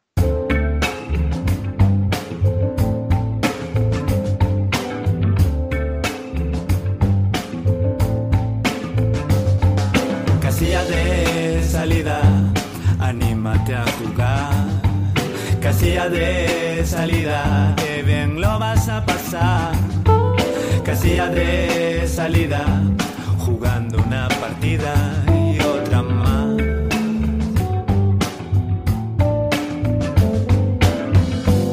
Casilla de salida, que bien lo vas a pasar. Casilla de salida, jugando una partida y otra más.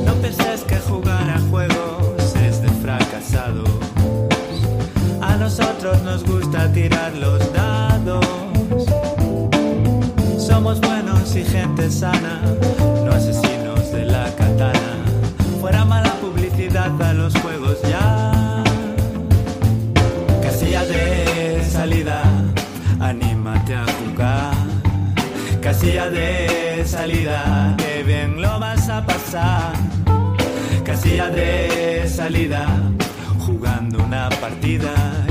No penses que jugar a juegos es de fracasado. A nosotros nos gusta tirar los dados y gente sana, no asesinos de la katana. Fuera mala publicidad a los juegos ya. Casilla de salida, anímate a jugar. Casilla de salida, que bien lo vas a pasar. Casilla de salida, jugando una partida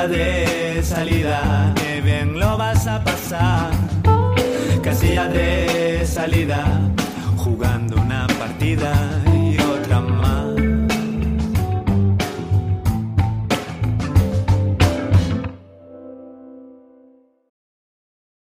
Casilla de salida, que bien lo vas a pasar. Casilla de salida, jugando una partida.